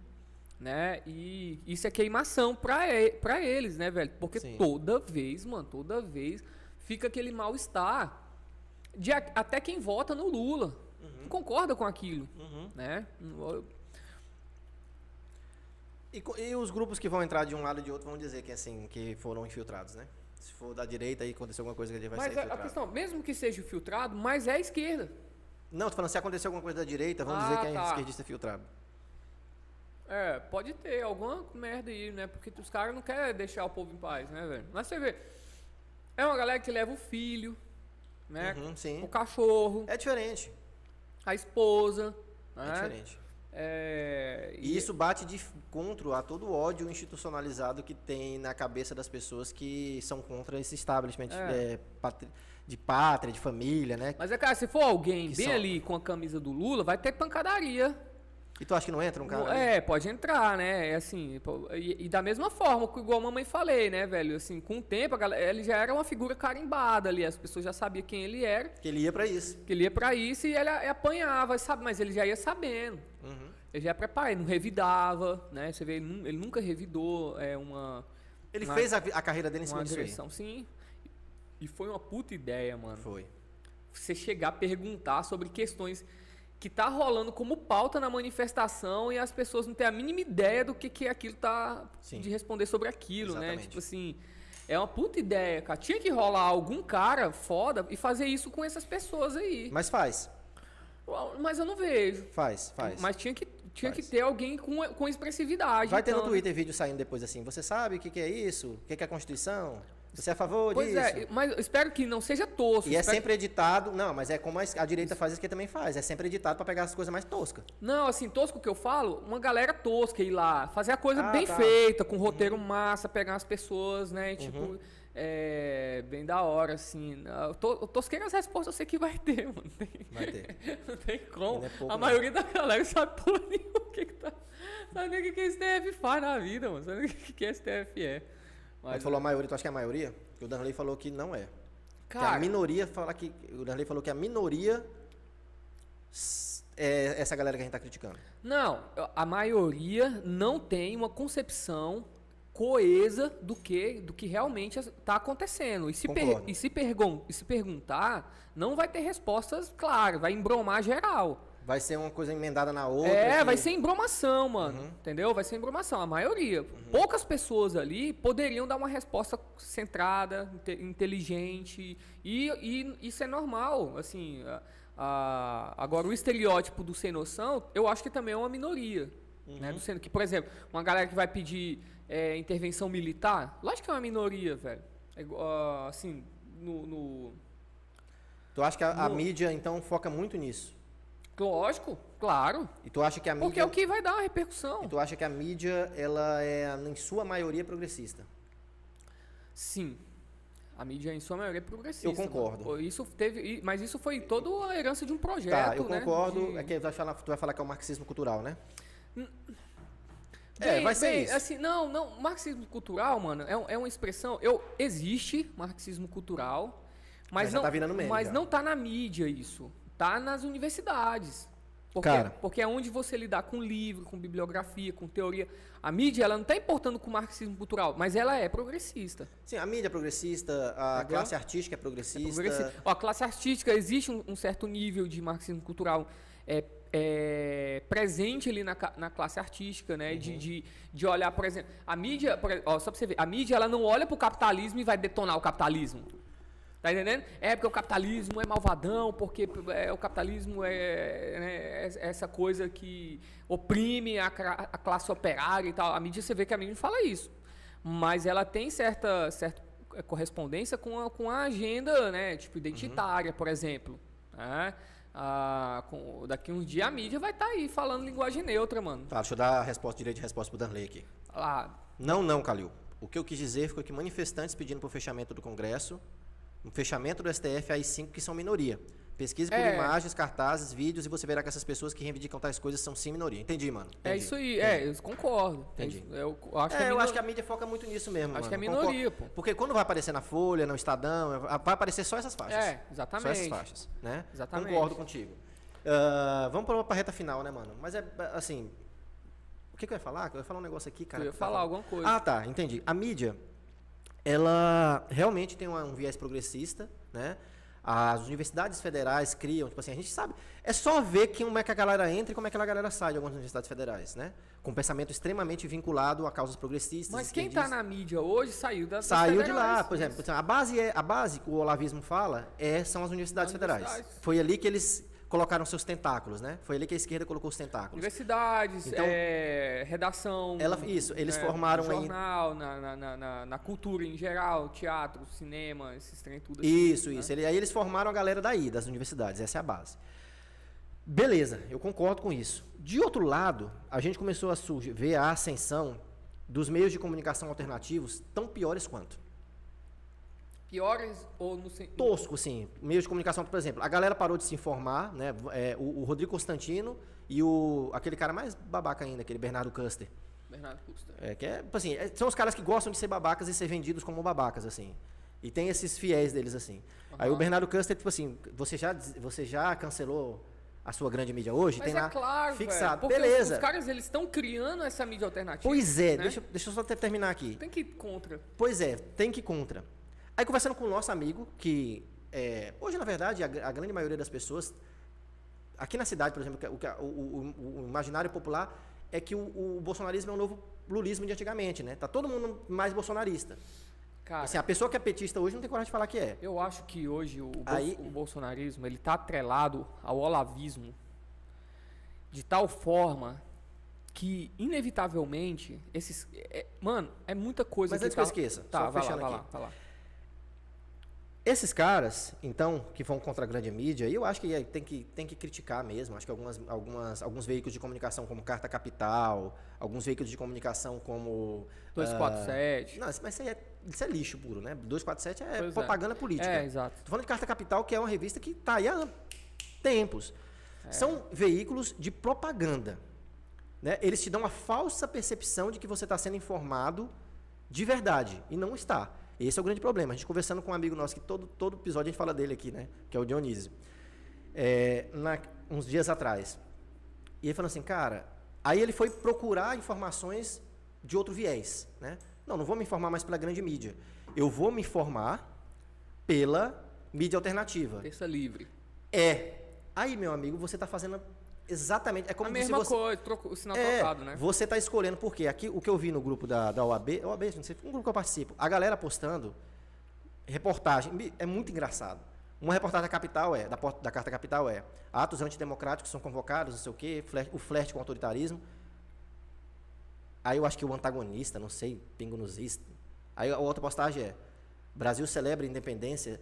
né? E isso é queimação pra, pra eles, né, velho? Porque Sim. toda vez, mano, toda vez fica aquele mal-estar. De a- até quem vota no Lula. Não concorda com aquilo, né? Eu- E, e os grupos que vão entrar de um lado e de outro vão dizer que assim, que foram infiltrados, né? Se for da direita e acontecer alguma coisa que ele vai Mas ser a, a infiltrado. questão, mesmo que seja filtrado, mas é a esquerda. Não, tô falando, se acontecer alguma coisa da direita, vão Ah, dizer que é tá. esquerdista filtrado. É, pode ter alguma merda aí, né? Porque os caras não querem deixar o povo em paz, né, velho? Mas você vê, é uma galera que leva o filho, né? Uhum, sim. O cachorro, É diferente. a esposa, É né? diferente. É, E isso bate de contra a todo o ódio institucionalizado que tem na cabeça das pessoas que são contra esse establishment É. é, patri- de pátria, de família, né? Mas é, cara, se for alguém Que bem são- ali com a camisa do Lula, vai ter pancadaria. E tu acha que não entra um cara? ali? É, pode entrar, né? É assim, e, e da mesma forma, que igual a mamãe falei, né, velho? Assim, com o tempo, a galera, ele já era uma figura carimbada ali, as pessoas já sabiam quem ele era, Que ele ia pra isso. que ele ia pra isso e ele apanhava, sabe? Mas ele já ia sabendo. Uhum. Ele já ele não revidava, né? Você vê, ele, ele nunca revidou é, uma, Ele Uma- fez a, a carreira dele em cima disso aí. agressão, sim. E foi uma puta ideia, mano. Foi. você chegar a perguntar sobre questões que tá rolando como pauta na manifestação e as pessoas não têm a mínima ideia do que, que aquilo tá Sim. de responder sobre aquilo, né? Exatamente. Tipo assim, é uma puta ideia, cara. Tinha que rolar algum cara foda e fazer isso com essas pessoas aí. Mas faz. Mas eu não vejo. Faz, faz. Mas tinha que, tinha Faz. que ter alguém com, com expressividade. Vai ter no então, né? Twitter vídeo saindo depois assim. Você sabe o que, que é isso? O que, que é a Constituição? Você é a favor Pois disso? é, mas eu espero que não seja tosco. E é sempre editado. Não, mas é como a, direita faz isso que também faz. É sempre editado pra pegar as coisas mais toscas. Não, assim, tosco que eu falo, uma galera tosca ir lá, fazer a coisa Ah, bem tá. feita, com roteiro massa, pegar as pessoas, né? e, Tipo, Uhum. é, bem da hora, assim. O to- o tosqueira as respostas eu sei que vai ter, [LAUGHS] mano. Não tem, Vai ter. [LAUGHS] não tem como. Não é pouco, a não. maioria da galera sabe porra nenhuma o que que tá. Sabe nem o que que STF faz na vida, mano. Sabe nem o que que STF é. Mas tu falou a maioria, tu acha que é a maioria? Porque o Danley falou que não é. que a Cara, minoria fala que. O Danley falou que a minoria é essa galera que a gente tá criticando. Não, a maioria não tem uma concepção coesa do que, do que realmente está acontecendo. E se, per- e, se pergun- e se perguntar, não vai ter respostas claras, vai embromar geral. Vai ser uma coisa emendada na outra. é, que- vai ser embromação, mano. Uhum. Entendeu? Vai ser embromação. A maioria. Poucas pessoas ali poderiam dar uma resposta centrada, inte- inteligente. E, e isso é normal. Assim, a- a- agora, o estereótipo do sem noção, eu acho que também é uma minoria. Né, Uhum. do sendo que, por exemplo, uma galera que vai pedir é, intervenção militar, lógico que é uma minoria, velho. É assim, no- no Tu acha que a, a No- mídia, então, foca muito nisso? Lógico, claro. E tu acha que a Porque mídia. é o que vai dar uma repercussão. E tu acha que a mídia, ela é, em sua maioria, progressista? Sim. A mídia, em sua maioria, é progressista. Eu concordo. mano. Isso teve, mas isso foi toda a herança de um projeto, tá, eu né? concordo. De- É que tu vai, falar, tu vai falar que é o marxismo cultural, né? é, Bem, vai ser bem, isso. Assim, não, não, marxismo cultural, mano, é, é uma expressão. Eu, existe marxismo cultural, mas, Mas não, tá virando meme, mas já. não tá na mídia isso. Tá nas universidades. Porque, Cara. porque é onde você lidar com livro, com bibliografia, com teoria. A mídia, ela não tá importando com o marxismo cultural, mas ela é progressista. Sim, a mídia é progressista, a Entendeu? classe artística é progressista. Progressi- Ó, a classe artística, existe um, um certo nível de marxismo cultural é, é, presente ali na, na classe artística, né? Uhum. De, de, de olhar, por exemplo, a mídia, ó, só pra você ver, a mídia ela não olha pro capitalismo e vai detonar o capitalismo. Tá entendendo? É porque o capitalismo é malvadão, porque é, o capitalismo é, né, é essa coisa que oprime a, a classe operária e tal. A mídia, você vê que a mídia fala isso. Mas ela tem certa, certa eh, correspondência com a, com a agenda, né? Tipo, identitária, por exemplo. né? Ah, com- daqui uns dias a mídia vai estar aí falando linguagem neutra, mano. Tá, deixa eu dar a resposta, direito de resposta pro Danley aqui. Lá, Não, não, Calil. O que eu quis dizer foi que manifestantes pedindo por fechamento do Congresso, um fechamento do STF, aí cinco que são minoria. Pesquise por É. imagens, cartazes, vídeos e você verá que essas pessoas que reivindicam tais coisas são sim minoria. Entendi, mano. É Entendi. isso aí, é, eu concordo. Entendi. Eu, eu acho É, que é eu minor- acho que a mídia foca muito nisso mesmo. Acho mano. que é Concordo. minoria, pô. Porque quando vai aparecer na Folha, no Estadão, vai aparecer só essas faixas. É, exatamente. Só essas faixas, né? Exatamente. Concordo contigo. Ah, vamos para a reta final, né, mano? Mas é assim. O que, que eu ia falar? Eu ia falar um negócio aqui, cara. Eu ia falar alguma coisa. Ah, tá, entendi. A mídia, ela realmente tem uma- um viés progressista, né? As universidades federais criam, tipo assim, a gente sabe. É só ver como é que a galera entra e como é que a galera sai de algumas universidades federais, né? Com um pensamento extremamente vinculado a causas progressistas. Mas quem tá esquerdistas. na mídia hoje saiu das das Saiu de lá, federais. por exemplo. A base, é, a base que o olavismo fala é, são as universidades As federais. universidades. Foi ali que eles colocaram seus tentáculos, né? Foi ali que a esquerda colocou os tentáculos. Universidades, Então, é, redação. ela- isso, eles é, formaram aí- jornal, na, na, na, na- na cultura em geral, teatro, cinema, esses trem tudo assim. Isso, né? isso. Ele- aí eles formaram a galera daí, das universidades. Essa é a base. Beleza, eu concordo com isso. De outro lado, a gente começou a surgir, ver a ascensão dos meios de comunicação alternativos tão piores quanto. Piores ou no tosco, assim, meios de comunicação, por exemplo, a galera parou de se informar, né? É, o, o Rodrigo Constantino e o aquele cara mais babaca ainda, aquele Bernardo Custer, Bernardo Custer. é, que é, tipo assim, é- são os caras que gostam de ser babacas e ser vendidos como babacas, assim. E tem esses fiéis deles, assim. Aí o. Bernardo Custer, tipo assim, você já, você já cancelou a sua grande mídia hoje? Mas tem é lá claro, fixado. porque os- Beleza. Os, caras eles estão criando essa mídia alternativa. Pois é, né? deixa, deixa eu só ter- terminar aqui. Tem que ir contra. Pois é, tem que ir contra. Aí conversando com o nosso amigo, que é, hoje, na verdade, a, a grande maioria das pessoas, aqui na cidade, por exemplo, que- o, o, o- imaginário popular é que o, o bolsonarismo é o novo lulismo de antigamente, né? Tá todo mundo mais bolsonarista. Cara, Assim, a pessoa que é petista hoje não tem coragem de falar que é. eu acho que hoje o, bol- Aí- o bolsonarismo ele tá atrelado ao olavismo de tal forma que inevitavelmente esses é- mano é muita coisa Mas que antes que eu tá- esqueça, tá só vai lá, fechando vai aqui. lá, vai lá. Esses caras, então, que vão contra a grande mídia, eu acho que é- tem que, tem que criticar mesmo. Acho que algumas, algumas, alguns veículos de comunicação, como Carta Capital, alguns veículos de comunicação como. 247. ah, não, mas isso, aí é, isso é lixo puro, né? 247 é Pois é. propaganda política. É, exato. Tô falando de Carta Capital, que é uma revista que está aí há tempos. São veículos de propaganda. Né? Eles te dão a falsa percepção de que você está sendo informado de verdade. E não está. Esse é o grande problema. A gente conversando com um amigo nosso, que todo, todo episódio a gente fala dele aqui, né? Que é o Dionísio. É, na- uns dias atrás. E ele falou assim, cara. Aí ele foi procurar informações de outro viés. Né? Não, não vou me informar mais pela grande mídia. Eu vou me informar pela mídia alternativa. Terça livre. É. Aí, meu amigo, você está fazendo exatamente. É como a se mesma você. coisa, troco- o sinal É, trocado, né? você está escolhendo por quê? Aqui, o que eu vi no grupo da, da OAB, OAB, não sei, um grupo que eu participo, a galera postando reportagem, é muito engraçado. Uma reportagem da Capital é, da, da Carta Capital é, atos antidemocráticos são convocados, não sei o quê, o flerte com o autoritarismo. Aí eu acho que o antagonista, não sei, is. Aí a outra postagem é, Brasil celebra a independência.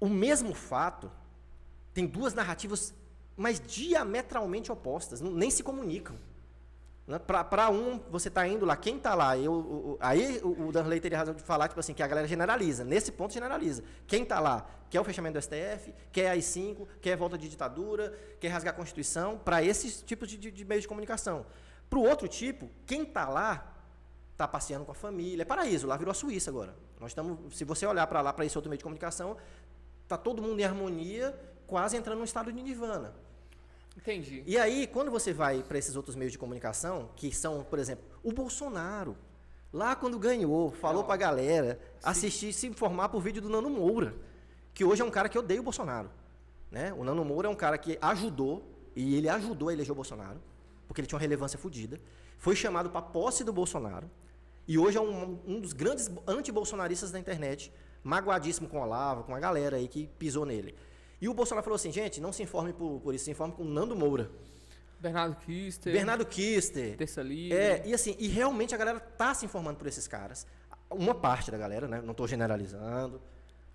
O mesmo fato tem duas narrativas, mas diametralmente opostas, não- nem se comunicam. Né? Para um, você está indo lá, quem está lá? Eu, o- aí o, o Danley teria razão de falar tipo assim, que a galera generaliza. Nesse ponto, generaliza. Quem está lá quer o fechamento do STF, quer AI-5, quer volta de ditadura, quer rasgar a Constituição, para esses tipos de, de, de meios de comunicação. Para o outro tipo, quem está lá está passeando com a família. É paraíso, lá virou a Suíça agora. Nós estamos, se você olhar para lá, para esse outro meio de comunicação, está todo mundo em harmonia, quase entrando num estado de nirvana. Entendi. E aí, quando você vai para esses outros meios de comunicação, que são, por exemplo, o Bolsonaro, lá quando ganhou, falou para a galera assistir, se informar por vídeo do Nano Moura, que hoje é um cara que odeia o Bolsonaro. Né? O Nano Moura é um cara que ajudou, e ele ajudou a eleger o Bolsonaro, porque ele tinha uma relevância fodida. Foi chamado para posse do Bolsonaro, e hoje é um, um dos grandes anti-bolsonaristas da internet, magoadíssimo com o Olavo, com a galera aí que pisou nele. E o Bolsonaro falou assim, gente, não se informe por, por isso, se informe com o Nando Moura. Bernardo Kister. Bernardo Kister. Terça livre. É, e assim, e realmente a galera tá se informando por esses caras. Uma parte da galera, né? Não estou generalizando.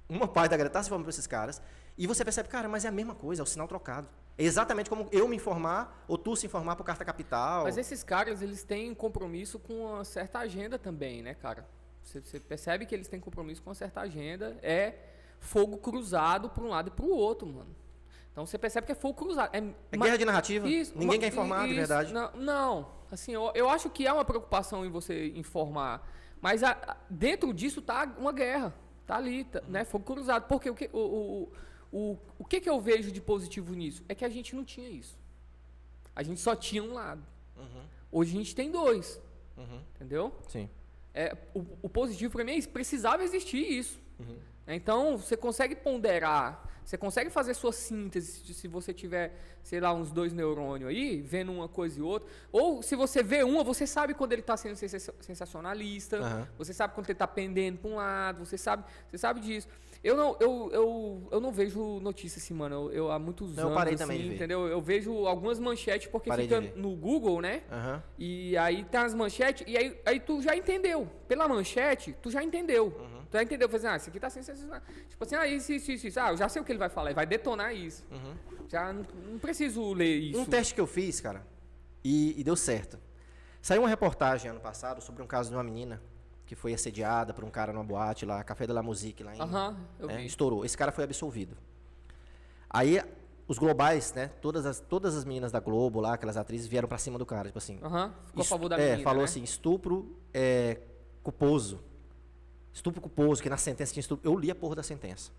Uma parte da galera tá se informando por esses caras. E você percebe, cara, mas é a mesma coisa, é o sinal trocado. É exatamente como eu me informar, ou tu se informar por carta capital. Mas esses caras, eles têm compromisso com uma certa agenda também, né, cara? Você, você percebe que eles têm compromisso com uma certa agenda. É fogo cruzado para um lado e para o outro, mano. Então você percebe que é fogo cruzado. É, É guerra de narrativa. Isso, Ninguém uma- quer informar, de isso, verdade. Não, não. assim, eu, eu acho que há uma preocupação em você informar. Mas a- a- dentro disso tá uma guerra. Tá ali, tá, né? Fogo cruzado. Porque o que, o, o, o, o que, que eu vejo de positivo nisso? É que a gente não tinha isso. A gente só tinha um lado. Hoje a gente tem dois. Uhum. Entendeu? Sim. É, o, o positivo para mim é isso. Precisava existir isso. Então, você consegue ponderar, você consegue fazer sua síntese de- se você tiver, sei lá, uns dois neurônios aí, vendo uma coisa e outra. Ou se você vê uma, você sabe quando ele está sendo sensa- sensacionalista, Aham. você sabe quando ele está pendendo para um lado, você sabe, você sabe disso. Eu não, eu, eu, eu não vejo notícia assim, mano. Eu, eu há muitos Não, eu anos, parei assim, também entendeu? Eu vejo algumas manchetes porque Parei fica no Google, né? Aham. E aí tem as manchetes, e aí, aí tu já entendeu. Pela manchete, tu já entendeu. Uhum. Tu já entendeu. Falei assim, ah, isso aqui tá sensacional. Tipo assim, ah, isso, isso, isso, isso. Ah, eu já sei o que ele vai falar, ele vai detonar isso. Já não, não preciso ler isso. Um teste que eu fiz, cara, e, e deu certo. Saiu uma reportagem ano passado sobre um caso de uma menina que foi assediada por um cara numa boate lá, Café de la Musique, lá em. Aham, eu né. Estourou. Esse cara foi absolvido. Aí, os globais, né? Todas as, todas as meninas da Globo lá, aquelas atrizes, vieram pra cima do cara. Tipo assim. Aham, ficou a favor da é, menina, falou né? assim, estupro é, culposo. Estupro culposo, que na sentença tinha estupro. Eu li a porra da sentença.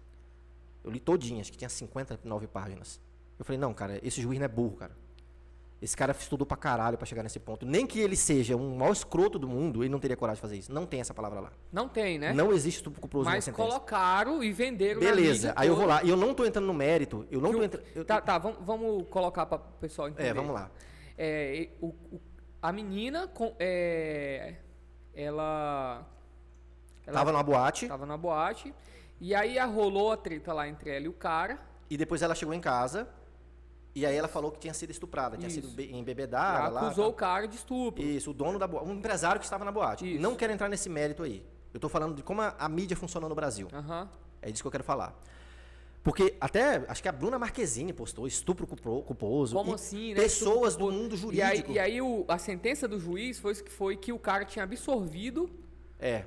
Eu li todinha, acho que tinha 59 páginas. Eu falei, não, cara, esse juiz não é burro, cara. Esse cara estudou pra caralho pra chegar nesse ponto. Nem que ele seja um maior escroto do mundo, ele não teria coragem de fazer isso. Não tem essa palavra lá. Não tem, né? Não existe estupro na Mas colocaram e venderam na Beleza, aí eu vou lá. E eu não tô entrando no mérito. Eu não Que tô entrando. eu- Tá, tá, vamos, vamos colocar para o pessoal entender. É, vamos lá. É, o, o- a menina, com, é, ela... ela Tava numa boate Tava na boate. E aí rolou a treta lá entre ela e o cara. e depois ela chegou em casa. E aí ela falou que tinha sido estuprada, tinha Isso. sido be- Ela embebedada. lá, acusou tal. o cara de estupro. Isso, o dono da boate, um empresário que estava na boate. Isso. Não quero entrar nesse mérito aí. Eu estou falando de como a, a mídia funciona no Brasil. Aham. É disso que eu quero falar. Porque até, acho que a Bruna Marquezine postou estupro culpo- culposo. Como assim, né? Pessoas do mundo E aí, jurídico. e aí o- a sentença do juiz foi que foi que o cara tinha absorvido, É,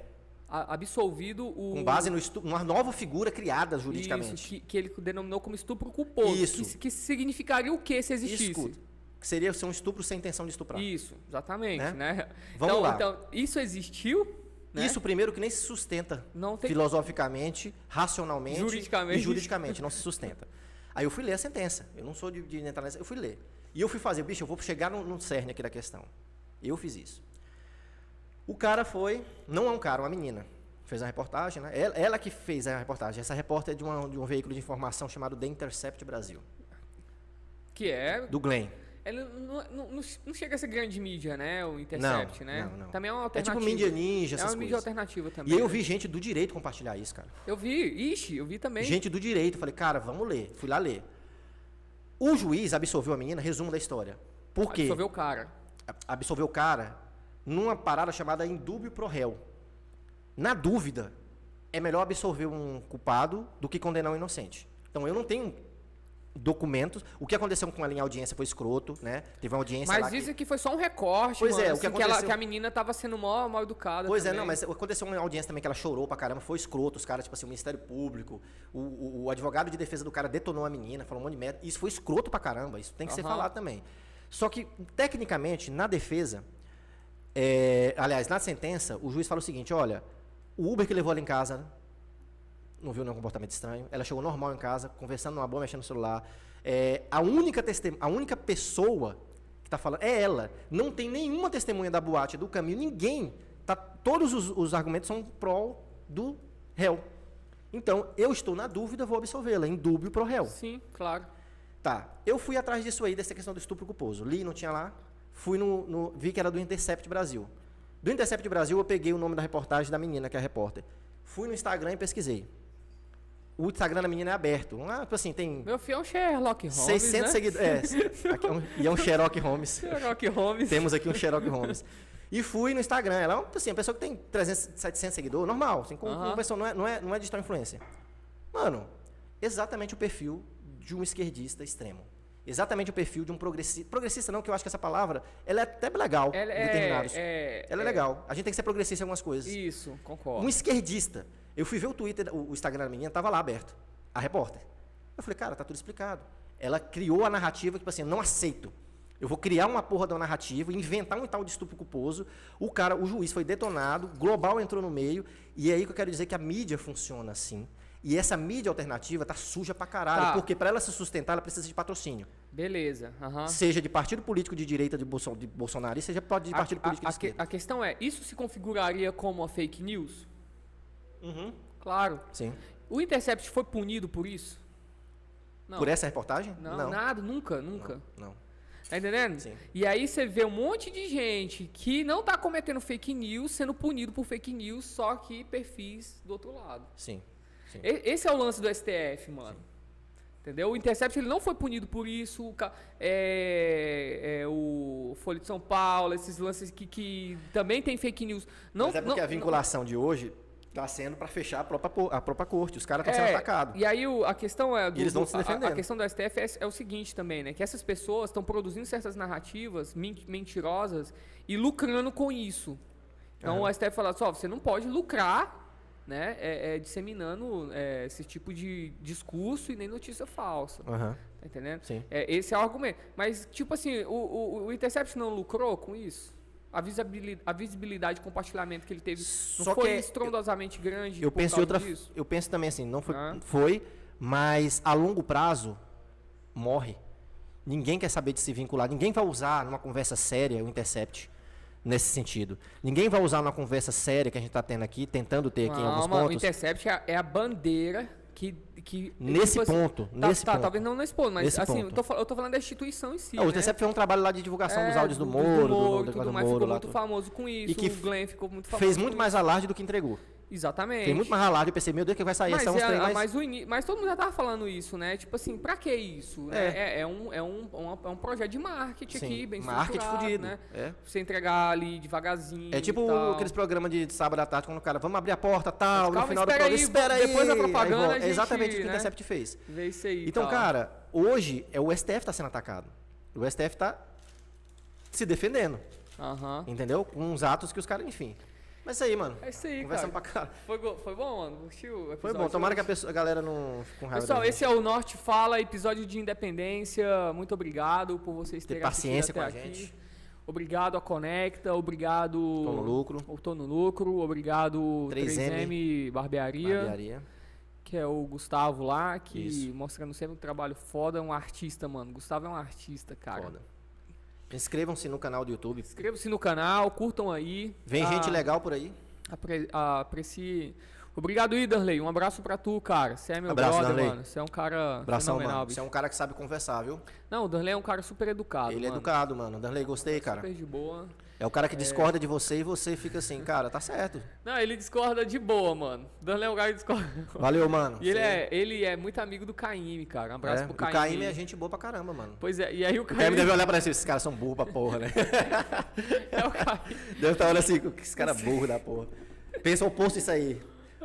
absolvido o com base no estu- numa nova figura criada juridicamente. Isso, que, que ele denominou como estupro culposo. Isso. Que, que significaria o que se existisse? Escuta, que seria ser um estupro sem intenção de estuprar. Isso, exatamente, Né? né? Vamos então, lá. então, isso existiu, né? Isso primeiro que nem se sustenta Não tem- filosoficamente, racionalmente Juridicamente. e juridicamente, não se sustenta. Aí eu fui ler a sentença. Eu não sou de, de entrar nessa, eu fui ler. E eu fui fazer, bicho, eu vou chegar no, no cerne aqui da questão. Eu fiz isso. O cara foi, não é um cara, uma menina. Fez a reportagem, né? Ela, ela que fez a reportagem. Essa repórter é de, uma- de um veículo de informação chamado The Intercept Brasil, que é do Glenn. Ele não, não, não- chega a ser grande mídia, né? O Intercept, Não, né? não, não. Também é uma É tipo alternativa. mídia ninja, É essas uma mídia coisas. alternativa E também. aí eu né? vi gente do direito compartilhar isso, cara. Eu vi, ixi, eu vi também. Gente do direito. Falei, cara, vamos ler. Fui lá ler. O juiz absolveu a menina, resumo da história. Por quê? Absolveu o cara. Absolveu o cara numa parada chamada indúbio pro réu. Na dúvida, é melhor absolver um culpado do que condenar um inocente. Então eu não tenho documentos. O que aconteceu com ela em audiência foi escroto, né? Teve uma audiência lá Mas que- dizem que foi só um recorte, Pois mano, é, o que assim, ela- aconteceu- que a menina tava sendo mal, mal educada Pois é, também. não, mas aconteceu uma audiência também que ela chorou pra caramba, foi escroto, os caras, tipo assim, o Ministério Público, o, o- o advogado de defesa do cara detonou a menina, falou um monte de merda. Isso foi escroto pra caramba, isso tem que ser Aham. falado também. Só que, tecnicamente, na defesa, é, aliás, na sentença, o juiz fala o seguinte: olha, o Uber que levou ela em casa não viu nenhum comportamento estranho, ela chegou normal em casa, conversando numa boa, mexendo no celular. É, a, única testem- a única pessoa que está falando é ela. Não tem nenhuma testemunha da boate, do caminho, ninguém. Tá, todos os, os argumentos são pró do réu. Então, eu estou na dúvida, vou absolvê-la, em dúbio pro réu. Sim, claro. Tá, eu fui atrás disso aí, dessa questão do estupro culposo. Li, não tinha lá. Fui no, no- Vi que era do Intercept Brasil. Do Intercept Brasil, eu peguei o nome da reportagem da menina, que é a repórter. Fui no Instagram e pesquisei. O Instagram da menina é aberto. Ah, tipo assim, tem Meu filho é um Sherlock Holmes, 600 né? seguidores. É, é um, e é um Sherlock Holmes. Sherlock Holmes. Temos aqui um Sherlock Holmes. E fui no Instagram. Ela é uma, assim, uma pessoa que tem 300, 700 seguidores, normal. Assim, como uma pessoa não é, não, é, não é digital influencer. Mano, exatamente o perfil de um esquerdista extremo. Exatamente o perfil de um progressista. Progressista não, que eu acho que essa palavra, ela é até legal Ela em é, determinados. é, ela é, legal. A gente tem que ser progressista em algumas coisas. Isso, concordo. Um esquerdista. Eu fui ver o Twitter, o, o Instagram da menina, tava lá aberto. A repórter. Eu falei, cara, tá tudo explicado. Ela criou a narrativa, tipo assim, eu não aceito. Eu vou criar uma porra uma narrativa, inventar um tal de estupro culposo. O cara, o juiz foi detonado, Global entrou no meio, e é aí que eu quero dizer que a mídia funciona assim. E essa mídia alternativa tá suja pra caralho, Tá. porque para ela se sustentar, ela precisa de patrocínio. Beleza. aham. Seja de partido político de direita de, Bolson, de Bolsonaro, seja de A- partido a, político a de que- esquerda. a questão é, isso se configuraria como uma fake news? Uhum. Claro. Sim. O Intercept foi punido por isso? Não. Por essa reportagem? Não, nada, nunca, nunca. Não. Tá entendendo? Sim. E aí você vê um monte de gente que não tá cometendo fake news sendo punido por fake news, só que perfis do outro lado. Sim. Sim. Esse é o lance do STF, mano. Entendeu? O Intercept ele não foi punido por isso. O, é, é, o Folha de São Paulo, esses lances que, que também tem fake news. Não, Mas é porque não, a vinculação de hoje está sendo para fechar a própria, a própria corte. Os caras estão sendo É, atacados. E aí o- a questão é. do- eles vão se a- a, questão do STF é, é o seguinte também, né? Que essas pessoas estão produzindo certas narrativas men- mentirosas e lucrando com isso. Então o STF fala só, você não pode lucrar, né? é, é, disseminando é, esse tipo de discurso e nem notícia falsa. Aham. Tá entendendo? Sim. É, esse é o argumento. Mas, tipo assim, o, o, o Intercept não lucrou com isso? A visibilidade, a visibilidade e compartilhamento que ele teve não Só foi que estrondosamente grande Eu penso, outra, disso? eu penso também assim, não foi, Ah. foi, mas a longo prazo morre. Ninguém quer saber de se vincular, ninguém vai usar numa conversa séria o Intercept nesse sentido. Ninguém vai usar numa conversa séria que a gente está tendo aqui, tentando ter aqui em alguns Não, mano, o pontos. Intercept é a, é a bandeira que. que Nesse tipo assim, ponto, tá- nesse tá, ponto. Talvez não nesse ponto, mas Nesse assim, ponto. eu tô, eu tô falando da instituição em si. Ah, o né? Intercept foi um trabalho lá de divulgação É, dos áudios do do- Moro, do, do, e tudo do mais, Moro ficou lá. muito famoso com isso. que o Glenn ficou muito famoso. Fez muito mais alarde do que entregou. Exatamente. Fez muito mais alarde, eu pensei, meu Deus, que vai sair Mas, essa é, trem mais... mas, o ini- mas todo mundo já tava falando isso, né? Tipo assim, pra que isso? né? É, é um, é, um, é um projeto de marketing Sim, aqui, bem marketing fudido, né? é. Você entregar ali devagarzinho É tipo aqueles programas de sábado à tarde, quando o cara, vamos abrir a porta, tal, Calma, no final do programa, aí, espera aí. depois da aí propaganda volta. a gente, É exatamente o que o né? Intercept fez. Vê isso aí. Então, tal. cara, hoje é o STF está sendo atacado. O STF está se defendendo, entendeu? Com uns atos que os caras, enfim. Mas isso aí, mano. É isso aí, Conversando cara. pra caralho. Foi, go- foi bom, mano? Curtiu Foi bom. Tomara que a, pessoa- a galera não fique com raiva Pessoal, esse é o Norte Fala, episódio de independência. Muito obrigado por vocês Ter terem paciência assistido até com a aqui. gente. Obrigado a Conecta, obrigado... Tô no lucro. O Tô no Lucro, obrigado 3M 3M Barbearia, Barbearia. que é o Gustavo lá, que Isso. mostrando sempre um trabalho foda, um artista, mano. Gustavo é um artista, cara. Foda. Inscrevam-se no canal do YouTube. Inscrevam-se no canal, curtam aí. Vem Ah, gente legal por aí. Apre, ah, aprecie. Obrigado, Idarley. Um abraço pra tu, cara. Você é meu Abraço, brother, Darley. mano. Você é um cara Abração, fenomenal, mano. bicho. Você é um cara que sabe conversar, viu? Não, o Darley é um cara super educado, Ele é mano. educado, mano. Darley, gostei, cara. Super de boa. É o cara que discorda de você e você fica assim, cara, tá certo. Não, ele discorda de boa, mano. O Darley é um cara que discorda. Valeu, mano. E ele é, ele é muito amigo do Caíme, cara. Um abraço é, pro o Caíme. Caíme é gente boa pra caramba, mano. Pois é, e aí o O Caíme Caíme... deve olhar pra si, esses caras são burros pra porra, né? [LAUGHS] É o Caíme. Deve estar olhando assim, que esse cara é burro da porra. Pensa o oposto disso aí.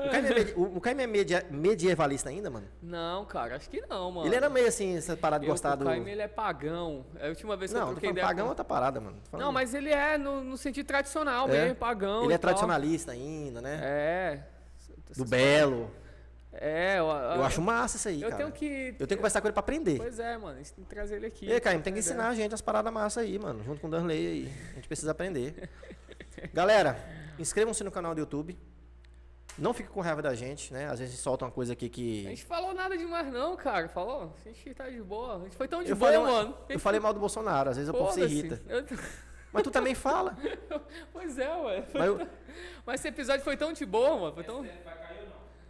O Caíme é, o- o é media- medievalista ainda, mano? Não, cara, acho que não, mano. Ele era meio assim, essa parada de Eu, gostar o do... Caíme, ele é pagão. É a última vez que eu Não, tô troquei ideia pagão é outra parada, mano. Não, mas ele é no, no sentido tradicional É. mesmo, pagão Ele é tal. tradicionalista ainda, né? É. Do Belo. É, eu, Eu acho massa isso aí, Eu cara. tenho que... Eu tenho que conversar com ele pra aprender. Pois é, mano. Tem que trazer ele aqui. E aí, Caíme, tem que ensinar a gente as paradas massa aí, mano. Junto com o Danley aí. A gente precisa aprender. [LAUGHS] Galera, inscrevam-se no canal do YouTube. Não fique com raiva da gente, né? Às vezes solta uma coisa aqui que. A gente falou nada demais não, cara. Falou? A gente tá de boa. A gente foi tão de Eu boa, falei, mano. eu falei mal do Bolsonaro, às vezes o povo se irrita. Eu- Mas tu também fala. [LAUGHS] Pois é, ué. Mas eu- Mas esse episódio foi tão de boa, mano. Foi tão...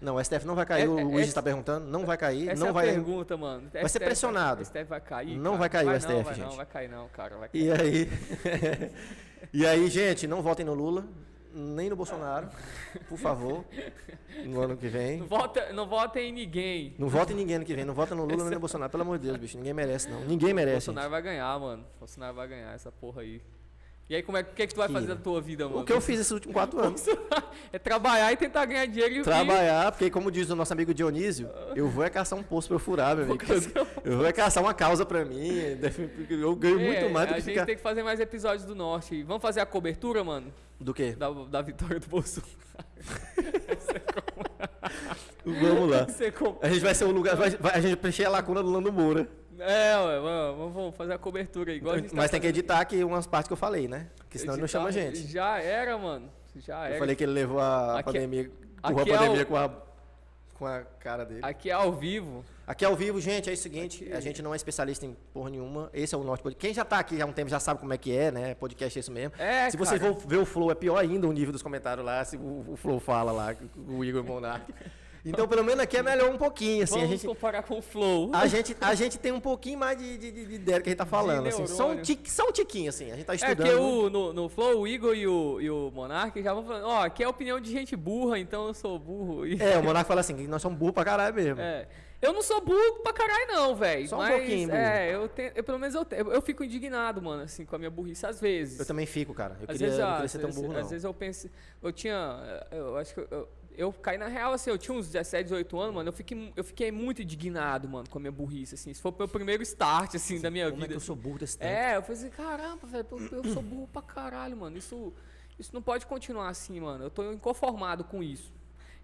Não, o STF não vai cair, É- o é- Luiz está perguntando. Não vai cair, Essa não é a vai. pergunta, mano. Vai ser pressionado. O STF vai cair, Não cara? vai cair o Não, STF, vai gente. Não, vai cair não, cara. Vai cair. E aí? [LAUGHS] e aí, gente, não votem no Lula, nem no Bolsonaro, por favor, no ano que vem. Não vota, não vota em ninguém. Não votem em ninguém ano que vem. Não vota no Lula nem no Bolsonaro. Pelo amor de Deus, bicho. Ninguém merece, não. Ninguém merece. Bolsonaro gente. vai ganhar, mano. Bolsonaro vai ganhar essa porra aí. E aí, como é, o que, é que tu vai fazer da tua vida, mano? O que eu fiz esses últimos quatro anos? [LAUGHS] é trabalhar e tentar ganhar dinheiro e Trabalhar, porque como diz o nosso amigo Dionísio, eu vou é caçar um poço pra eu furar, meu amigo. Eu vou é caçar uma causa pra mim. [LAUGHS] Eu ganho É, muito mais do a que gente ficar. tem que fazer mais episódios do Norte. Vamos fazer a cobertura, mano? Do quê? Da, da vitória do Bolsonaro. Vamos lá. [LAUGHS] Com- A gente vai ser o lugar. vai- vai- a gente preencher a lacuna do Lando Moura. É, ué, vamos, vamos fazer a cobertura aí. Igual a gente Mas tá tem que editar aqui umas partes que eu falei, né? Porque senão ele não chama a Editar- gente. Já era, mano. Já Eu era. falei que ele levou a Aqui é- pandemia. aqui Empurrou é a pandemia o- com, a, com a cara dele. Aqui é ao vivo. Aqui ao vivo, gente, é o seguinte, a gente não é especialista em porra nenhuma. Esse é o Norte Podcast. Quem já tá aqui há um tempo já sabe como é que é, né? Podcast é isso mesmo. É, se você cara. for ver o Flow, é pior ainda o nível dos comentários lá, se o, o Flow fala lá, o Igor Monark. [LAUGHS] Então, pelo menos aqui é melhor um pouquinho, assim. A Vamos gente, comparar com o Flow. a, gente, a gente tem um pouquinho mais de, de, de, de ideia do que a gente tá falando, assim. Só um, tique, só um tiquinho, assim. A gente tá É, estudando. porque o, no, no Flow, o Igor e o, e o Monark já vão falando, ó, aqui é a opinião de gente burra, então eu sou burro. É, o Monark fala assim, que nós somos burros pra caralho mesmo. É. Eu não sou burro pra caralho, não, velho. Só um mas, pouquinho, burro. É, eu, tenho, eu pelo menos eu, tenho- eu fico indignado, mano, assim, com a minha burrice, às vezes. Eu também fico, cara. Eu Às queria, vezes, não ah, queria às ser tão burro, às não. vezes eu penso, eu tinha, eu acho que eu, eu, caí na real, assim, eu tinha uns 17, 18 anos, mano, eu fiquei, eu fiquei muito indignado, mano, com a minha burrice, assim, isso foi o meu primeiro start, assim, da minha Como vida. é que eu assim. sou burro desse tempo? É, eu falei assim, caramba, velho, eu, eu sou burro pra caralho, mano. Isso, isso não pode continuar assim, mano. Eu tô inconformado com isso.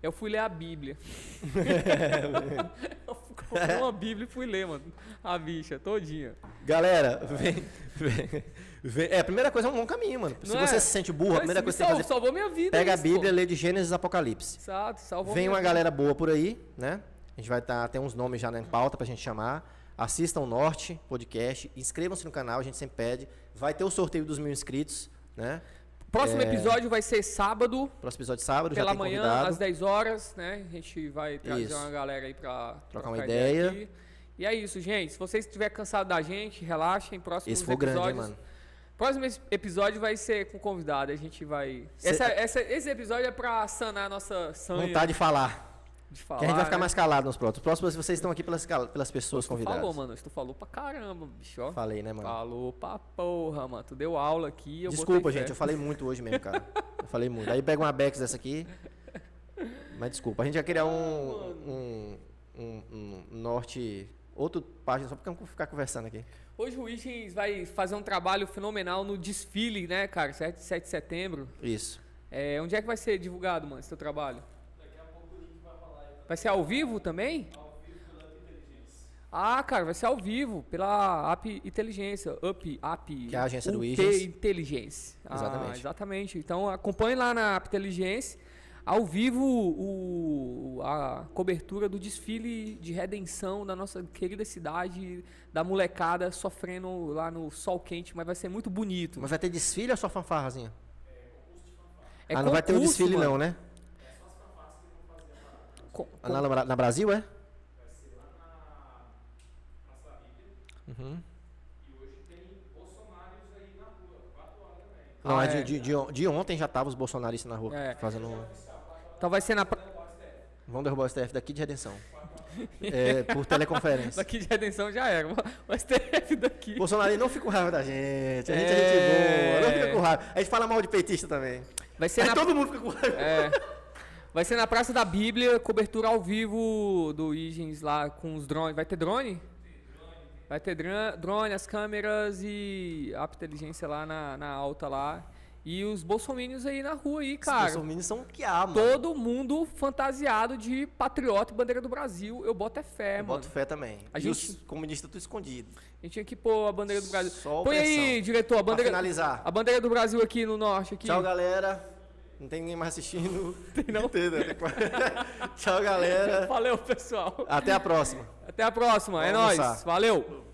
Eu fui ler a Bíblia. [LAUGHS] [LAUGHS] comprar uma Bíblia e fui ler, mano. A bicha, todinha. Galera, vem, vem, vem- É, a primeira coisa é um bom caminho, mano. Se Não você é? se sente burro, a primeira me coisa que você tem que sal- fazer Salvou minha vida. Pega a isso, Bíblia, pô. lê de Gênesis e Apocalipse. Exato, salvou Vem uma vida. galera boa por aí, né? A gente vai estar, tem uns nomes já na pauta pra gente chamar. Assistam o Norte Podcast, inscrevam-se no canal, a gente sempre pede. Vai ter o sorteio dos mil inscritos, né? Próximo É, episódio vai ser sábado, Próximo episódio sábado, pela já tem manhã, convidado. às 10 horas, né? A gente vai trazer Isso. uma galera aí pra Trocar uma ideia. aqui. E é isso, gente. Se vocês estiverem cansados da gente, relaxem. Próximos Esse foi grande, hein, mano? Próximo episódio vai ser com convidado. A gente vai. Cê- Essa, essa- esse episódio é pra sanar a nossa sanha Vontade de falar. De falar. que a gente vai ficar né? mais calado nos próximos. Próximos vocês estão aqui pelas, pelas pessoas Tu convidadas. falou, mano. Tu falou pra caramba, bicho. Ó. Falei, né, mano? Falou pra porra, mano. Tu deu aula aqui. Desculpa, fé. gente, eu falei muito hoje mesmo, cara. Eu falei muito. Aí pega uma Bex dessa aqui. Mas desculpa, a gente vai criar um, um, um, um norte. Outro página, só porque eu vou ficar conversando aqui. Hoje o Wiggins vai fazer um trabalho fenomenal no desfile, né, cara? 7, 7 de setembro. Isso. É, onde é que vai ser divulgado, mano, esse teu trabalho? Daqui a pouco o link vai ser ao vivo também? Ao vivo pela Inteligência. Ah, cara, vai ser ao vivo pela App Inteligência. Up, App. Que é a agência do UT Wiggins. Inteligência. Ah, Exatamente. exatamente. Então acompanhe lá na App Inteligência. Ao vivo, o, a cobertura do desfile de redenção da nossa querida cidade, da molecada sofrendo lá no sol quente, mas vai ser muito bonito. Mas vai ter desfile ou só fanfarrazinha? É ah, não vai ter o concurso, desfile mano. não, né? Co- Ah, Na, na, na Brasil, é? Uhum. Não, Ah, é de, é. de, de, de ontem já tava os bolsonaristas na rua É. fazendo. Então vai ser na Vamos derrubar o STF daqui de redenção. É, por teleconferência. [LAUGHS] daqui de redenção já era. O STF daqui. Bolsonaro não fica com raiva da gente. A gente é, É. gente boa. Não fica com raiva. A gente fala mal de petista também. Vai ser Aí na todo mundo fica com raiva. é, vai ser na Praça da Bíblia, cobertura ao vivo do Igens lá com os drones. Vai ter drone? Vai ter drone, as câmeras e a inteligência lá na, na alta lá. E os bolsominions aí na rua aí, Os cara. bolsominions são o que há, mano. Todo mundo fantasiado de patriota e bandeira do Brasil. Eu boto é fé, Eu mano. boto fé também. A e gente- os comunistas tudo escondido. A gente tinha que pôr a bandeira do Brasil. Só Põe aí, diretor, a Pra bandeira, finalizar. a bandeira do Brasil aqui no norte. Aqui. Tchau, galera. Não tem ninguém mais assistindo. [LAUGHS] Tem não? Entendeu? [LAUGHS] Tchau, galera. Valeu, pessoal. Até a próxima. Até a próxima. É Vamos nóis. almoçar. Valeu.